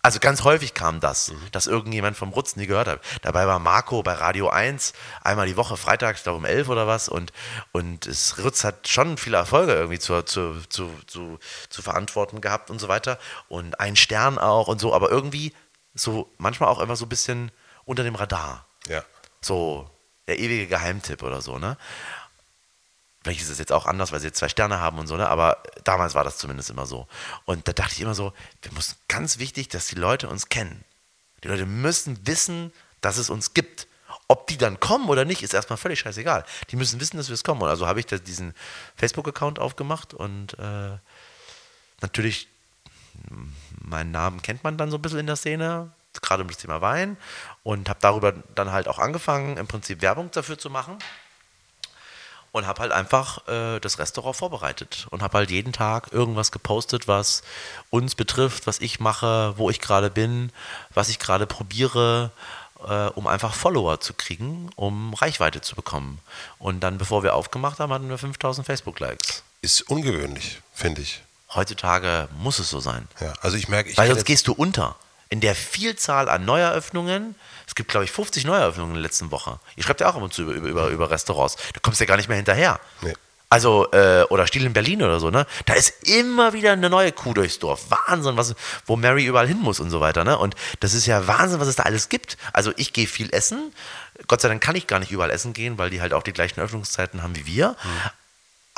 Also ganz häufig kam das, dass irgendjemand vom Rutz nie gehört hat. Dabei war Marco bei Radio 1 einmal die Woche, freitags, da um 11 oder was. Und, und das Rutz hat schon viele Erfolge irgendwie zu, zu, zu, zu, zu verantworten gehabt und so weiter. Und ein Stern auch und so. Aber irgendwie so manchmal auch einfach so ein bisschen unter dem Radar. Ja. So der ewige Geheimtipp oder so, ne? Vielleicht ist es jetzt auch anders, weil sie jetzt zwei Sterne haben und so, ne? aber damals war das zumindest immer so. Und da dachte ich immer so, wir müssen ganz wichtig, dass die Leute uns kennen. Die Leute müssen wissen, dass es uns gibt. Ob die dann kommen oder nicht, ist erstmal völlig scheißegal. Die müssen wissen, dass wir es kommen. Und also habe ich da diesen Facebook-Account aufgemacht und äh, natürlich, meinen Namen kennt man dann so ein bisschen in der Szene, gerade um das Thema Wein. Und habe darüber dann halt auch angefangen, im Prinzip Werbung dafür zu machen und habe halt einfach äh, das Restaurant vorbereitet und habe halt jeden Tag irgendwas gepostet, was uns betrifft, was ich mache, wo ich gerade bin, was ich gerade probiere, äh, um einfach Follower zu kriegen, um Reichweite zu bekommen. Und dann, bevor wir aufgemacht haben, hatten wir 5000 Facebook-Likes. Ist ungewöhnlich, finde ich. Heutzutage muss es so sein. Ja, also ich merke, ich Weil sonst jetzt- gehst du unter. In der Vielzahl an Neueröffnungen. Es gibt, glaube ich, 50 Neueröffnungen in der letzten Woche. Ihr schreibt ja auch ab und zu über, über, über Restaurants. Du kommst ja gar nicht mehr hinterher. Nee. Also, äh, oder Stil in Berlin oder so, ne? Da ist immer wieder eine neue Kuh durchs Dorf. Wahnsinn, was, wo Mary überall hin muss und so weiter, ne? Und das ist ja Wahnsinn, was es da alles gibt. Also, ich gehe viel essen. Gott sei Dank kann ich gar nicht überall essen gehen, weil die halt auch die gleichen Öffnungszeiten haben wie wir.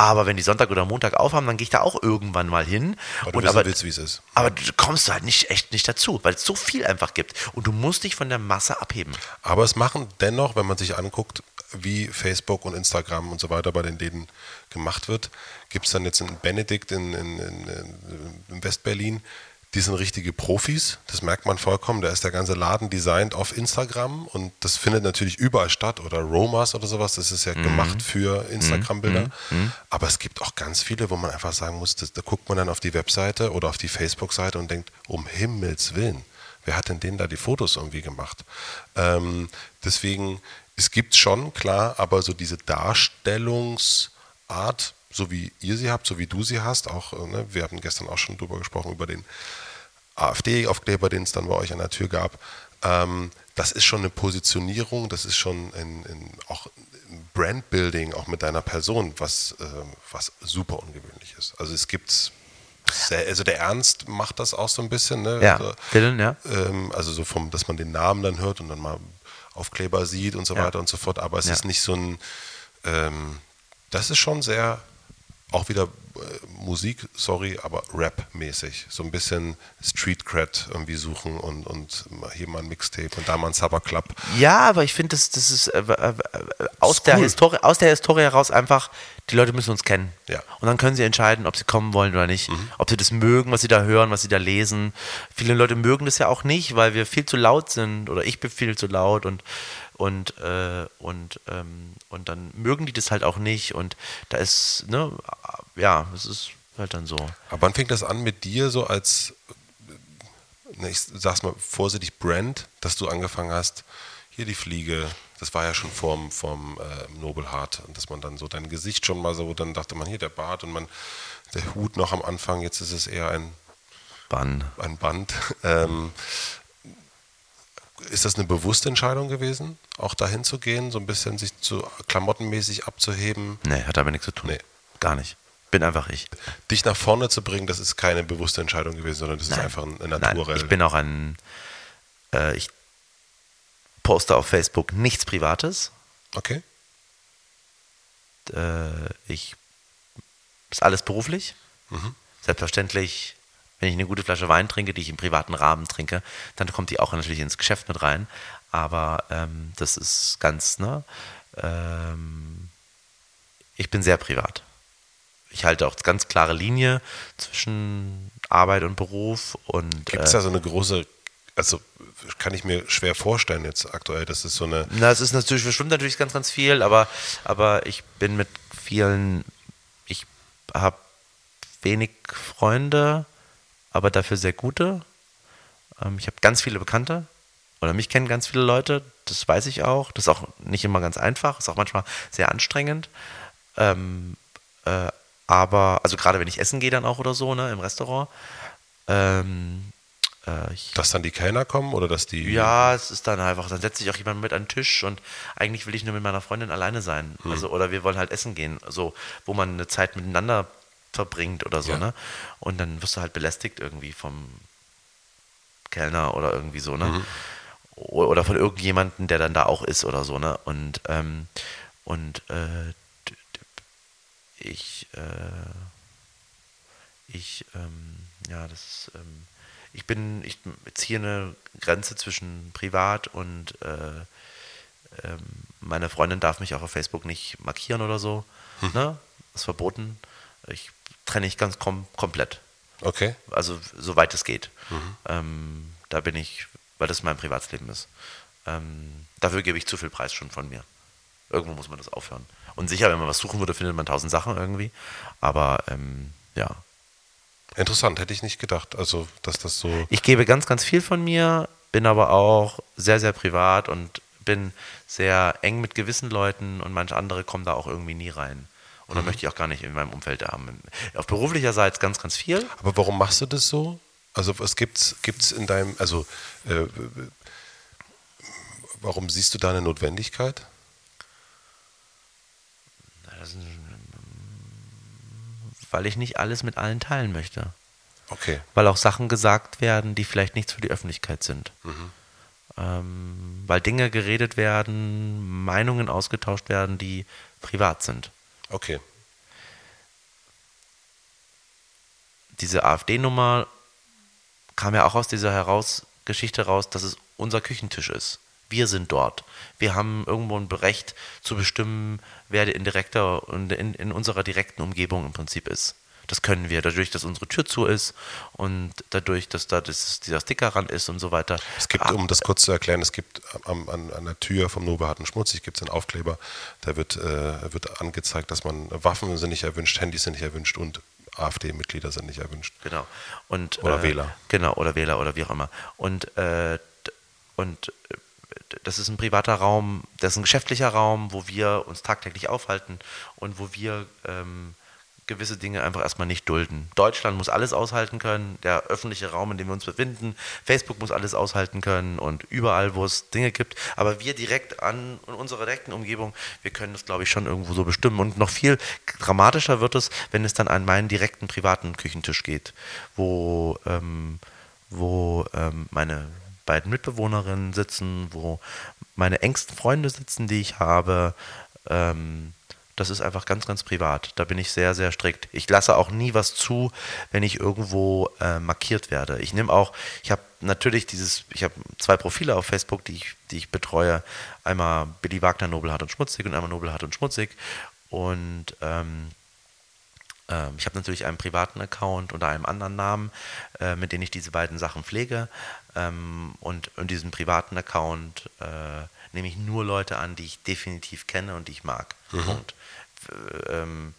Aber wenn die Sonntag oder Montag aufhaben, dann gehe ich da auch irgendwann mal hin. Weil du Und aber, willst, wie es ist. aber du kommst halt nicht echt nicht dazu, weil es so viel einfach gibt. Und du musst dich von der Masse abheben. Aber es machen dennoch, wenn man sich anguckt, wie Facebook und Instagram und so weiter bei den Läden gemacht wird, gibt es dann jetzt einen Benedikt in, in, in, in Westberlin, die sind richtige Profis, das merkt man vollkommen. Da ist der ganze Laden designt auf Instagram und das findet natürlich überall statt. Oder Romas oder sowas, das ist ja gemacht für Instagram-Bilder. Aber es gibt auch ganz viele, wo man einfach sagen muss, das, da guckt man dann auf die Webseite oder auf die Facebook-Seite und denkt, um Himmels Willen, wer hat denn denen da die Fotos irgendwie gemacht? Ähm, deswegen, es gibt schon, klar, aber so diese Darstellungsart, so wie ihr sie habt, so wie du sie hast, auch, äh, ne, wir hatten gestern auch schon drüber gesprochen, über den AfD-Aufkleber, den es dann bei euch an der Tür gab. Ähm, das ist schon eine Positionierung, das ist schon ein, ein, auch ein Brandbuilding, auch mit deiner Person, was, äh, was super ungewöhnlich ist. Also es gibt, sehr, also der Ernst macht das auch so ein bisschen, ne? Ja, Also, Dylan, ja. ähm, also so vom, dass man den Namen dann hört und dann mal Aufkleber sieht und so Ja. weiter und so fort. Aber es Ja. ist nicht so ein, ähm, das ist schon sehr, auch wieder äh, Musik, sorry, aber Rap-mäßig. So ein bisschen Street Cred irgendwie suchen und, und hier mal ein Mixtape und da mal ein Supper Club. Ja, aber ich finde, das, das ist äh, äh, aus, Ist der cool. Historie, aus der Historie heraus einfach, die Leute müssen uns kennen. Ja. Mhm. Und dann können sie entscheiden, ob sie kommen wollen oder nicht. Ob sie das mögen, was sie da hören, was sie da lesen. Viele Leute mögen das ja auch nicht, weil wir viel zu laut sind oder ich bin viel zu laut und und äh, und ähm, und dann mögen die das halt auch nicht und da ist ne ja es ist halt dann so Aber wann fängt das an mit dir so als, ne, ich sag's mal vorsichtig, Brand, dass du angefangen hast, hier die Fliege, das war ja schon vorm, vorm äh, Nobelhart, und dass man dann so dein Gesicht schon mal so, dann dachte man, hier der Bart und man, der Hut noch am Anfang, jetzt ist es eher ein, Bann. ein Band. Ähm, ist das eine bewusste Entscheidung gewesen, auch dahin zu gehen, so ein bisschen sich zu klamottenmäßig abzuheben, Nee, hat damit nichts zu tun. Nee. Gar nicht. Bin einfach ich. dich nach vorne zu bringen, das ist keine bewusste Entscheidung gewesen, sondern das ist Nein. einfach ein, ein Nein, naturell. ich bin auch ein, äh, ich poste auf Facebook nichts Privates. okay. Äh, ich ist alles beruflich. Selbstverständlich, wenn ich eine gute Flasche Wein trinke, die ich im privaten Rahmen trinke, dann kommt die auch natürlich ins Geschäft mit rein. Aber ähm, das ist ganz, ne? Ähm, ich bin sehr privat. Ich halte auch ganz klare Linie zwischen Arbeit und Beruf und Gibt es da so eine große, also kann ich mir schwer vorstellen jetzt aktuell, dass es so eine, Na, es ist natürlich, es stimmt natürlich ganz, ganz viel, aber, aber ich bin mit vielen, ich habe wenig Freunde, aber dafür sehr gute. Ähm, ich habe ganz viele Bekannte oder mich kennen ganz viele Leute, das weiß ich auch. Das ist auch nicht immer ganz einfach, ist auch manchmal sehr anstrengend. Ähm, äh, aber, also gerade wenn ich essen gehe dann auch oder so, ne, im Restaurant. Ähm, äh, ich dass dann die Kellner kommen oder dass die, ja, es ist dann einfach, dann setzt sich auch jemand mit an den Tisch und eigentlich will ich nur mit meiner Freundin alleine sein. Hm. Also, oder wir wollen halt essen gehen, so, wo man eine Zeit miteinander verbringt oder so, Ja. ne? Und dann wirst du halt belästigt irgendwie vom Kellner oder irgendwie so, ne? Mhm. Oder von irgendjemandem, der dann da auch ist oder so, ne? Und, ähm, und äh, ich, äh, ich, ähm, ja, das, ähm, ich bin, ich ziehe eine Grenze zwischen privat und äh, ähm, meine Freundin darf mich auch auf Facebook nicht markieren oder so. Hm. Ne? Ist verboten. Ich trenne ich ganz kom komplett. Okay. Also soweit es geht. Mhm. Ähm, da bin ich, weil das mein Privatsleben ist. Ähm, dafür gebe ich zu viel Preis schon von mir. Irgendwo muss man das aufhören. Und sicher, wenn man was suchen würde, findet man tausend Sachen irgendwie. Aber ähm, ja. Interessant, hätte ich nicht gedacht. Also, dass das so. Ich gebe ganz, ganz viel von mir, bin aber auch sehr, sehr privat und bin sehr eng mit gewissen Leuten und manche andere kommen da auch irgendwie nie rein. Und da mhm. möchte ich auch gar nicht in meinem Umfeld haben. Auf beruflicher Seite ganz, ganz viel. Aber warum machst du das so? Also was gibt's gibt's in deinem, also äh, warum siehst du da eine Notwendigkeit? weil ich nicht alles mit allen teilen möchte. Okay. Weil auch Sachen gesagt werden, die vielleicht nichts für die Öffentlichkeit sind. Mhm. Ähm, weil Dinge geredet werden, Meinungen ausgetauscht werden, die privat sind. Okay. Diese AfD-Nummer kam ja auch aus dieser heraus Geschichte raus, dass es unser Küchentisch ist. Wir sind dort. Wir haben irgendwo ein Recht zu bestimmen, wer in direkter und in, in unserer direkten Umgebung im Prinzip ist. Das können wir dadurch, dass unsere Tür zu ist und dadurch, dass da das, dieser Stickerrand ist und so weiter. Es gibt, um das kurz zu erklären, es gibt an, an, an der Tür vom Nobeharten Schmutzig gibt es einen Aufkleber, da wird, äh, wird angezeigt, dass man Waffen sind nicht erwünscht, Handys sind nicht erwünscht und AfD-Mitglieder sind nicht erwünscht. Genau. Und, oder äh, Wähler. Genau, oder Wähler oder wie auch immer. Und, äh, und äh, das ist ein privater Raum, das ist ein geschäftlicher Raum, wo wir uns tagtäglich aufhalten und wo wir ähm, gewisse Dinge einfach erstmal nicht dulden. Deutschland muss alles aushalten können, der öffentliche Raum, in dem wir uns befinden, Facebook muss alles aushalten können und überall, wo es Dinge gibt. Aber wir direkt an in unserer direkten Umgebung, wir können das, glaube ich, schon irgendwo so bestimmen. Und noch viel dramatischer wird es, wenn es dann an meinen direkten privaten Küchentisch geht, wo, ähm, wo ähm, meine beiden Mitbewohnerinnen sitzen, wo meine engsten Freunde sitzen, die ich habe. Ähm, das ist einfach ganz, ganz privat. Da bin ich sehr, sehr strikt. Ich lasse auch nie was zu, wenn ich irgendwo äh, markiert werde. Ich nehme auch, ich habe natürlich dieses, ich habe zwei Profile auf Facebook, die ich, die ich betreue. Einmal Billy Wagner, Nobelhart und Schmutzig und einmal Nobelhart und Schmutzig. Und ähm, ähm, ich habe natürlich einen privaten Account unter einem anderen Namen, äh, mit dem ich diese beiden Sachen pflege. Ähm, und in diesem privaten Account äh, nehme ich nur Leute an, die ich definitiv kenne und die ich mag. Mhm. Punkt. Ähm,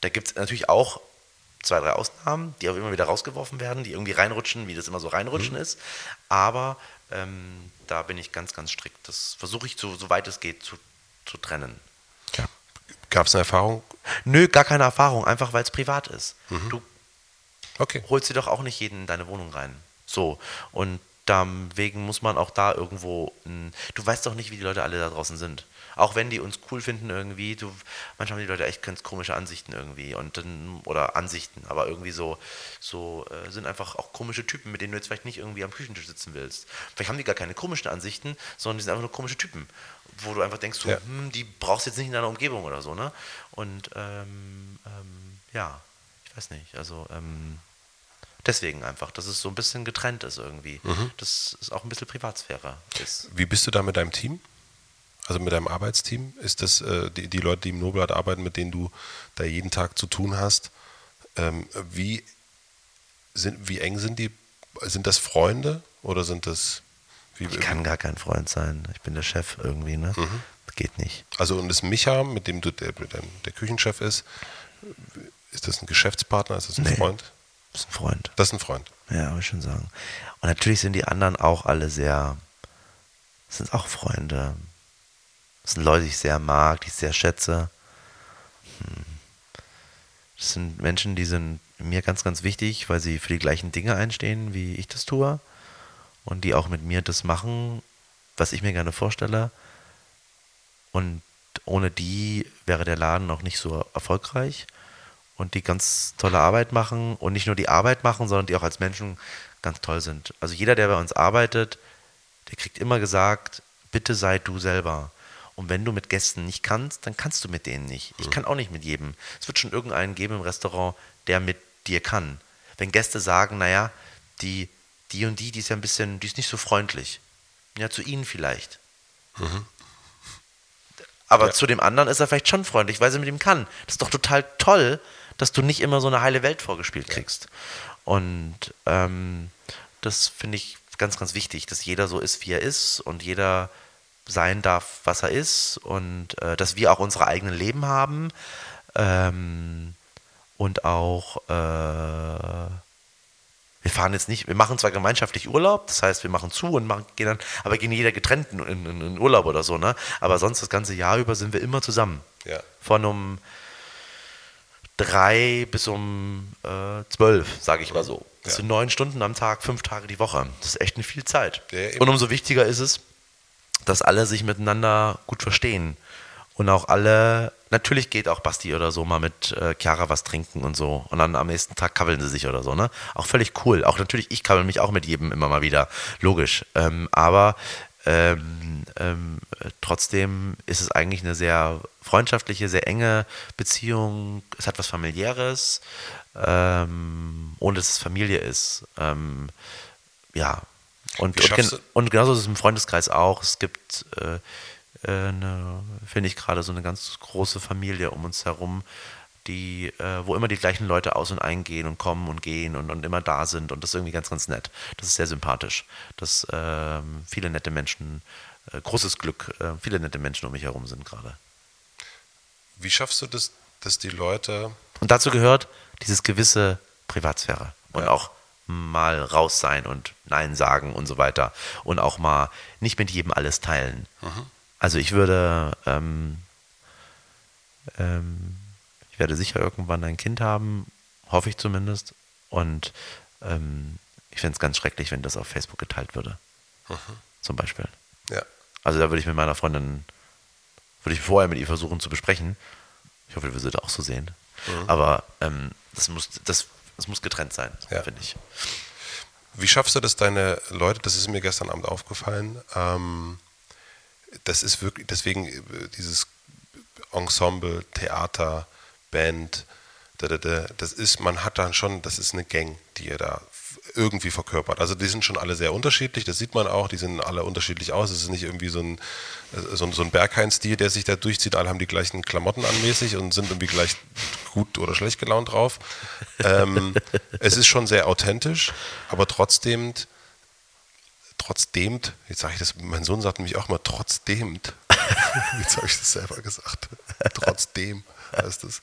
da gibt es natürlich auch zwei, drei Ausnahmen, die auch immer wieder rausgeworfen werden, die irgendwie reinrutschen, wie das immer so reinrutschen mhm. ist. Aber ähm, da bin ich ganz, ganz strikt. Das versuche ich, so, soweit es geht, zu, zu trennen. Ja. Gab es eine Erfahrung? Nö, gar keine Erfahrung, einfach weil es privat ist. Mhm. Du okay. holst dir doch auch nicht jeden in deine Wohnung rein. So. Und Deswegen muss man auch da irgendwo. Du weißt doch nicht, wie die Leute alle da draußen sind. Auch wenn die uns cool finden irgendwie, du, manchmal haben die Leute echt ganz komische Ansichten irgendwie und dann, oder Ansichten, aber irgendwie so, so äh, sind einfach auch komische Typen, mit denen du jetzt vielleicht nicht irgendwie am Küchentisch sitzen willst. Vielleicht haben die gar keine komischen Ansichten, sondern die sind einfach nur komische Typen, wo du einfach denkst, so, ja. hm, die brauchst du jetzt nicht in deiner Umgebung oder so, ne? Und ähm, ähm, ja, ich weiß nicht, also ähm, Deswegen einfach, dass es so ein bisschen getrennt ist irgendwie. Mhm. Dass es auch ein bisschen Privatsphäre ist. Wie bist du da mit deinem Team? Also mit deinem Arbeitsteam? Ist das äh, die, die, Leute, die im Nobelart arbeiten, mit denen du da jeden Tag zu tun hast? Ähm, wie, sind, wie eng sind die? Sind das Freunde oder sind das. Wie, ich kann gar kein Freund sein. Ich bin der Chef irgendwie, ne? Mhm. Geht nicht. Also und das Micha, mit dem du der, der Küchenchef ist, ist das ein Geschäftspartner? Ist das ein nee. Freund? Das ist ein Freund. Das ist ein Freund. Ja, würde ich schon sagen. Und natürlich sind die anderen auch alle sehr, sind auch Freunde. Das sind Leute, die ich sehr mag, die ich sehr schätze. Hm. Das sind Menschen, die sind mir ganz, ganz wichtig, weil sie für die gleichen Dinge einstehen, wie ich das tue. Und die auch mit mir das machen, was ich mir gerne vorstelle. Und ohne die wäre der Laden auch nicht so erfolgreich und die ganz tolle Arbeit machen und nicht nur die Arbeit machen, sondern die auch als Menschen ganz toll sind. Also jeder, der bei uns arbeitet, der kriegt immer gesagt, bitte sei du selber. Und wenn du mit Gästen nicht kannst, dann kannst du mit denen nicht. Ich kann auch nicht mit jedem. Es wird schon irgendeinen geben im Restaurant, der mit dir kann. Wenn Gäste sagen, naja, die, die und die, die ist ja ein bisschen, die ist nicht so freundlich. Ja, zu ihnen vielleicht. Aber Ja. zu dem anderen ist er vielleicht schon freundlich, weil sie mit ihm kann. Das ist doch total toll, dass du nicht immer so eine heile Welt vorgespielt kriegst. Und ähm, das finde ich ganz, ganz wichtig, dass jeder so ist, wie er ist und jeder sein darf, was er ist und äh, dass wir auch unsere eigenen Leben haben ähm, und auch äh, wir fahren jetzt nicht, wir machen zwar gemeinschaftlich Urlaub, das heißt, wir machen zu und machen, gehen dann, aber gehen jeder getrennt in, in, in Urlaub oder so, ne? Aber sonst das ganze Jahr über sind wir immer zusammen. Ja. Von um drei bis um äh, zwölf, sage ich mal so. Das Ja. sind neun Stunden am Tag, fünf Tage die Woche. Das ist echt eine viel Zeit. Ja, und umso wichtiger ist es, dass alle sich miteinander gut verstehen. Und auch alle, natürlich geht auch Basti oder so mal mit äh, Chiara was trinken und so. Und dann am nächsten Tag kabbeln sie sich oder so, ne? Auch völlig cool. Auch natürlich, ich kabbel mich auch mit jedem immer mal wieder. Logisch. Ähm, aber ähm, ähm, äh, trotzdem ist es eigentlich eine sehr freundschaftliche, sehr enge Beziehung. Es hat was familiäres, ähm, ohne dass es Familie ist. Ähm, ja. Und, und, gen und genauso ist es im Freundeskreis auch. Es gibt, äh, äh, finde ich gerade, so eine ganz große Familie um uns herum, die, äh, wo immer die gleichen Leute aus und eingehen und kommen und gehen und, und immer da sind. Und das ist irgendwie ganz, ganz nett. Das ist sehr sympathisch. Dass ähm, viele nette Menschen, äh, großes Glück, äh, viele nette Menschen um mich herum sind gerade. Wie schaffst du das, dass die Leute Und dazu gehört dieses gewisse Privatsphäre und Ja. auch mal raus sein und Nein sagen und so weiter und auch mal nicht mit jedem alles teilen. Also ich würde, ähm, ähm, ich werde sicher irgendwann ein Kind haben, hoffe ich zumindest. Und ähm, ich fände es ganz schrecklich, wenn das auf Facebook geteilt würde. Zum Beispiel. ja, Also da würde ich mit meiner Freundin, würde ich vorher mit ihr versuchen zu besprechen. Ich hoffe, wir würden das auch so sehen. Aber ähm, das, muss, das, das muss getrennt sein, Ja. finde ich. Wie schaffst du das, deine Leute, das ist mir gestern Abend aufgefallen, ähm, das ist wirklich, deswegen äh, dieses Ensemble, Theater, Band, da, da, da, das ist, man hat dann schon, das ist eine Gang, die ihr da irgendwie verkörpert. Also die sind schon alle sehr unterschiedlich, das sieht man auch, die sehen alle unterschiedlich aus. Es ist nicht irgendwie so ein, äh, so ein, so ein Berghain-Stil, der sich da durchzieht. Alle haben die gleichen Klamotten anmäßig und sind irgendwie gleich gut oder schlecht gelaunt drauf. Ähm, es ist schon sehr authentisch, aber trotzdem, trotzdem, jetzt sage ich das, mein Sohn sagt nämlich auch mal trotzdem. Jetzt habe ich das selber gesagt. Trotzdem heißt es.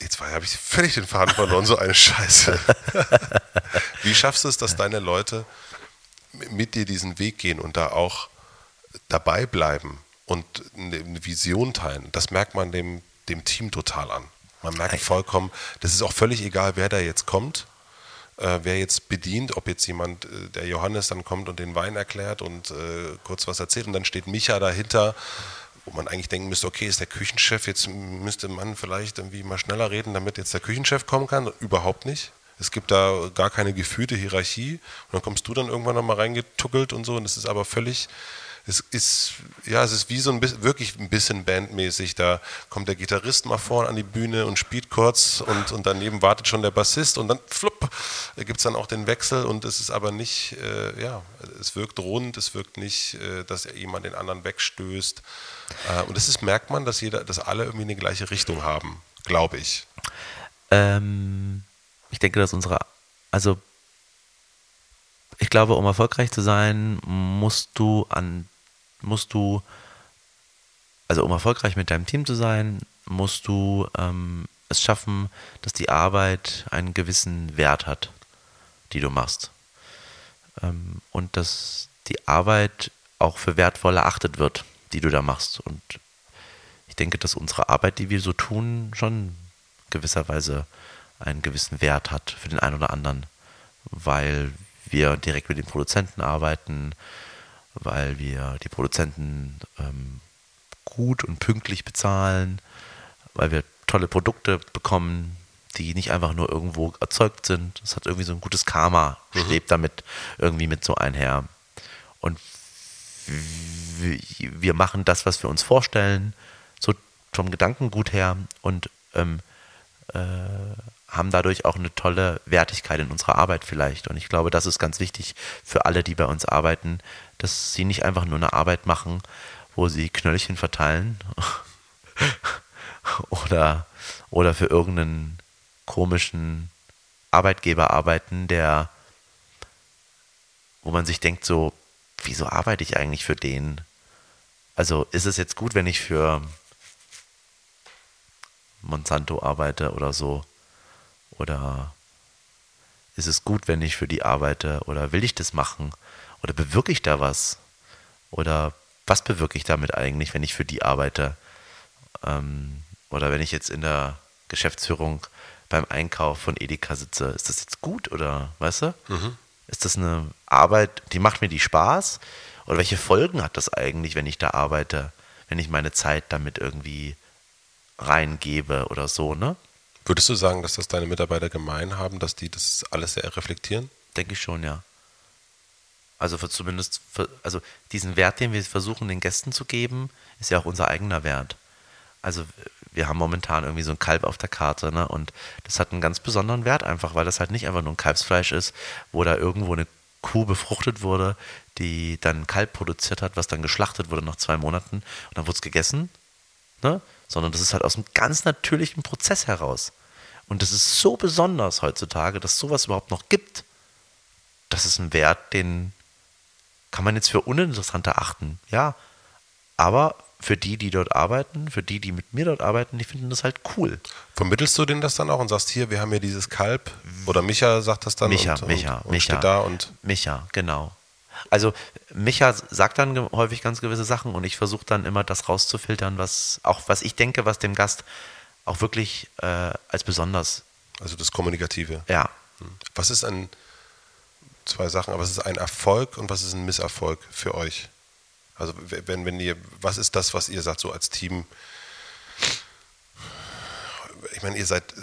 Jetzt habe ich völlig den Faden verloren, so eine Scheiße. Wie schaffst du es, dass deine Leute mit dir diesen Weg gehen und da auch dabei bleiben und eine Vision teilen? Das merkt man dem, dem Team total an. Man merkt vollkommen, das ist auch völlig egal, wer da jetzt kommt, äh, wer jetzt bedient, ob jetzt jemand, äh, der Johannes dann kommt und den Wein erklärt und äh, kurz was erzählt und dann steht Micha dahinter, wo man eigentlich denken müsste, okay, ist der Küchenchef, jetzt müsste man vielleicht irgendwie mal schneller reden, damit jetzt der Küchenchef kommen kann. Überhaupt nicht. Es gibt da gar keine gefühlte Hierarchie und dann kommst du dann irgendwann nochmal reingetuckelt und so und es ist aber völlig, es ist, ja, es ist wie so ein bisschen, wirklich ein bisschen bandmäßig. Da kommt der Gitarrist mal vorne an die Bühne und spielt kurz und, und daneben wartet schon der Bassist und dann flupp, gibt es dann auch den Wechsel und es ist aber nicht, äh, ja, es wirkt rund, es wirkt nicht, äh, dass jemand den anderen wegstößt. Äh, und das ist, merkt man, dass jeder, dass alle irgendwie eine gleiche Richtung haben, glaube ich. Ähm, ich denke, dass unsere, also ich glaube, um erfolgreich zu sein, musst du an, musst du, also um erfolgreich mit deinem Team zu sein, musst du ähm, es schaffen, dass die Arbeit einen gewissen Wert hat, die du machst. Ähm, und dass die Arbeit auch für wertvoll erachtet wird, die du da machst. Und ich denke, dass unsere Arbeit, die wir so tun, schon gewisserweise einen gewissen Wert hat für den einen oder anderen, weil wir direkt mit den Produzenten arbeiten, weil wir die Produzenten ähm, gut und pünktlich bezahlen, weil wir tolle Produkte bekommen, die nicht einfach nur irgendwo erzeugt sind. Es hat irgendwie so ein gutes Karma, schwebt damit irgendwie mit so einher. Und wir machen das, was wir uns vorstellen, so vom Gedankengut her und ähm, äh, haben dadurch auch eine tolle Wertigkeit in unserer Arbeit vielleicht. Und ich glaube, das ist ganz wichtig für alle, die bei uns arbeiten, dass sie nicht einfach nur eine Arbeit machen, wo sie Knöllchen verteilen oder, oder für irgendeinen komischen Arbeitgeber arbeiten, der, wo man sich denkt, so, wieso arbeite ich eigentlich für den? Also ist es jetzt gut, wenn ich für Monsanto arbeite oder so? Oder ist es gut, wenn ich für die arbeite? Oder will ich das machen? Oder bewirke ich da was? Oder was bewirke ich damit eigentlich, wenn ich für die arbeite? Ähm, oder wenn ich jetzt in der Geschäftsführung beim Einkauf von Edeka sitze, ist das jetzt gut oder weißt du? Mhm. Ist das eine Arbeit, die macht mir die Spaß? Oder welche Folgen hat das eigentlich, wenn ich da arbeite, wenn ich meine Zeit damit irgendwie reingebe oder so, ne? Würdest du sagen, dass das deine Mitarbeiter gemein haben, dass die das alles sehr reflektieren? Denke ich schon, ja. Also für zumindest, für, also diesen Wert, den wir versuchen den Gästen zu geben, ist ja auch unser eigener Wert. Also wir haben momentan irgendwie so ein Kalb auf der Karte, ne? Und das hat einen ganz besonderen Wert einfach, weil das halt nicht einfach nur ein Kalbsfleisch ist, wo da irgendwo eine Kuh befruchtet wurde, die dann Kalb produziert hat, was dann geschlachtet wurde nach zwei Monaten und dann wurde es gegessen, ne? Sondern das ist halt aus einem ganz natürlichen Prozess heraus. Und das ist so besonders heutzutage, dass sowas überhaupt noch gibt. Das ist ein Wert, den kann man jetzt für uninteressant erachten, ja. Aber für die, die dort arbeiten, für die, die mit mir dort arbeiten, die finden das halt cool. Vermittelst du denen das dann auch und sagst, hier, wir haben hier dieses Kalb? Oder Micha sagt das dann? Micha, und, Micha, und, und Micha. Da und Micha, genau. Also Micha sagt dann häufig ganz gewisse Sachen und ich versuche dann immer das rauszufiltern, was auch was ich denke, was dem Gast auch wirklich äh, als besonders. Also das Kommunikative. Ja. Hm. Was ist ein zwei Sachen, aber was ist ein Erfolg und was ist ein Misserfolg für euch? Also wenn, wenn ihr, was ist das, was ihr sagt, so als Team? Ich meine, ihr seid,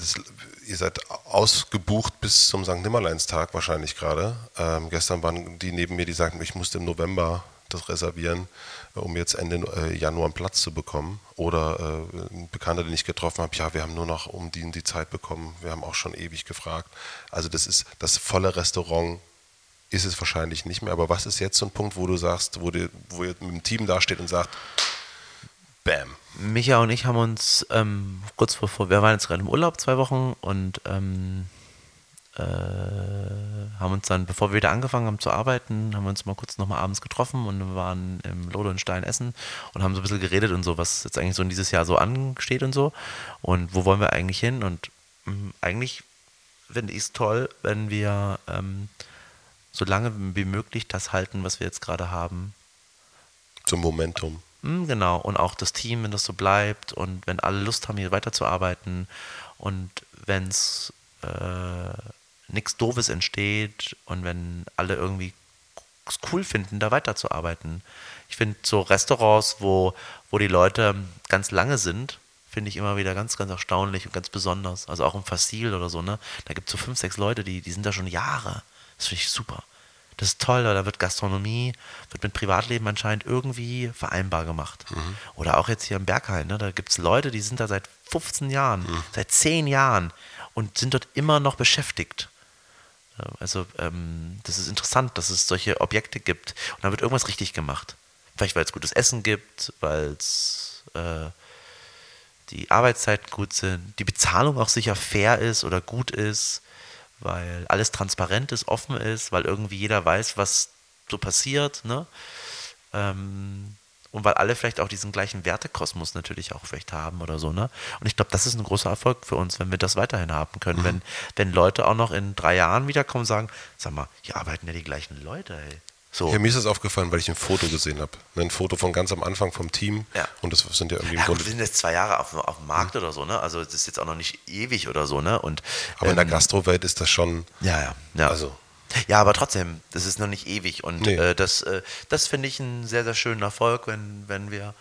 ihr seid ausgebucht bis zum St. Nimmerleinstag wahrscheinlich gerade. Ähm, gestern waren die neben mir, die sagten, ich musste im November das reservieren, äh, um jetzt Ende äh, Januar einen Platz zu bekommen. Oder äh, ein Bekannter, den ich getroffen habe, ja, wir haben nur noch um die, die Zeit bekommen. Wir haben auch schon ewig gefragt. Also das ist das volle Restaurant ist es wahrscheinlich nicht mehr. Aber was ist jetzt so ein Punkt, wo du sagst, wo, die, wo ihr mit dem Team dasteht und sagt, Bam. Micha und ich haben uns ähm, kurz bevor, wir waren jetzt gerade im Urlaub zwei Wochen und ähm, äh, haben uns dann, bevor wir wieder angefangen haben zu arbeiten, haben wir uns mal kurz nochmal abends getroffen und waren im Lode und Stein essen und haben so ein bisschen geredet und so, was jetzt eigentlich so in dieses Jahr so ansteht und so und wo wollen wir eigentlich hin und mh, mm, eigentlich finde ich es toll, wenn wir ähm, so lange wie möglich das halten, was wir jetzt gerade haben. Zum Momentum. Hm, genau, und auch das Team, wenn das so bleibt und wenn alle Lust haben, hier weiterzuarbeiten und wenn es äh, nichts Doofes entsteht und wenn alle irgendwie es cool finden, da weiterzuarbeiten. Ich finde so Restaurants, wo, wo die Leute ganz lange sind, finde ich immer wieder ganz, ganz erstaunlich und ganz besonders. Also auch im Fassil oder so, ne? Da gibt es so fünf, sechs Leute, die, die sind da schon Jahre. Das finde ich super. Das ist toll, da wird Gastronomie, wird mit Privatleben anscheinend irgendwie vereinbar gemacht. Mhm. Oder auch jetzt hier im Berghain, ne, da gibt es Leute, die sind da seit 15 Jahren, mhm. seit 10 Jahren und sind dort immer noch beschäftigt. Also ähm, das ist interessant, dass es solche Objekte gibt und da wird irgendwas richtig gemacht. Vielleicht weil es gutes Essen gibt, weil es äh, die Arbeitszeiten gut sind, die Bezahlung auch sicher fair ist oder gut ist weil alles transparent ist, offen ist, weil irgendwie jeder weiß, was so passiert, ne? Ähm, und weil alle vielleicht auch diesen gleichen Wertekosmos natürlich auch vielleicht haben oder so, ne? Und ich glaube, das ist ein großer Erfolg für uns, wenn wir das weiterhin haben können. Mhm. Wenn, wenn Leute auch noch in drei Jahren wiederkommen und sagen, sag mal, hier arbeiten ja die gleichen Leute, ey. So. Ja, mir ist das aufgefallen, weil ich ein Foto gesehen habe. Ein Foto von ganz am Anfang vom Team. Ja. Und das sind ja irgendwie ja, gut, wir sind jetzt zwei Jahre auf, auf dem Markt mhm. oder so, ne? Also das ist jetzt auch noch nicht ewig oder so, ne? Und, aber ähm, in der ähm, Gastrowelt ist das schon. Ja, ja. ja. Also. Ja, aber trotzdem, das ist noch nicht ewig. Und nee. äh, das, äh, das finde ich einen sehr, sehr schönen Erfolg, wenn, wenn wir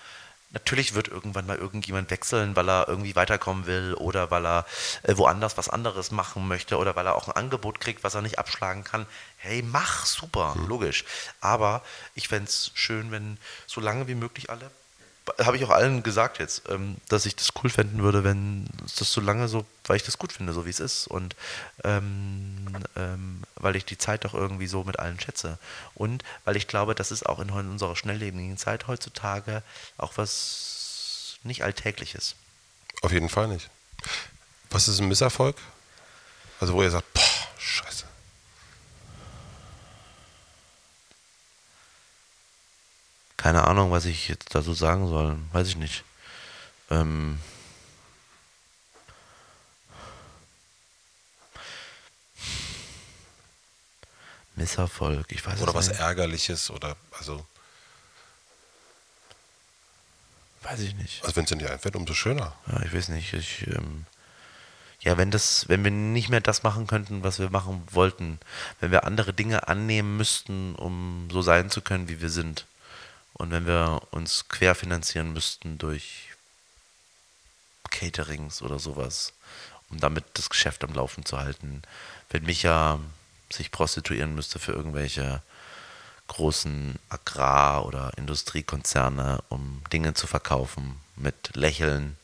Natürlich wird irgendwann mal irgendjemand wechseln, weil er irgendwie weiterkommen will oder weil er äh, woanders was anderes machen möchte oder weil er auch ein Angebot kriegt, was er nicht abschlagen kann. Hey, mach, super, logisch. Aber ich fände es schön, wenn so lange wie möglich alle, habe ich auch allen gesagt jetzt, ähm, dass ich das cool fänden würde, wenn das so lange so, weil ich das gut finde, so wie es ist und ähm, ähm, weil ich die Zeit doch irgendwie so mit allen schätze und weil ich glaube, das ist auch in unserer schnelllebigen Zeit heutzutage auch was nicht Alltägliches. Auf jeden Fall nicht. Was ist ein Misserfolg? Also wo ihr sagt, boah, scheiße. Keine Ahnung, was ich jetzt dazu sagen soll. Weiß ich nicht. Ähm Misserfolg, ich weiß Oder was nicht. Ärgerliches oder also, Weiß ich nicht. also wenn es dir nicht einfällt, umso schöner. Ja, ich weiß nicht. Ich, ähm, ja, wenn das, wenn wir nicht mehr das machen könnten, was wir machen wollten, wenn wir andere Dinge annehmen müssten, um so sein zu können, wie wir sind, und wenn wir uns querfinanzieren müssten durch Caterings oder sowas, um damit das Geschäft am Laufen zu halten, wenn Micha sich prostituieren müsste für irgendwelche großen Agrar- oder Industriekonzerne, um Dinge zu verkaufen mit Lächeln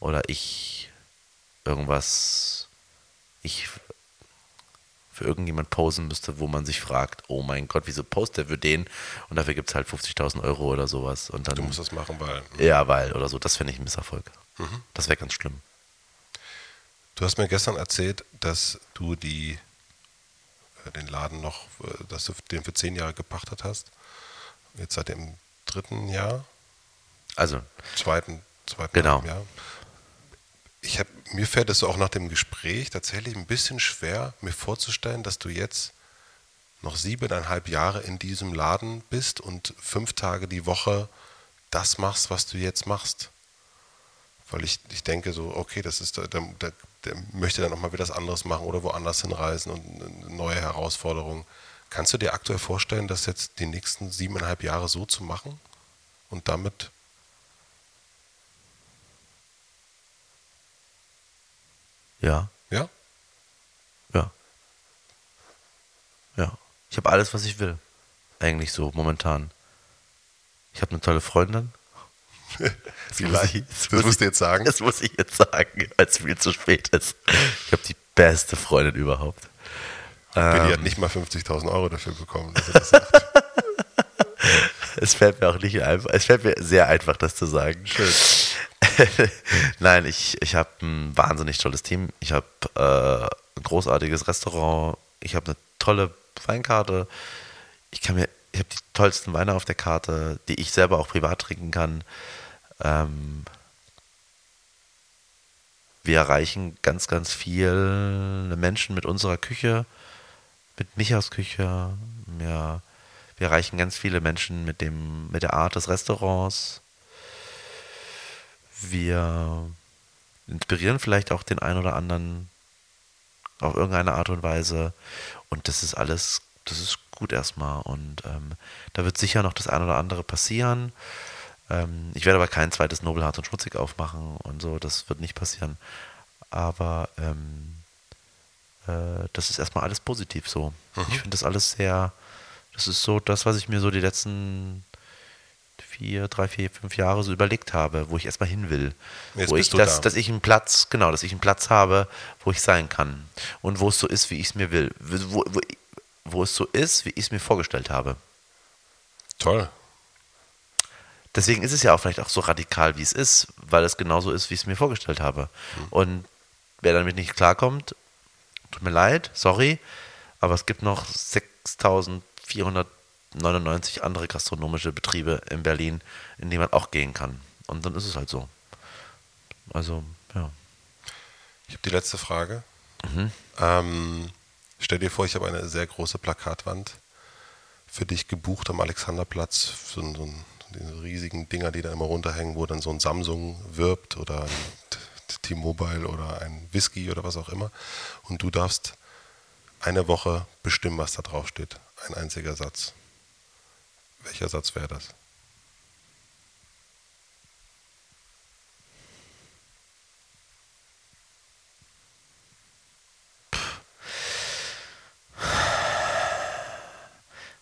oder ich irgendwas, ich für irgendjemand posen müsste, wo man sich fragt, oh mein Gott, wieso postet er für den? Und dafür gibt es halt 50.000 Euro oder sowas. Und dann, Du musst das machen, weil ja, weil oder so, das fände ich ein Misserfolg. Das wäre ganz schlimm. du hast mir gestern erzählt, dass du die äh, den Laden noch, äh, dass du den für zehn Jahre gepachtet hast. Jetzt seit dem dritten Jahr, Also, zweiten, zweiten Genau. Jahr. Ich hab, mir fällt es auch nach dem Gespräch tatsächlich ein bisschen schwer, mir vorzustellen, dass du jetzt noch siebeneinhalb Jahre in diesem Laden bist und fünf Tage die Woche das machst, was du jetzt machst. Weil ich, ich denke so, okay, das ist, der, der, der, möchte dann auch mal wieder was anderes machen oder woanders hinreisen und neue Herausforderung. Kannst du dir aktuell vorstellen, das jetzt die nächsten siebeneinhalb Jahre so zu machen und damit ja, Ja? ja. Ja. Ich habe alles, was ich will. Eigentlich so, momentan. Ich habe eine tolle Freundin. Das muss ich- Das muss musst du jetzt sagen. Das muss ich jetzt sagen, weil es viel zu spät ist. Ich habe die beste Freundin überhaupt. Billy Ähm. hat nicht mal 50.000 Euro dafür bekommen. dass er das sagt. Es fällt mir auch nicht einfach, es fällt mir sehr einfach, das zu sagen. Schön. Nein, ich, ich habe ein wahnsinnig tolles Team. Ich habe äh, ein großartiges Restaurant. Ich habe eine tolle Weinkarte. Ich kann mir, ich habe die tollsten Weine auf der Karte, die ich selber auch privat trinken kann. Ähm, wir erreichen ganz, ganz viele Menschen mit unserer Küche, mit Michas Küche. Ja, wir erreichen ganz viele Menschen mit, dem, mit der Art des Restaurants. Wir inspirieren vielleicht auch den einen oder anderen auf irgendeine Art und Weise. Und das ist alles, das ist gut erstmal. Und ähm, da wird sicher noch das ein oder andere passieren. Ähm, ich werde aber kein zweites Nobelhart und Schmutzig aufmachen und so, das wird nicht passieren. Aber ähm, äh, das ist erstmal alles positiv so. Ich finde das alles sehr, das ist so das, was ich mir so die letzten vier, drei, vier, fünf Jahre so überlegt habe, wo ich erstmal hin will. Jetzt wo ich, dass, da. dass ich einen Platz, genau, dass ich einen Platz habe, wo ich sein kann. Und wo es so ist, wie ich es mir will. Wo, wo, wo es so ist, wie ich es mir vorgestellt habe. Toll. Deswegen ist es ja auch vielleicht auch so radikal, wie es ist, weil es genauso ist, wie ich es mir vorgestellt habe. Und wer damit nicht klarkommt, tut mir leid, sorry, aber es gibt noch 6499 andere gastronomische Betriebe in Berlin, in die man auch gehen kann. Und dann ist es halt so. Also, ja. Ich habe die letzte Frage. Mhm. Ähm, stell dir vor, ich habe eine sehr große Plakatwand für dich gebucht am Alexanderplatz. So, ein- so, diese riesigen Dinger, die da immer runterhängen, wo dann so ein Samsung wirbt oder ein T-Mobile oder ein Whisky oder was auch immer. Und du darfst eine Woche bestimmen, was da drauf steht. Ein einziger Satz. Welcher Satz wäre das?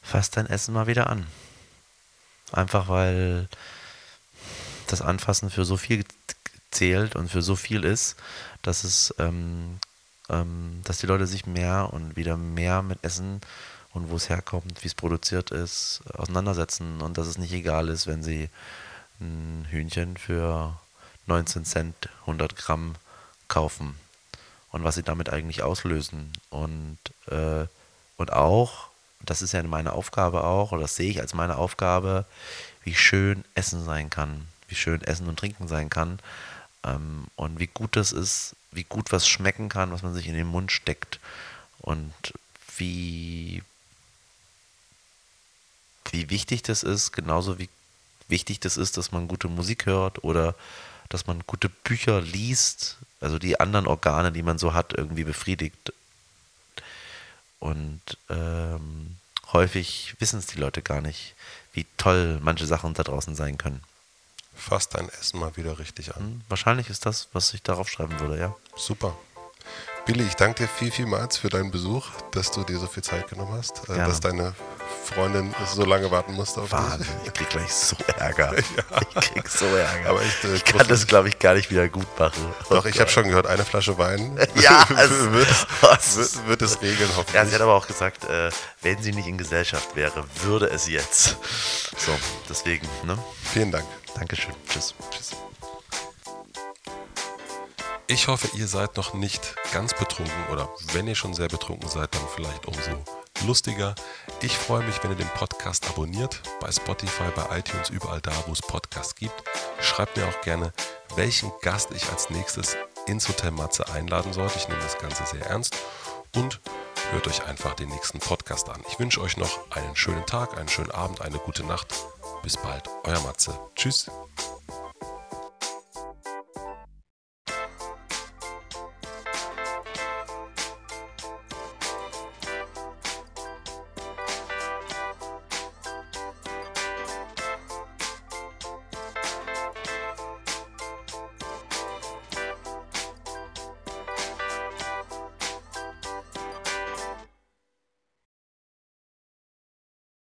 Fass dein Essen mal wieder an. Einfach weil das Anfassen für so viel zählt und für so viel ist, dass es ähm, ähm, dass die Leute sich mehr und wieder mehr mit Essen und wo es herkommt, wie es produziert ist, auseinandersetzen und dass es nicht egal ist, wenn sie ein Hühnchen für 19 Cent 100 Gramm kaufen und was sie damit eigentlich auslösen. Und, äh, und auch, das ist ja meine Aufgabe auch, oder das sehe ich als meine Aufgabe, wie schön Essen sein kann, wie schön Essen und Trinken sein kann ähm, und wie gut das ist, wie gut was schmecken kann, was man sich in den Mund steckt und wie, wie wichtig das ist, genauso wie wichtig das ist, dass man gute Musik hört oder dass man gute Bücher liest, also die anderen Organe, die man so hat, irgendwie befriedigt. Und ähm, häufig wissen es die Leute gar nicht, wie toll manche Sachen da draußen sein können. Fass dein Essen mal wieder richtig an. Hm, wahrscheinlich ist das, was ich darauf schreiben würde, ja. Super. Billy, ich danke dir viel, vielmals für deinen Besuch, dass du dir so viel Zeit genommen hast, äh, Gerne. dass deine Freundin so lange warten musste auf Wahnsinn, dich. ich krieg gleich so Ärger. ja. Ich krieg so Ärger. Aber ich, äh, ich kann das, glaube ich, gar nicht wieder gut machen. Doch, ich habe schon gehört, eine Flasche Wein ja, also, wird, wird, wird, es regeln, hoffentlich. Ja, sie hat aber auch gesagt, äh, wenn sie nicht in Gesellschaft wäre, würde es jetzt. So, deswegen, ne? Vielen Dank. Dankeschön. Tschüss. Tschüss. Ich hoffe, ihr seid noch nicht ganz betrunken oder wenn ihr schon sehr betrunken seid, dann vielleicht umso lustiger. Ich freue mich, wenn ihr den Podcast abonniert, bei Spotify, bei iTunes, überall da, wo es Podcasts gibt. Schreibt mir auch gerne, welchen Gast ich als nächstes ins Hotel Matze einladen sollte. Ich nehme das Ganze sehr ernst und hört euch einfach den nächsten Podcast an. Ich wünsche euch noch einen schönen Tag, einen schönen Abend, eine gute Nacht. Bis bald, euer Matze. Tschüss.